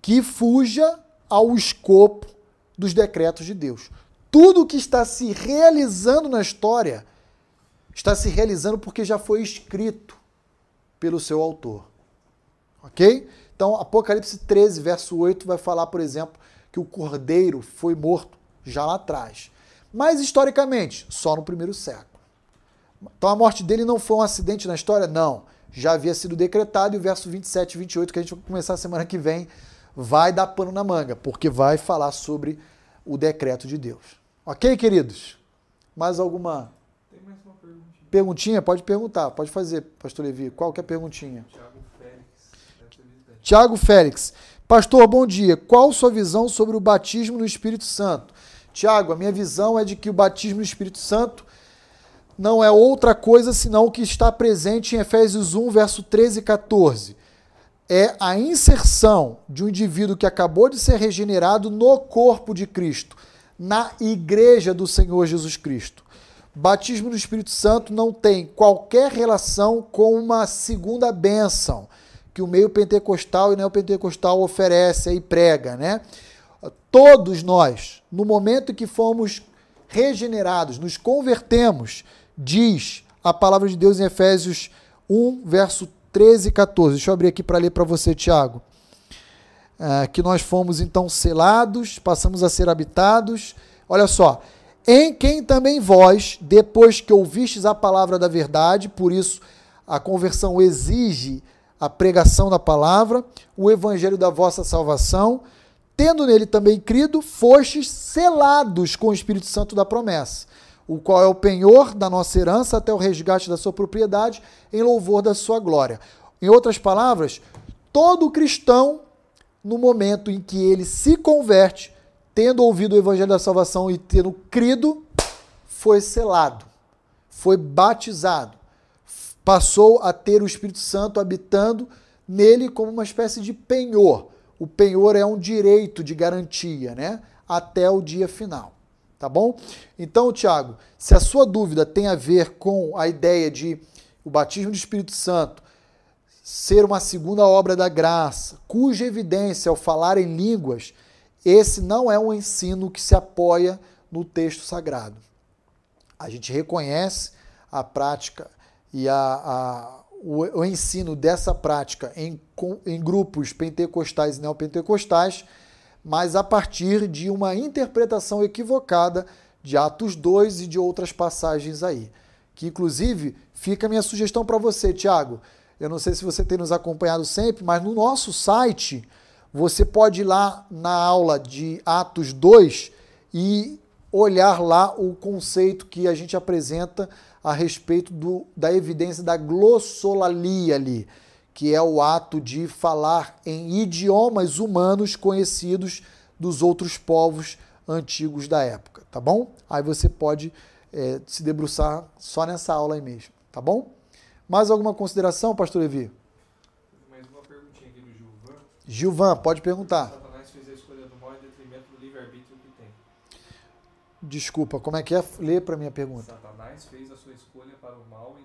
que fuja ao escopo dos decretos de Deus. Tudo que está se realizando na história está se realizando porque já foi escrito pelo seu autor. Ok? Então, Apocalipse 13, verso 8, vai falar, por exemplo, que o cordeiro foi morto já lá atrás. Mas, historicamente, só no primeiro século. Então, a morte dele não foi um acidente na história? Não. Já havia sido decretado e o verso 27 e 28, que a gente vai começar semana que vem, vai dar pano na manga, porque vai falar sobre o decreto de Deus. Ok, queridos? Mais alguma Tem mais uma perguntinha. perguntinha? Pode perguntar, pode fazer, pastor Levi. Qual que é a perguntinha? Tiago Félix. Tiago Félix. Pastor, bom dia. Qual sua visão sobre o batismo no Espírito Santo? Tiago, a minha visão é de que o batismo no Espírito Santo não é outra coisa senão o que está presente em Efésios 1, verso 13 e 14 é a inserção de um indivíduo que acabou de ser regenerado no corpo de Cristo, na igreja do Senhor Jesus Cristo. Batismo no Espírito Santo não tem qualquer relação com uma segunda bênção que o meio pentecostal e neopentecostal oferece e prega, né? Todos nós, no momento que fomos regenerados, nos convertemos, diz a palavra de Deus em Efésios 1, verso 13 e 14. Deixa eu abrir aqui para ler para você, Tiago. É, que nós fomos então selados, passamos a ser habitados. Olha só. Em quem também vós, depois que ouvistes a palavra da verdade, por isso a conversão exige a pregação da palavra, o evangelho da vossa salvação, tendo nele também crido, fostes selados com o Espírito Santo da promessa o qual é o penhor da nossa herança até o resgate da sua propriedade, em louvor da sua glória. Em outras palavras, todo cristão, no momento em que ele se converte, tendo ouvido o evangelho da salvação e tendo crido, foi selado, foi batizado, passou a ter o Espírito Santo habitando nele como uma espécie de penhor. O penhor é um direito de garantia, né? Até o dia final tá bom? Então, Tiago, se a sua dúvida tem a ver com a ideia de o batismo do Espírito Santo ser uma segunda obra da graça, cuja evidência ao falar em línguas, esse não é um ensino que se apoia no texto sagrado. A gente reconhece a prática e a, a o, o, ensino dessa prática em, em grupos pentecostais e neopentecostais, mas a partir de uma interpretação equivocada de Atos 2 e de outras passagens aí. Que inclusive fica a minha sugestão para você, Tiago. Eu não sei se você tem nos acompanhado sempre, mas no nosso site você pode ir lá na aula de Atos 2 e olhar lá o conceito que a gente apresenta a respeito do, da evidência da glossolalia ali, que é o ato de falar em idiomas humanos conhecidos dos outros povos antigos da época, tá bom? Aí você pode é, se debruçar só nessa aula aí mesmo, tá bom? Mais alguma consideração, pastor Levi? Mais uma perguntinha aqui do Gilvan. Gilvan, pode perguntar. Satanás fez a escolha do mal em detrimento do livre-arbítrio que tem. Desculpa, como é que é? Lê para minha pergunta. Satanás fez a sua escolha para o mal em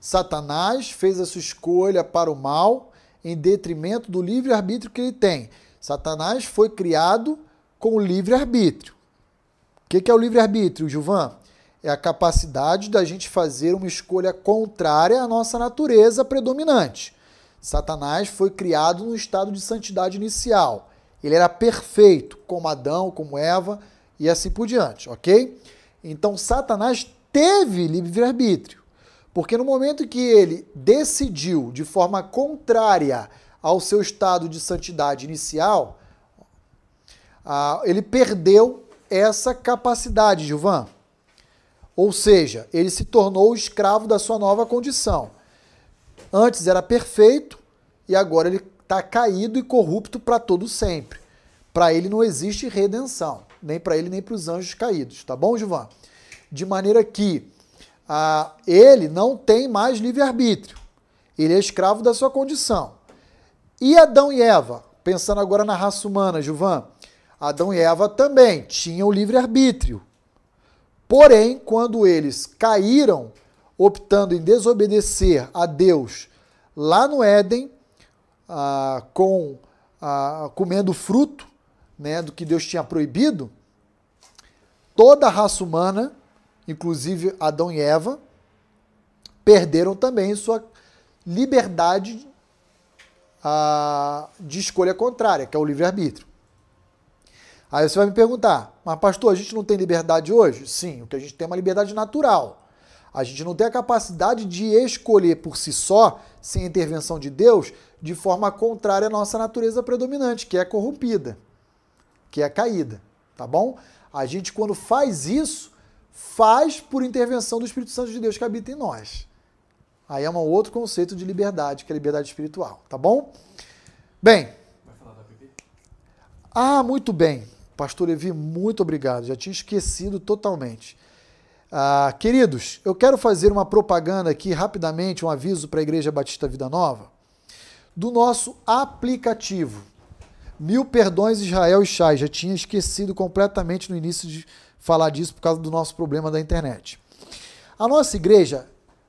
Satanás fez a sua escolha para o mal em detrimento do livre-arbítrio que ele tem. Satanás foi criado com o livre-arbítrio. O que é o livre-arbítrio, Gilvan? É a capacidade da gente fazer uma escolha contrária à nossa natureza predominante. Satanás foi criado no estado de santidade inicial. Ele era perfeito, como Adão, como Eva e assim por diante, ok? Então, Satanás teve livre-arbítrio. Porque no momento que ele decidiu de forma contrária ao seu estado de santidade inicial, ah, ele perdeu essa capacidade, Gilvan. Ou seja, ele se tornou escravo da sua nova condição. Antes era perfeito e agora ele está caído e corrupto para todo sempre. Para ele não existe redenção, nem para ele nem para os anjos caídos, tá bom, Gilvan? De maneira que ah, ele não tem mais livre-arbítrio. Ele é escravo da sua condição. E Adão e Eva? Pensando agora na raça humana, Gilvan. Adão e Eva também tinham livre-arbítrio. Porém, quando eles caíram, optando em desobedecer a Deus lá no Éden, ah, com ah, comendo fruto né, do que Deus tinha proibido, toda a raça humana, inclusive Adão e Eva, perderam também sua liberdade ah, de escolha contrária, que é o livre-arbítrio. Aí você vai me perguntar, mas pastor, a gente não tem liberdade hoje? Sim, o que a gente tem é uma liberdade natural. A gente não tem a capacidade de escolher por si só, sem a intervenção de Deus, de forma contrária à nossa natureza predominante, que é corrompida, que é caída, tá bom? A gente, quando faz isso, faz por intervenção do Espírito Santo de Deus que habita em nós. Aí é um outro conceito de liberdade, que é a liberdade espiritual, tá bom? Bem. Vai falar da bebê? Ah, muito bem. Pastor Levi, muito obrigado. Já tinha esquecido totalmente. Ah, queridos, eu quero fazer uma propaganda aqui rapidamente, um aviso para a Igreja Batista Vida Nova, do nosso aplicativo. Mil perdões, Israel e Chay. Já tinha esquecido completamente no início de falar disso por causa do nosso problema da internet. A nossa igreja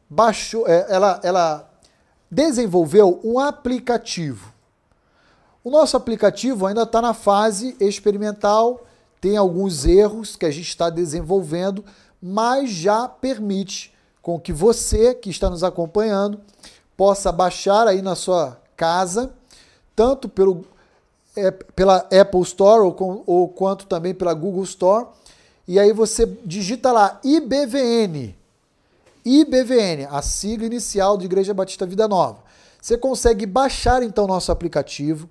baixou, é, ela, ela desenvolveu um aplicativo o nosso aplicativo ainda está na fase experimental, tem alguns erros que a gente está desenvolvendo, mas já permite com que você que está nos acompanhando possa baixar aí na sua casa, tanto pelo, é, pela Apple Store ou, com, ou quanto também pela Google Store. E aí você digita lá IBVN. IBVN, a sigla inicial de Igreja Batista Vida Nova. Você consegue baixar então nosso aplicativo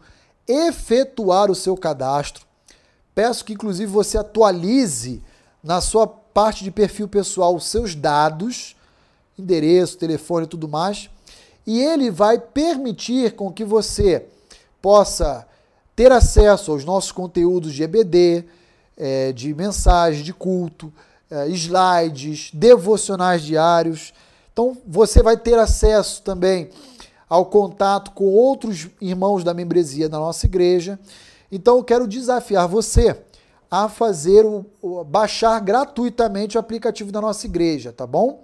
efetuar o seu cadastro. Peço que, inclusive, você atualize na sua parte de perfil pessoal os seus dados, endereço, telefone e tudo mais, e ele vai permitir com que você possa ter acesso aos nossos conteúdos de EBD, é, de mensagem, de culto, é, slides, devocionais diários. Então, você vai ter acesso também ao contato com outros irmãos da membresia da nossa igreja. Então eu quero desafiar você a fazer o, o, baixar gratuitamente o aplicativo da nossa igreja, tá bom?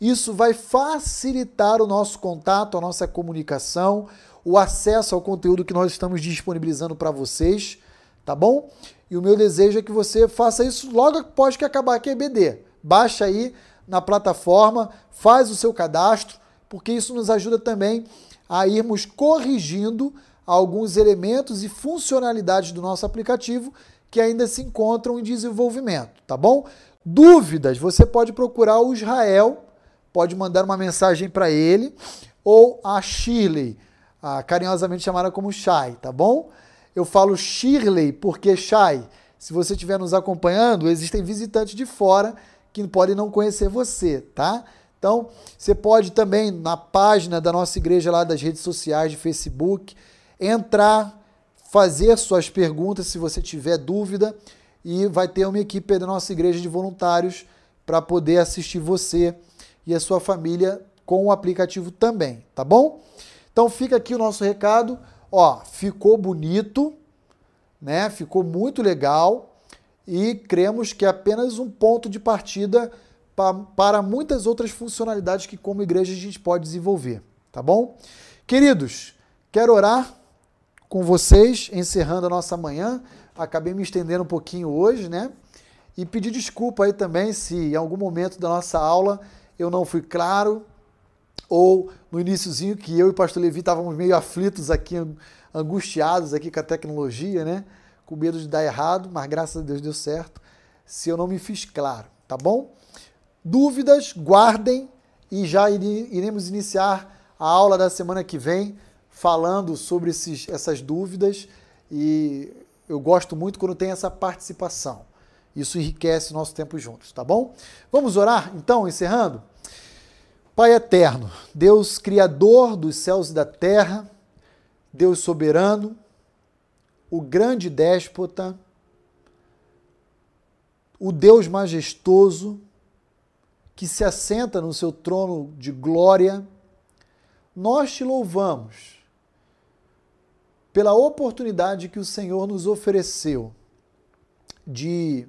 Isso vai facilitar o nosso contato, a nossa comunicação, o acesso ao conteúdo que nós estamos disponibilizando para vocês, tá bom? E o meu desejo é que você faça isso logo após que acabar aqui a EBD. Baixa aí na plataforma, faz o seu cadastro, porque isso nos ajuda também a irmos corrigindo alguns elementos e funcionalidades do nosso aplicativo que ainda se encontram em desenvolvimento, tá bom? Dúvidas, você pode procurar o Israel, pode mandar uma mensagem para ele, ou a Shirley, carinhosamente chamada como Shai, tá bom? Eu falo Shirley porque Shai, se você estiver nos acompanhando, existem visitantes de fora que podem não conhecer você, tá? Então, você pode também na página da nossa igreja lá das redes sociais de Facebook entrar, fazer suas perguntas se você tiver dúvida e vai ter uma equipe da nossa igreja de voluntários para poder assistir você e a sua família com o aplicativo também, tá bom? Então fica aqui o nosso recado. Ó, ficou bonito, né? Ficou muito legal e cremos que é apenas um ponto de partida para muitas outras funcionalidades que como igreja a gente pode desenvolver, tá bom? Queridos, quero orar com vocês, encerrando a nossa manhã. Acabei me estendendo um pouquinho hoje, né? E pedir desculpa aí também se em algum momento da nossa aula eu não fui claro, ou no iníciozinho que eu e o pastor Levi estávamos meio aflitos aqui, angustiados aqui com a tecnologia, né? Com medo de dar errado, mas graças a Deus deu certo. Se eu não me fiz claro, tá bom? Dúvidas, guardem e já iremos iniciar a aula da semana que vem falando sobre esses, essas dúvidas e eu gosto muito quando tem essa participação. Isso enriquece o nosso tempo juntos, tá bom? Vamos orar então, encerrando? Pai eterno, Deus criador dos céus e da terra, Deus soberano, o grande déspota, o Deus majestoso, que se assenta no seu trono de glória, nós te louvamos pela oportunidade que o Senhor nos ofereceu de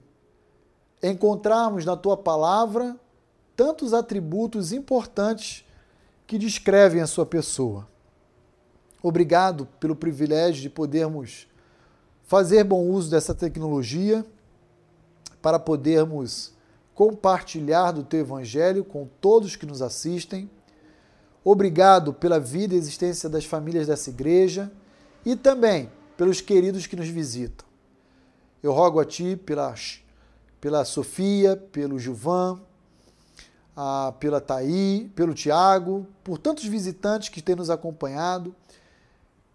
encontrarmos na tua palavra tantos atributos importantes que descrevem a sua pessoa. Obrigado pelo privilégio de podermos fazer bom uso dessa tecnologia para podermos compartilhar do teu evangelho com todos que nos assistem. Obrigado pela vida e existência das famílias dessa igreja e também pelos queridos que nos visitam. Eu rogo a ti pela, pela Sofia, pelo Gilvan, pela Thaí, pelo Tiago, por tantos visitantes que têm nos acompanhado,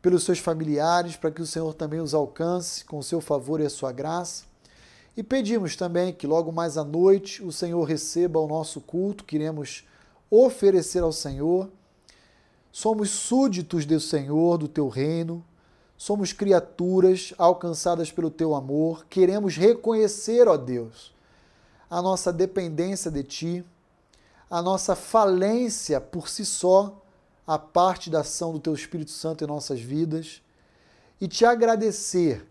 pelos seus familiares, para que o Senhor também os alcance com o seu favor e a sua graça. E pedimos também que logo mais à noite o Senhor receba o nosso culto, queremos oferecer ao Senhor. Somos súditos do Senhor, do teu reino, somos criaturas alcançadas pelo teu amor, queremos reconhecer, ó Deus, a nossa dependência de ti a nossa falência por si só, a parte da ação do Teu Espírito Santo em nossas vidas, e te agradecer,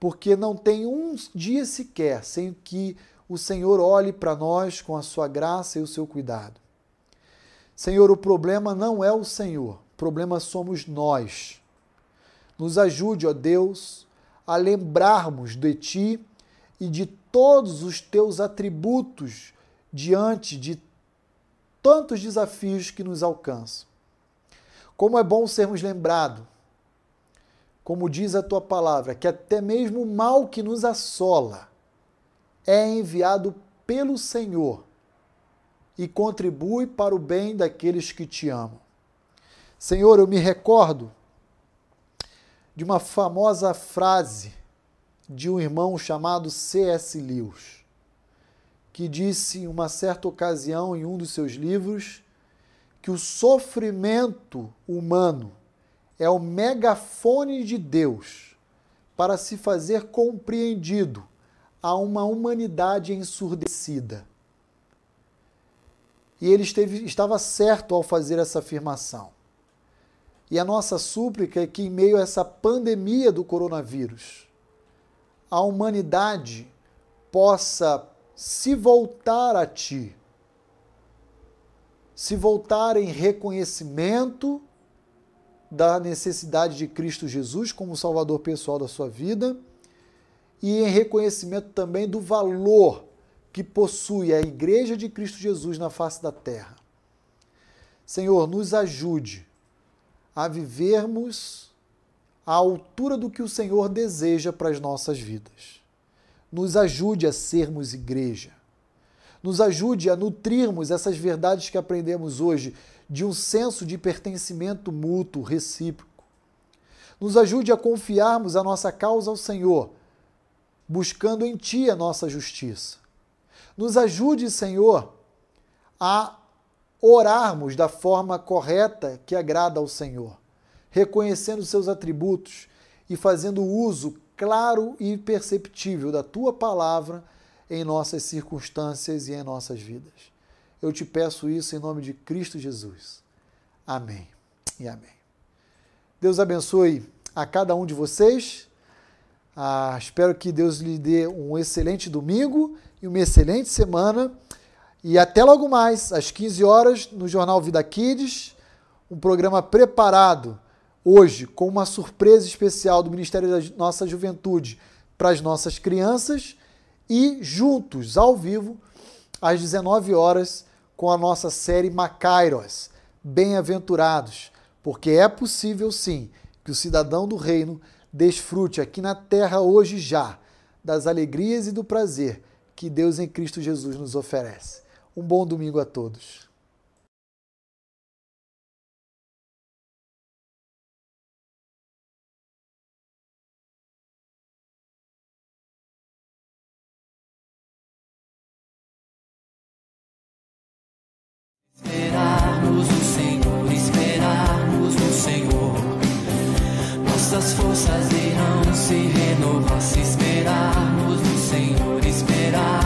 porque não tem um dia sequer sem que o Senhor olhe para nós com a sua graça e o seu cuidado. Senhor, o problema não é o Senhor, o problema somos nós. Nos ajude, ó Deus, a lembrarmos de Ti e de todos os Teus atributos diante de tantos desafios que nos alcançam. Como é bom sermos lembrados, como diz a tua palavra, que até mesmo o mal que nos assola é enviado pelo Senhor e contribui para o bem daqueles que te amam. Senhor, eu me recordo de uma famosa frase de um irmão chamado C.S. Lewis que disse em uma certa ocasião em um dos seus livros que o sofrimento humano é o megafone de Deus para se fazer compreendido a uma humanidade ensurdecida. E ele esteve, estava certo ao fazer essa afirmação. E a nossa súplica é que, em meio a essa pandemia do coronavírus, a humanidade possa se voltar a ti, se voltar em reconhecimento da necessidade de Cristo Jesus como Salvador pessoal da sua vida e em reconhecimento também do valor que possui a Igreja de Cristo Jesus na face da terra. Senhor, nos ajude a vivermos à altura do que o Senhor deseja para as nossas vidas nos ajude a sermos igreja. Nos ajude a nutrirmos essas verdades que aprendemos hoje de um senso de pertencimento mútuo, recíproco. Nos ajude a confiarmos a nossa causa ao Senhor, buscando em Ti a nossa justiça. Nos ajude, Senhor, a orarmos da forma correta que agrada ao Senhor, reconhecendo seus atributos e fazendo uso claro e perceptível da tua palavra em nossas circunstâncias e em nossas vidas. Eu te peço isso em nome de Cristo Jesus. Amém e amém. Deus abençoe a cada um de vocês. Ah, espero que Deus lhe dê um excelente domingo e uma excelente semana. E até logo mais, às 15 horas, no Jornal Vida Kids, um programa preparado hoje com uma surpresa especial do Ministério da Nossa Juventude para as nossas crianças e juntos, ao vivo, às 19 horas, com a nossa série Macairos, Bem-aventurados, porque é possível sim que o cidadão do reino desfrute aqui na terra hoje já das alegrias e do prazer que Deus em Cristo Jesus nos oferece. Um bom domingo a todos. Esperarmos no Senhor, esperarmos no Senhor. Nossas forças irão se renovar se esperarmos no Senhor, esperarmos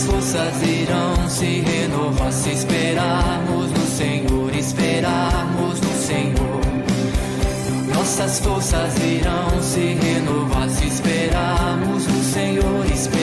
Nossas forças irão se renovar se esperarmos no Senhor, esperarmos no Senhor. Nossas forças irão se renovar se esperarmos no Senhor, esperarmos